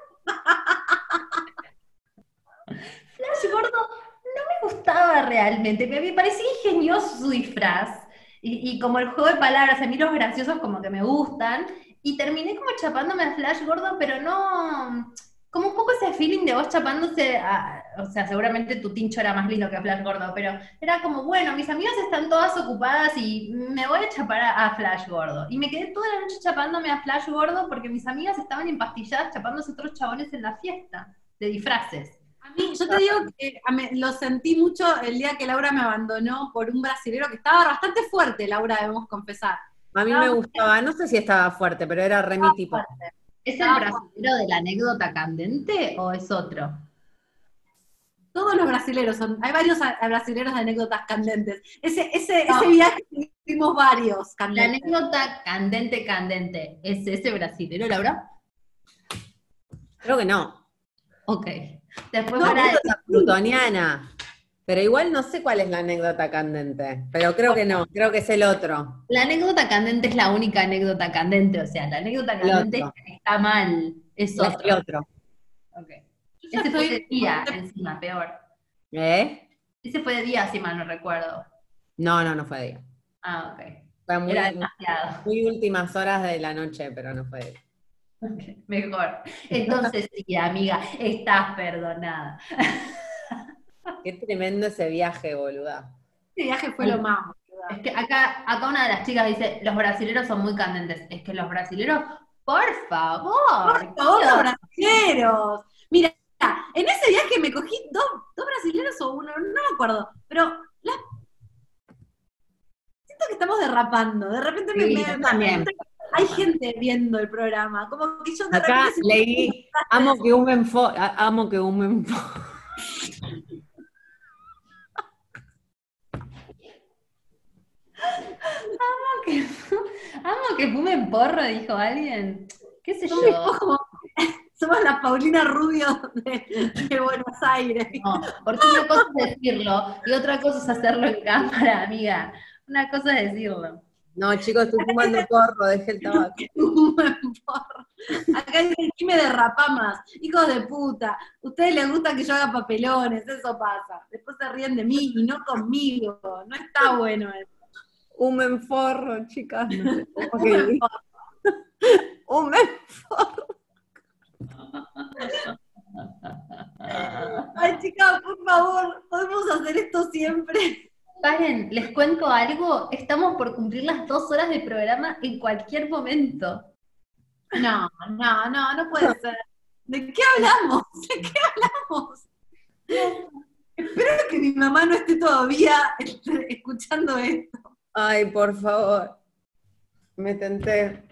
Flash Gordo no me gustaba realmente, me parecía ingenioso su disfraz. Y, y, como el juego de palabras, a mí los graciosos como que me gustan, y terminé como chapándome a Flash Gordon, pero no, como un poco ese feeling de vos chapándose, a, o sea, seguramente tu tincho era más lindo que Flash Gordo, pero era como, bueno, mis amigas están todas ocupadas y me voy a chapar a, Flash Gordo. Y me quedé toda la noche chapándome a Flash Gordo porque mis amigas estaban empastilladas chapándose otros chabones en la fiesta de disfraces. A mí, yo te digo que lo sentí mucho el día que Laura me abandonó por un brasilero que estaba bastante fuerte, Laura, debemos confesar. A mí me gustaba, no sé si estaba fuerte, pero era re mi tipo. ¿Es el ah, brasilero de la anécdota candente o es otro? Todos los brasileros son, hay varios brasileros de anécdotas candentes. Ese, ese, ese viaje hicimos varios candentes. La anécdota candente, candente, ¿es ese brasilero, Laura? Creo que no. Ok. Después no, plutoniana. Pero igual no sé cuál es la anécdota candente, pero creo que no, creo que es el otro. La anécdota candente es la única anécdota candente, o sea, la anécdota candente está mal, es otro. El otro. Ok. Ese fue de día, encima, peor. ¿Eh? Ese fue de día, si mal no recuerdo. No, no, no fue de día. Ah, ok. Fue muy, Era demasiado. Muy últimas horas de la noche, pero no fue de día. Okay, mejor. Entonces, sí, amiga, estás perdonada. Qué tremendo ese viaje, boluda. Ese viaje fue lo más. Es que acá, acá una de las chicas dice, los brasileros son muy candentes. Es que los brasileros, por favor. Por favor, los brasileros. Mira, en ese viaje me cogí dos, dos brasileros o uno, no me acuerdo, pero siento que estamos derrapando. De repente me, también. hay gente viendo el programa. Como que yo de Acá leí, amo que un amo que un Amo que, amo que fumen porro, dijo alguien. ¿Qué sé yo? somos la Paulina Rubio de, Buenos Aires. No, porque una cosa es decirlo y otra cosa es hacerlo en cámara, amiga. Una cosa es decirlo. No, chicos, estoy fumando porro, dejé el tabaco. Acá aquí me derrapa más. Hijos de puta, ustedes les gusta que yo haga papelones, eso pasa. Después se ríen de mí y no conmigo. No está bueno eso. Un menforro, chicas. Un menforro. Ay, chicas, por favor, podemos hacer esto siempre. Paren, les cuento algo. Estamos por cumplir las dos horas de programa en cualquier momento. No, no, no, no puede ser. ¿De qué hablamos? ¿De qué hablamos? Espero que mi mamá no esté todavía escuchando esto. Ay, por favor. Me tenté.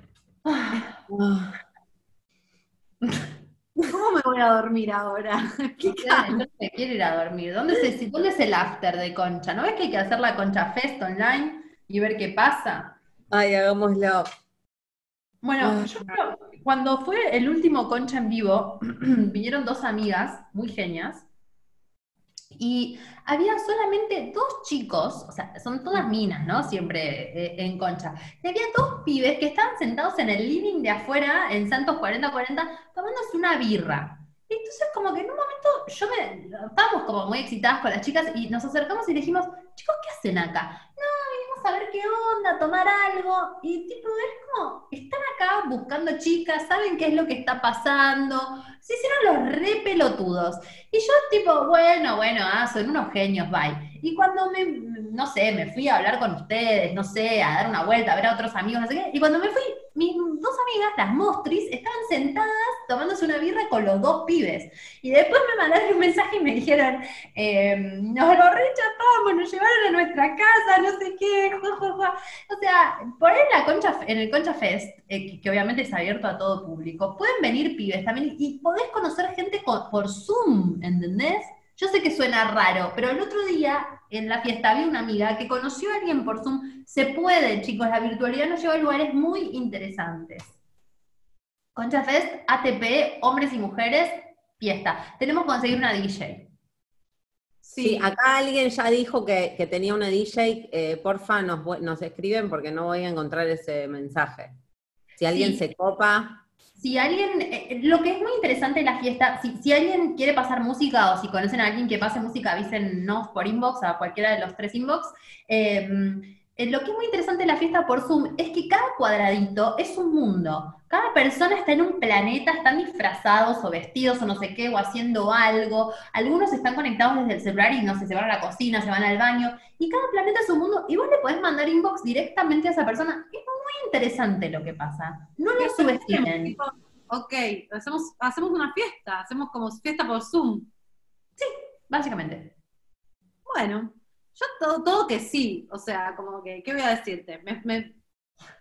¿Cómo me voy a dormir ahora? ¿Qué no sé, quiero ir a dormir. ¿Dónde es, ¿Dónde es el after de Concha? ¿No ves que hay que hacer la Concha Fest online y ver qué pasa? Ay, hagámoslo. Bueno, yo creo, cuando fue el último Concha en vivo, vinieron dos amigas muy genias y había solamente dos chicos, o sea, son todas minas, ¿no? Siempre eh, en concha. Y había dos pibes que estaban sentados en el living de afuera, en Santos 4040, tomándose una birra. Y entonces como que en un momento yo me, estábamos como muy excitadas con las chicas y nos acercamos y dijimos, chicos, ¿qué hacen acá? No, a ver qué onda, tomar algo. Y tipo, es como, están acá buscando chicas, saben qué es lo que está pasando. Se hicieron los re pelotudos. Y yo tipo, bueno, bueno, ah, son unos genios, bye. Y cuando me, no sé, me fui a hablar con ustedes, no sé, a dar una vuelta, a ver a otros amigos, no sé qué, y cuando me fui, mis dos amigas, las mostris, estaban sentadas tomándose una birra con los dos pibes. Y después me mandaron un mensaje y me dijeron, em, nos lo rechazamos, nos llevaron a nuestra casa, no sé qué, O sea, por ahí la concha, en el Concha Fest, eh, que, obviamente es abierto a todo público, pueden venir pibes también y podés conocer gente por Zoom, ¿entendés? Yo sé que suena raro, pero el otro día en la fiesta había una amiga que conoció a alguien por Zoom. Se puede, chicos, la virtualidad nos lleva a lugares muy interesantes. Concha Fest, ATP, hombres y mujeres, fiesta. Tenemos que conseguir una DJ. Sí, acá alguien ya dijo que, tenía una DJ, eh, porfa nos, nos, escriben porque no voy a encontrar ese mensaje. Si alguien se copa, si alguien, eh, eh, lo que es muy interesante de la fiesta, si, alguien quiere pasar música o si conocen a alguien que pase música, avísennos por inbox, a cualquiera de los tres inbox. Em, eh, lo que es muy interesante de la fiesta por Zoom es que cada cuadradito es un mundo. Cada persona está en un planeta, están disfrazados o vestidos o no sé qué, o haciendo algo. Algunos están conectados desde el celular y no sé, se van a la cocina, se van al baño. Y cada planeta es un mundo. Y vos le podés mandar inbox directamente a esa persona. Interesante lo que pasa. No lo subestimen. Ok, hacemos, hacemos una fiesta, hacemos como fiesta por Zoom. Sí, básicamente. Bueno, yo todo, todo que sí, o sea, como que, ¿qué voy a decirte? Me,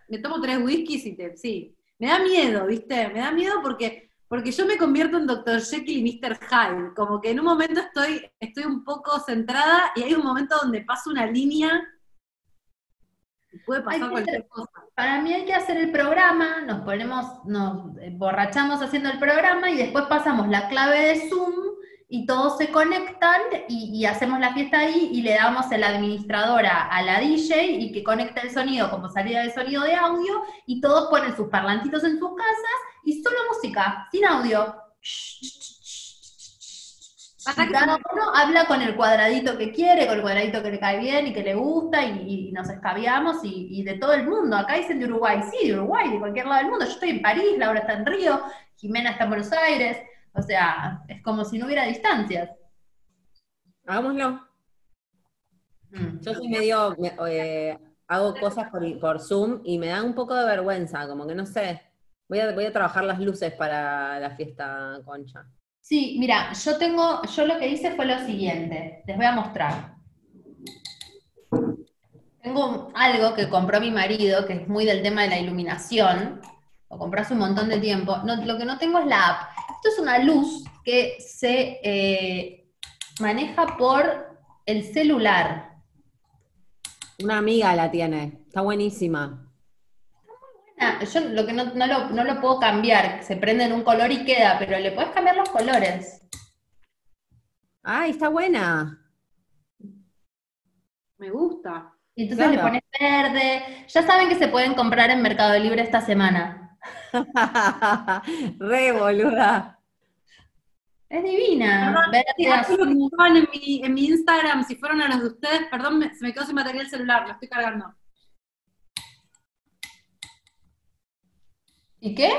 me, tomo tres whiskies y te, sí. Me da miedo, ¿viste? Me da miedo porque, porque yo me convierto en Dr. Jekyll y Mr. Hyde, como que en un momento estoy, estoy un poco centrada y hay un momento donde paso una línea puede pasar cualquier cosa. Para mí hay que hacer el programa, nos ponemos, nos borrachamos haciendo el programa y después pasamos la clave de Zoom y todos se conectan y, hacemos la fiesta ahí y le damos el administradora a la DJ y que conecta el sonido como salida de sonido de audio y todos ponen sus parlantitos en sus casas y solo música, sin audio cada uno habla con el cuadradito que quiere, con el cuadradito que le cae bien y que le gusta, y, nos escabiamos, y, de todo el mundo. Acá dicen de Uruguay, sí, de Uruguay, de cualquier lado del mundo. Yo estoy en París, Laura está en Río, Jimena está en Buenos Aires. O sea, es como si no hubiera distancias. Hagámoslo. Mm. Yo soy medio, eh, hago cosas por, Zoom y me da un poco de vergüenza, como que no sé. Voy a, voy a trabajar las luces para la fiesta concha. Sí, mira, yo tengo, yo lo que hice fue lo siguiente, les voy a mostrar. Tengo algo que compró mi marido, que es muy del tema de la iluminación, lo compró hace un montón de tiempo. lo que no tengo es la app. Esto es una luz que se eh, maneja por el celular. Una amiga la tiene, está buenísima. Ah, yo lo que no, lo, puedo cambiar, se prende en un color y queda, pero le puedes cambiar los colores. Ay, está buena. Me gusta. Y entonces le pones verde. Ya saben que se pueden comprar en Mercado Libre esta semana. Re boluda. Es divina. en mi, en mi Instagram, si fueron a los de ustedes, perdón, se me quedó sin batería el celular, lo estoy cargando. ¿Y qué?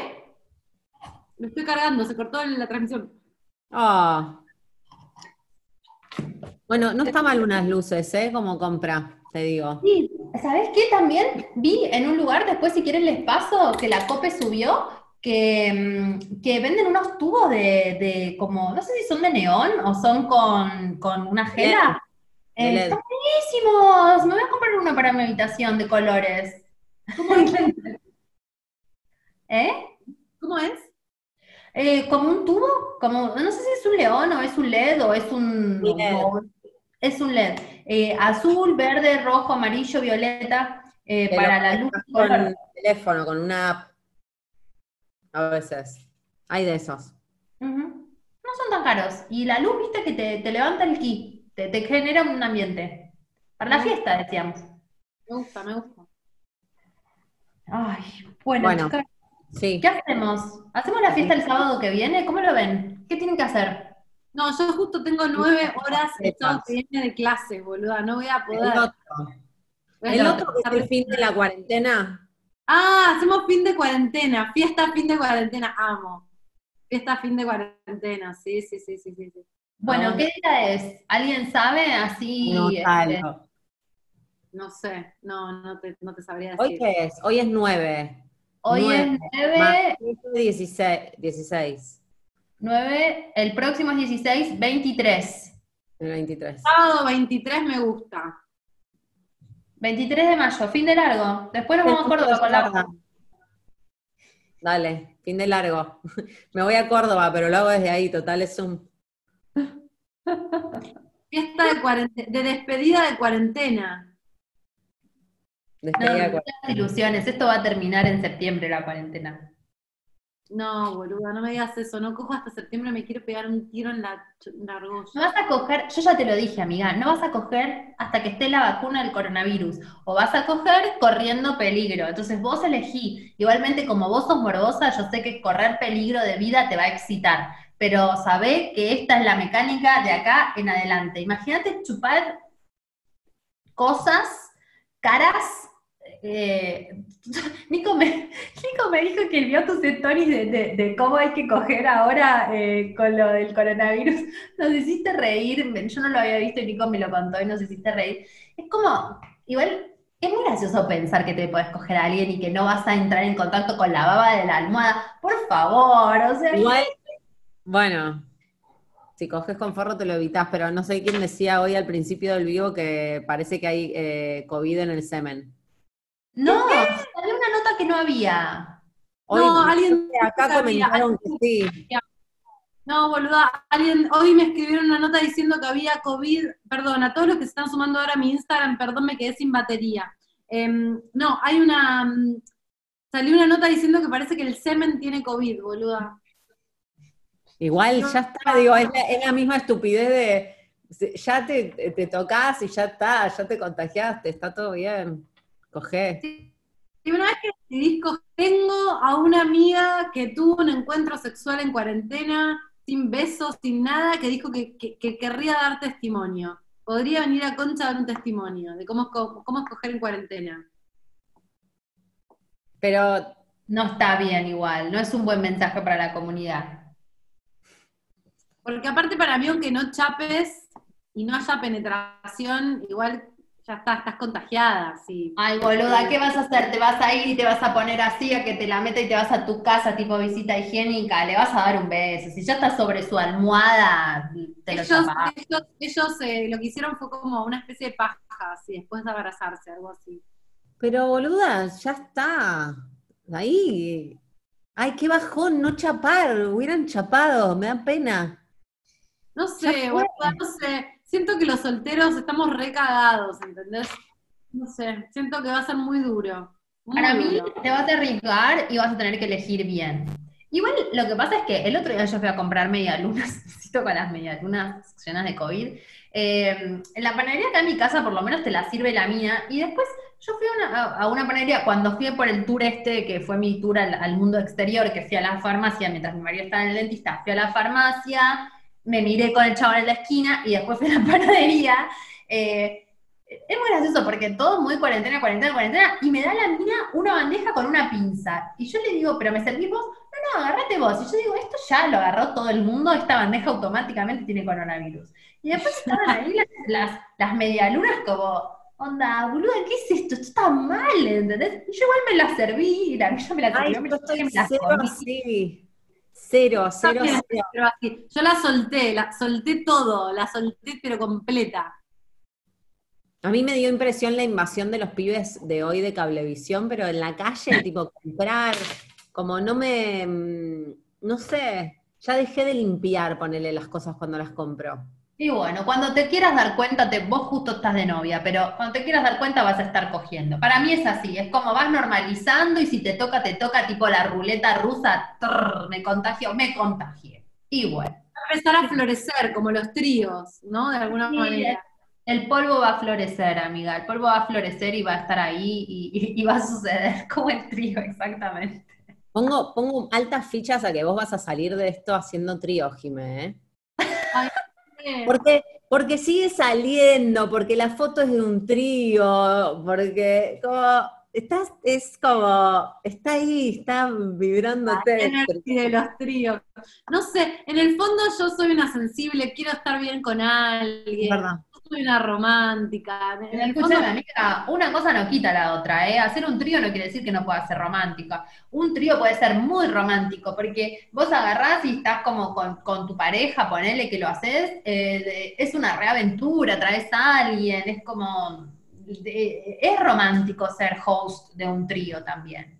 Lo estoy cargando, se cortó la transmisión. Ah. Bueno, no está mal unas luces, ¿eh? Como compra, te digo. Sí, ¿sabes qué? También vi en un lugar, después si quieren les paso, que la COPE subió, que, mm, que venden unos tubos de, como, no sé si son de neón o son con, una gela. Eh, están buenísimos. Me voy a comprar uno para mi habitación de colores. ¿Cómo ¿Eh? ¿Cómo es? Eh, como un tubo, como, no sé si es un león o es un LED o es un... es un LED. Eh, azul, verde, rojo, amarillo, violeta, eh, para la luz. Con el teléfono, con una app. A veces. Hay de esos. No son tan caros. Y la luz, viste, que te, levanta el ki, te, te, genera un ambiente. Para la fiesta, decíamos. Me gusta, me gusta. Ay, bueno, ¿Qué hacemos? ¿Hacemos la fiesta el sábado que viene? ¿Cómo lo ven? ¿Qué tienen que hacer? No, yo justo tengo nueve horas el sábado que viene de clase, boluda, no voy a poder. El otro que es el fin de la cuarentena. Ah, hacemos fin de cuarentena, fiesta fin de cuarentena, amo. Fiesta fin de cuarentena, sí, sí, sí, sí, sí. sí. Bueno. ¿qué día es? ¿Alguien sabe? Así. No este. No sé, no, no te, no te sabría ¿Hoy decir. qué es? Hoy es 9. Hoy Nueve, es 9, 16. 16. 9, el próximo es 16, 23. El 23. Sábado 23 me gusta. 23 de mayo, fin de largo. Después nos vamos a Córdoba con la. Dale, fin de largo. Me voy a Córdoba, pero lo hago desde ahí, total es un. Fiesta de, cuarentena, de despedida de cuarentena. No, Despedida de no ilusiones, esto va a terminar en septiembre la cuarentena. No, boluda, no me digas eso. No cojo hasta septiembre, me quiero pegar un tiro en la, en la argolla. No vas a coger, yo ya te lo dije, amiga, no vas a coger hasta que esté la vacuna del coronavirus. O vas a coger corriendo peligro. Entonces vos elegí. Igualmente, como vos sos morbosa, yo sé que correr peligro de vida te va a excitar. Pero sabé que esta es la mecánica de acá en adelante. Imagínate chupar cosas caras. Eh, Nico, me, me dijo que vio tus stories de, de- de cómo hay que coger ahora eh, con lo del coronavirus. Nos hiciste reír, yo no lo había visto y Nico me lo contó y nos hiciste reír. Es como, igual, es muy gracioso pensar que te puedes coger a alguien y que no vas a entrar en contacto con la baba de la almohada. Por favor, o sea, Igual, bueno, si coges con forro te lo evitas, pero no sé quién decía hoy al principio del vivo que parece que hay eh, COVID en el semen. No, salió una nota que no había. Hoy No, alguien acá había- comentaron que sí. No, boluda, alguien, hoy me escribieron una nota diciendo que había COVID, perdón, a todos los que se están sumando ahora a mi Instagram, perdón, me quedé sin batería. Em, no, hay una, mm, salió una nota diciendo que parece que el semen tiene COVID, boluda. Igual No. ya está, digo, es la, es la misma estupidez de ya te, te tocas y ya está, ya te contagiaste, está todo bien. Cogé. Y una vez que decidís tengo a una amiga que tuvo un encuentro sexual en cuarentena, sin besos, sin nada, que dijo que, que- que querría dar testimonio. Podría venir a Concha a dar un testimonio de cómo, cómo escoger en cuarentena. Pero No está bien igual, no es un buen mensaje para la comunidad. Porque aparte para mí, aunque no chapes y no haya penetración, igual ya está, estás contagiada. Sí. Ay, boluda, ¿qué vas a hacer? ¿Te vas a ir y te vas a poner así a que te la meta y te vas a tu casa tipo visita higiénica? Le vas a dar un beso. Si ya estás sobre su almohada, te lo ellos chapás. ellos, ellos, eh, lo que hicieron fue como una especie de paja, así, después de abrazarse, algo así. Pero boluda, ya está. Ahí. Ay, qué bajón, no chapar. Hubieran chapado, me da pena. No sé, boluda, no sé. Siento que los solteros estamos recagados, ¿entendés? No sé, siento que va a ser muy duro. muy Para mí, duro. te vas a arriesgar y vas a tener que elegir bien. Igual lo que pasa es que el otro día yo fui a comprar medialunas, necesito con las medialunas llenas de COVID. Eh, en la panadería acá en mi casa por lo menos te la sirve la mía. Y después yo fui a una, a una panadería cuando fui por el tour este, que fue mi tour al, al mundo exterior, que fui a la farmacia mientras mi marido estaba en el dentista, fui a la farmacia, me miré con el chabón en la esquina y después fui a la panadería. Eh, es muy gracioso porque todo muy cuarentena, cuarentena, cuarentena, y me da la mina una bandeja con una pinza. Y yo le digo, ¿pero me servís vos? No, no, agarrate vos. Y yo digo, esto ya lo agarró todo el mundo, esta bandeja automáticamente tiene coronavirus. Y después estaban ahí las, las, las medialunas como, onda, boluda, ¿qué es esto? Esto está mal, ¿entendés? Y yo igual me la serví, y la yo me la Ay, serví, me yo la estoy me la cero. Cero, cero, pero así. Yo la solté, la solté todo, la solté pero completa. A mí me dio impresión la invasión de los pibes de hoy de Cablevisión, pero en la calle, tipo, comprar, como no me, mm, no sé, ya dejé de limpiar, ponerle las cosas cuando las compro. Y bueno, cuando te quieras dar cuenta, te, vos justo estás de novia, pero cuando te quieras dar cuenta vas a estar cogiendo. Para mí es así, es como vas normalizando y si te toca, te toca tipo la ruleta rusa, trrr, me contagio, me contagié. Y bueno, Va a empezar a florecer, como los tríos, ¿no? De alguna Sí, manera. el polvo va a florecer, amiga, el polvo va a florecer y va a estar ahí y, y- y va a suceder como el trío, exactamente. Pongo, pongo altas fichas a que vos vas a salir de esto haciendo trío, Jimé, ¿eh? Eh, Porque Porque sigue saliendo, porque la foto es de un trío, porque como estás, es como, está ahí, está vibrándote. de los tríos. No sé, en el fondo yo soy una sensible, quiero estar bien con alguien. verdad. Soy una romántica. En el fondo, Escúchame, amiga, una cosa no quita la otra, ¿eh? Hacer un trío no quiere decir que no pueda ser romántica. Un trío puede ser muy romántico, porque vos agarrás y estás como con, con tu pareja, ponele que lo haces, eh, es una reaventura, traes a alguien, es como, es romántico ser host de un trío también.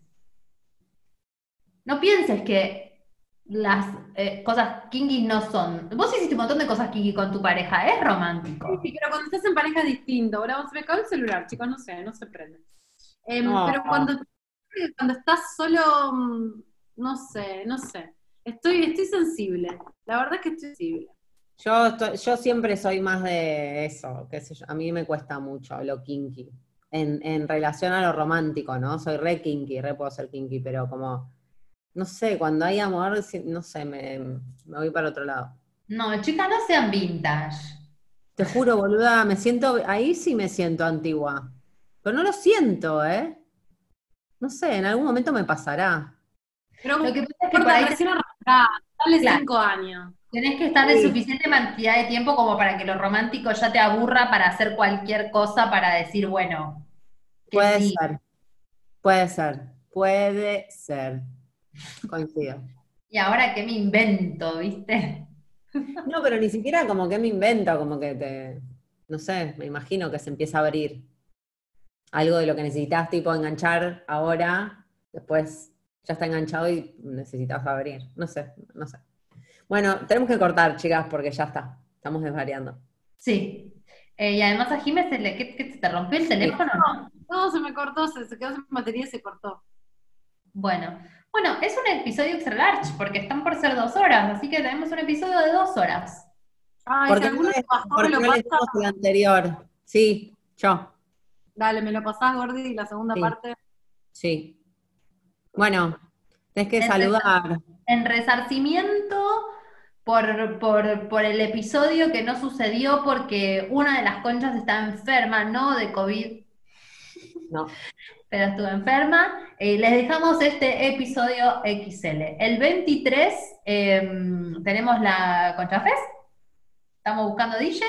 No pienses que las eh, cosas kinky no son. Vos hiciste un montón de cosas kinky con tu pareja, es romántico. Sí, pero cuando estás en pareja es distinto. Ahora se me acabó el celular, chicos, no sé, no se prende. Em, No. Pero cuando, cuando estás solo, mm, no sé, no sé. Estoy, estoy sensible. La verdad es que estoy sensible. Yo, estoy- yo siempre soy más de eso, qué sé yo, a mí me cuesta mucho lo kinky. En, en relación a lo romántico, ¿no? Soy re kinky, re puedo ser kinky, pero como, no sé, cuando hay amor, no sé, me, me voy para otro lado. No, chicas, no sean vintage. Te juro, boluda, me siento, ahí sí me siento antigua. Pero no lo siento, ¿eh? No sé, en algún momento me pasará. Pero Lo que pasa es que por ahí recién dale Claro. cinco años. tenés que estar de Sí. suficiente cantidad de tiempo como para que lo romántico ya te aburra para hacer cualquier cosa para decir, bueno, Puede sí. ser, puede ser, puede ser. Coincido. Y ahora qué me invento, ¿viste? No, pero ni siquiera como que me invento, como que te, no sé, me imagino que se empieza a abrir algo de lo que necesitas, tipo enganchar ahora, después ya está enganchado y necesitas abrir. No sé, no sé. Bueno, tenemos que cortar, chicas, porque ya está. Estamos desvariando. Sí. Eh, y además a Jiménez se le, ¿qué, te rompió el teléfono? no? No, se me cortó, se, se quedó sin batería y se cortó. Bueno, bueno, es un episodio extra large porque están por ser dos horas, así que tenemos un episodio de dos horas. Ay, ¿Por si qué no alguno le- te bajó, por me qué lo no el anterior? Sí, yo, Dale, me lo pasás, Gordi, la segunda Sí. parte. sí. Bueno, tenés que saludar. En resarcimiento por, por, por el episodio que no sucedió porque una de las conchas está enferma, no de COVID, No. pero estuvo enferma. Eh, les dejamos este episodio XL. El 23 em, tenemos la Concha Fest. Estamos buscando DJ.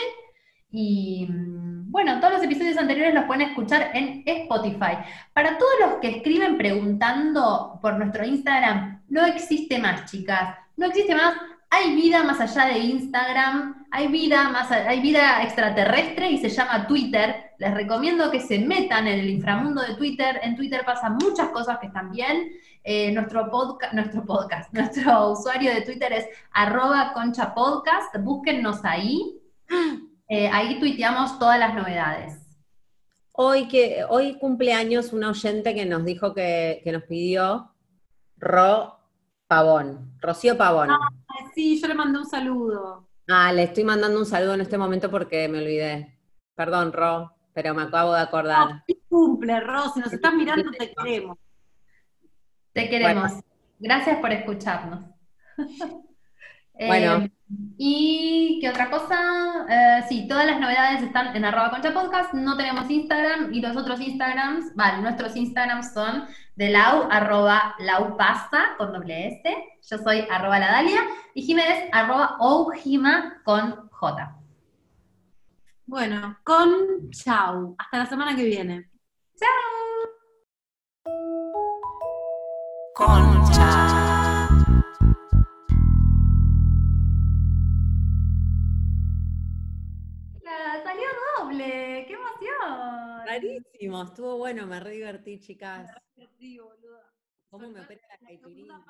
Y mm, bueno, todos los episodios anteriores los pueden escuchar en Spotify. Para todos los que escriben preguntando por nuestro Instagram, no existe más, chicas. No existe más. Hay vida más allá de Instagram, hay vida más, hay vida extraterrestre y se llama Twitter. Les recomiendo que se metan en el inframundo de Twitter. En Twitter pasan muchas cosas que están bien. Eh, nuestro, podcast, nuestro podcast, nuestro usuario de Twitter es arroba conchapodcast. Búsquennos ahí. Eh, ahí tuiteamos todas las novedades. Hoy que hoy cumpleaños una oyente que nos dijo que, que nos pidió Ro Pavón, Rocío Pavón. Ay, sí, yo le mandé un saludo. Ah, le estoy mandando un saludo en este momento porque me olvidé. Perdón, Ro, pero me acabo de acordar. No, cumple, Ro, si nos estás mirando te queremos. Te queremos. Gracias por escucharnos. Eh, Bueno. ¿Y qué otra cosa? Eh, sí, todas las novedades están en arroba concha podcast. No tenemos Instagram y los otros Instagrams, vale, nuestros Instagrams son de lau, arroba laupasa con doble S. Yo soy arroba la Dalia y Jiménez arroba oujima con J. Bueno, con chau. Hasta la semana que viene. Concha. Doble, qué emoción. Rarísimo, estuvo bueno, me re divertí, chicas. Sí, boluda. ¿Cómo me opera la caipirinha?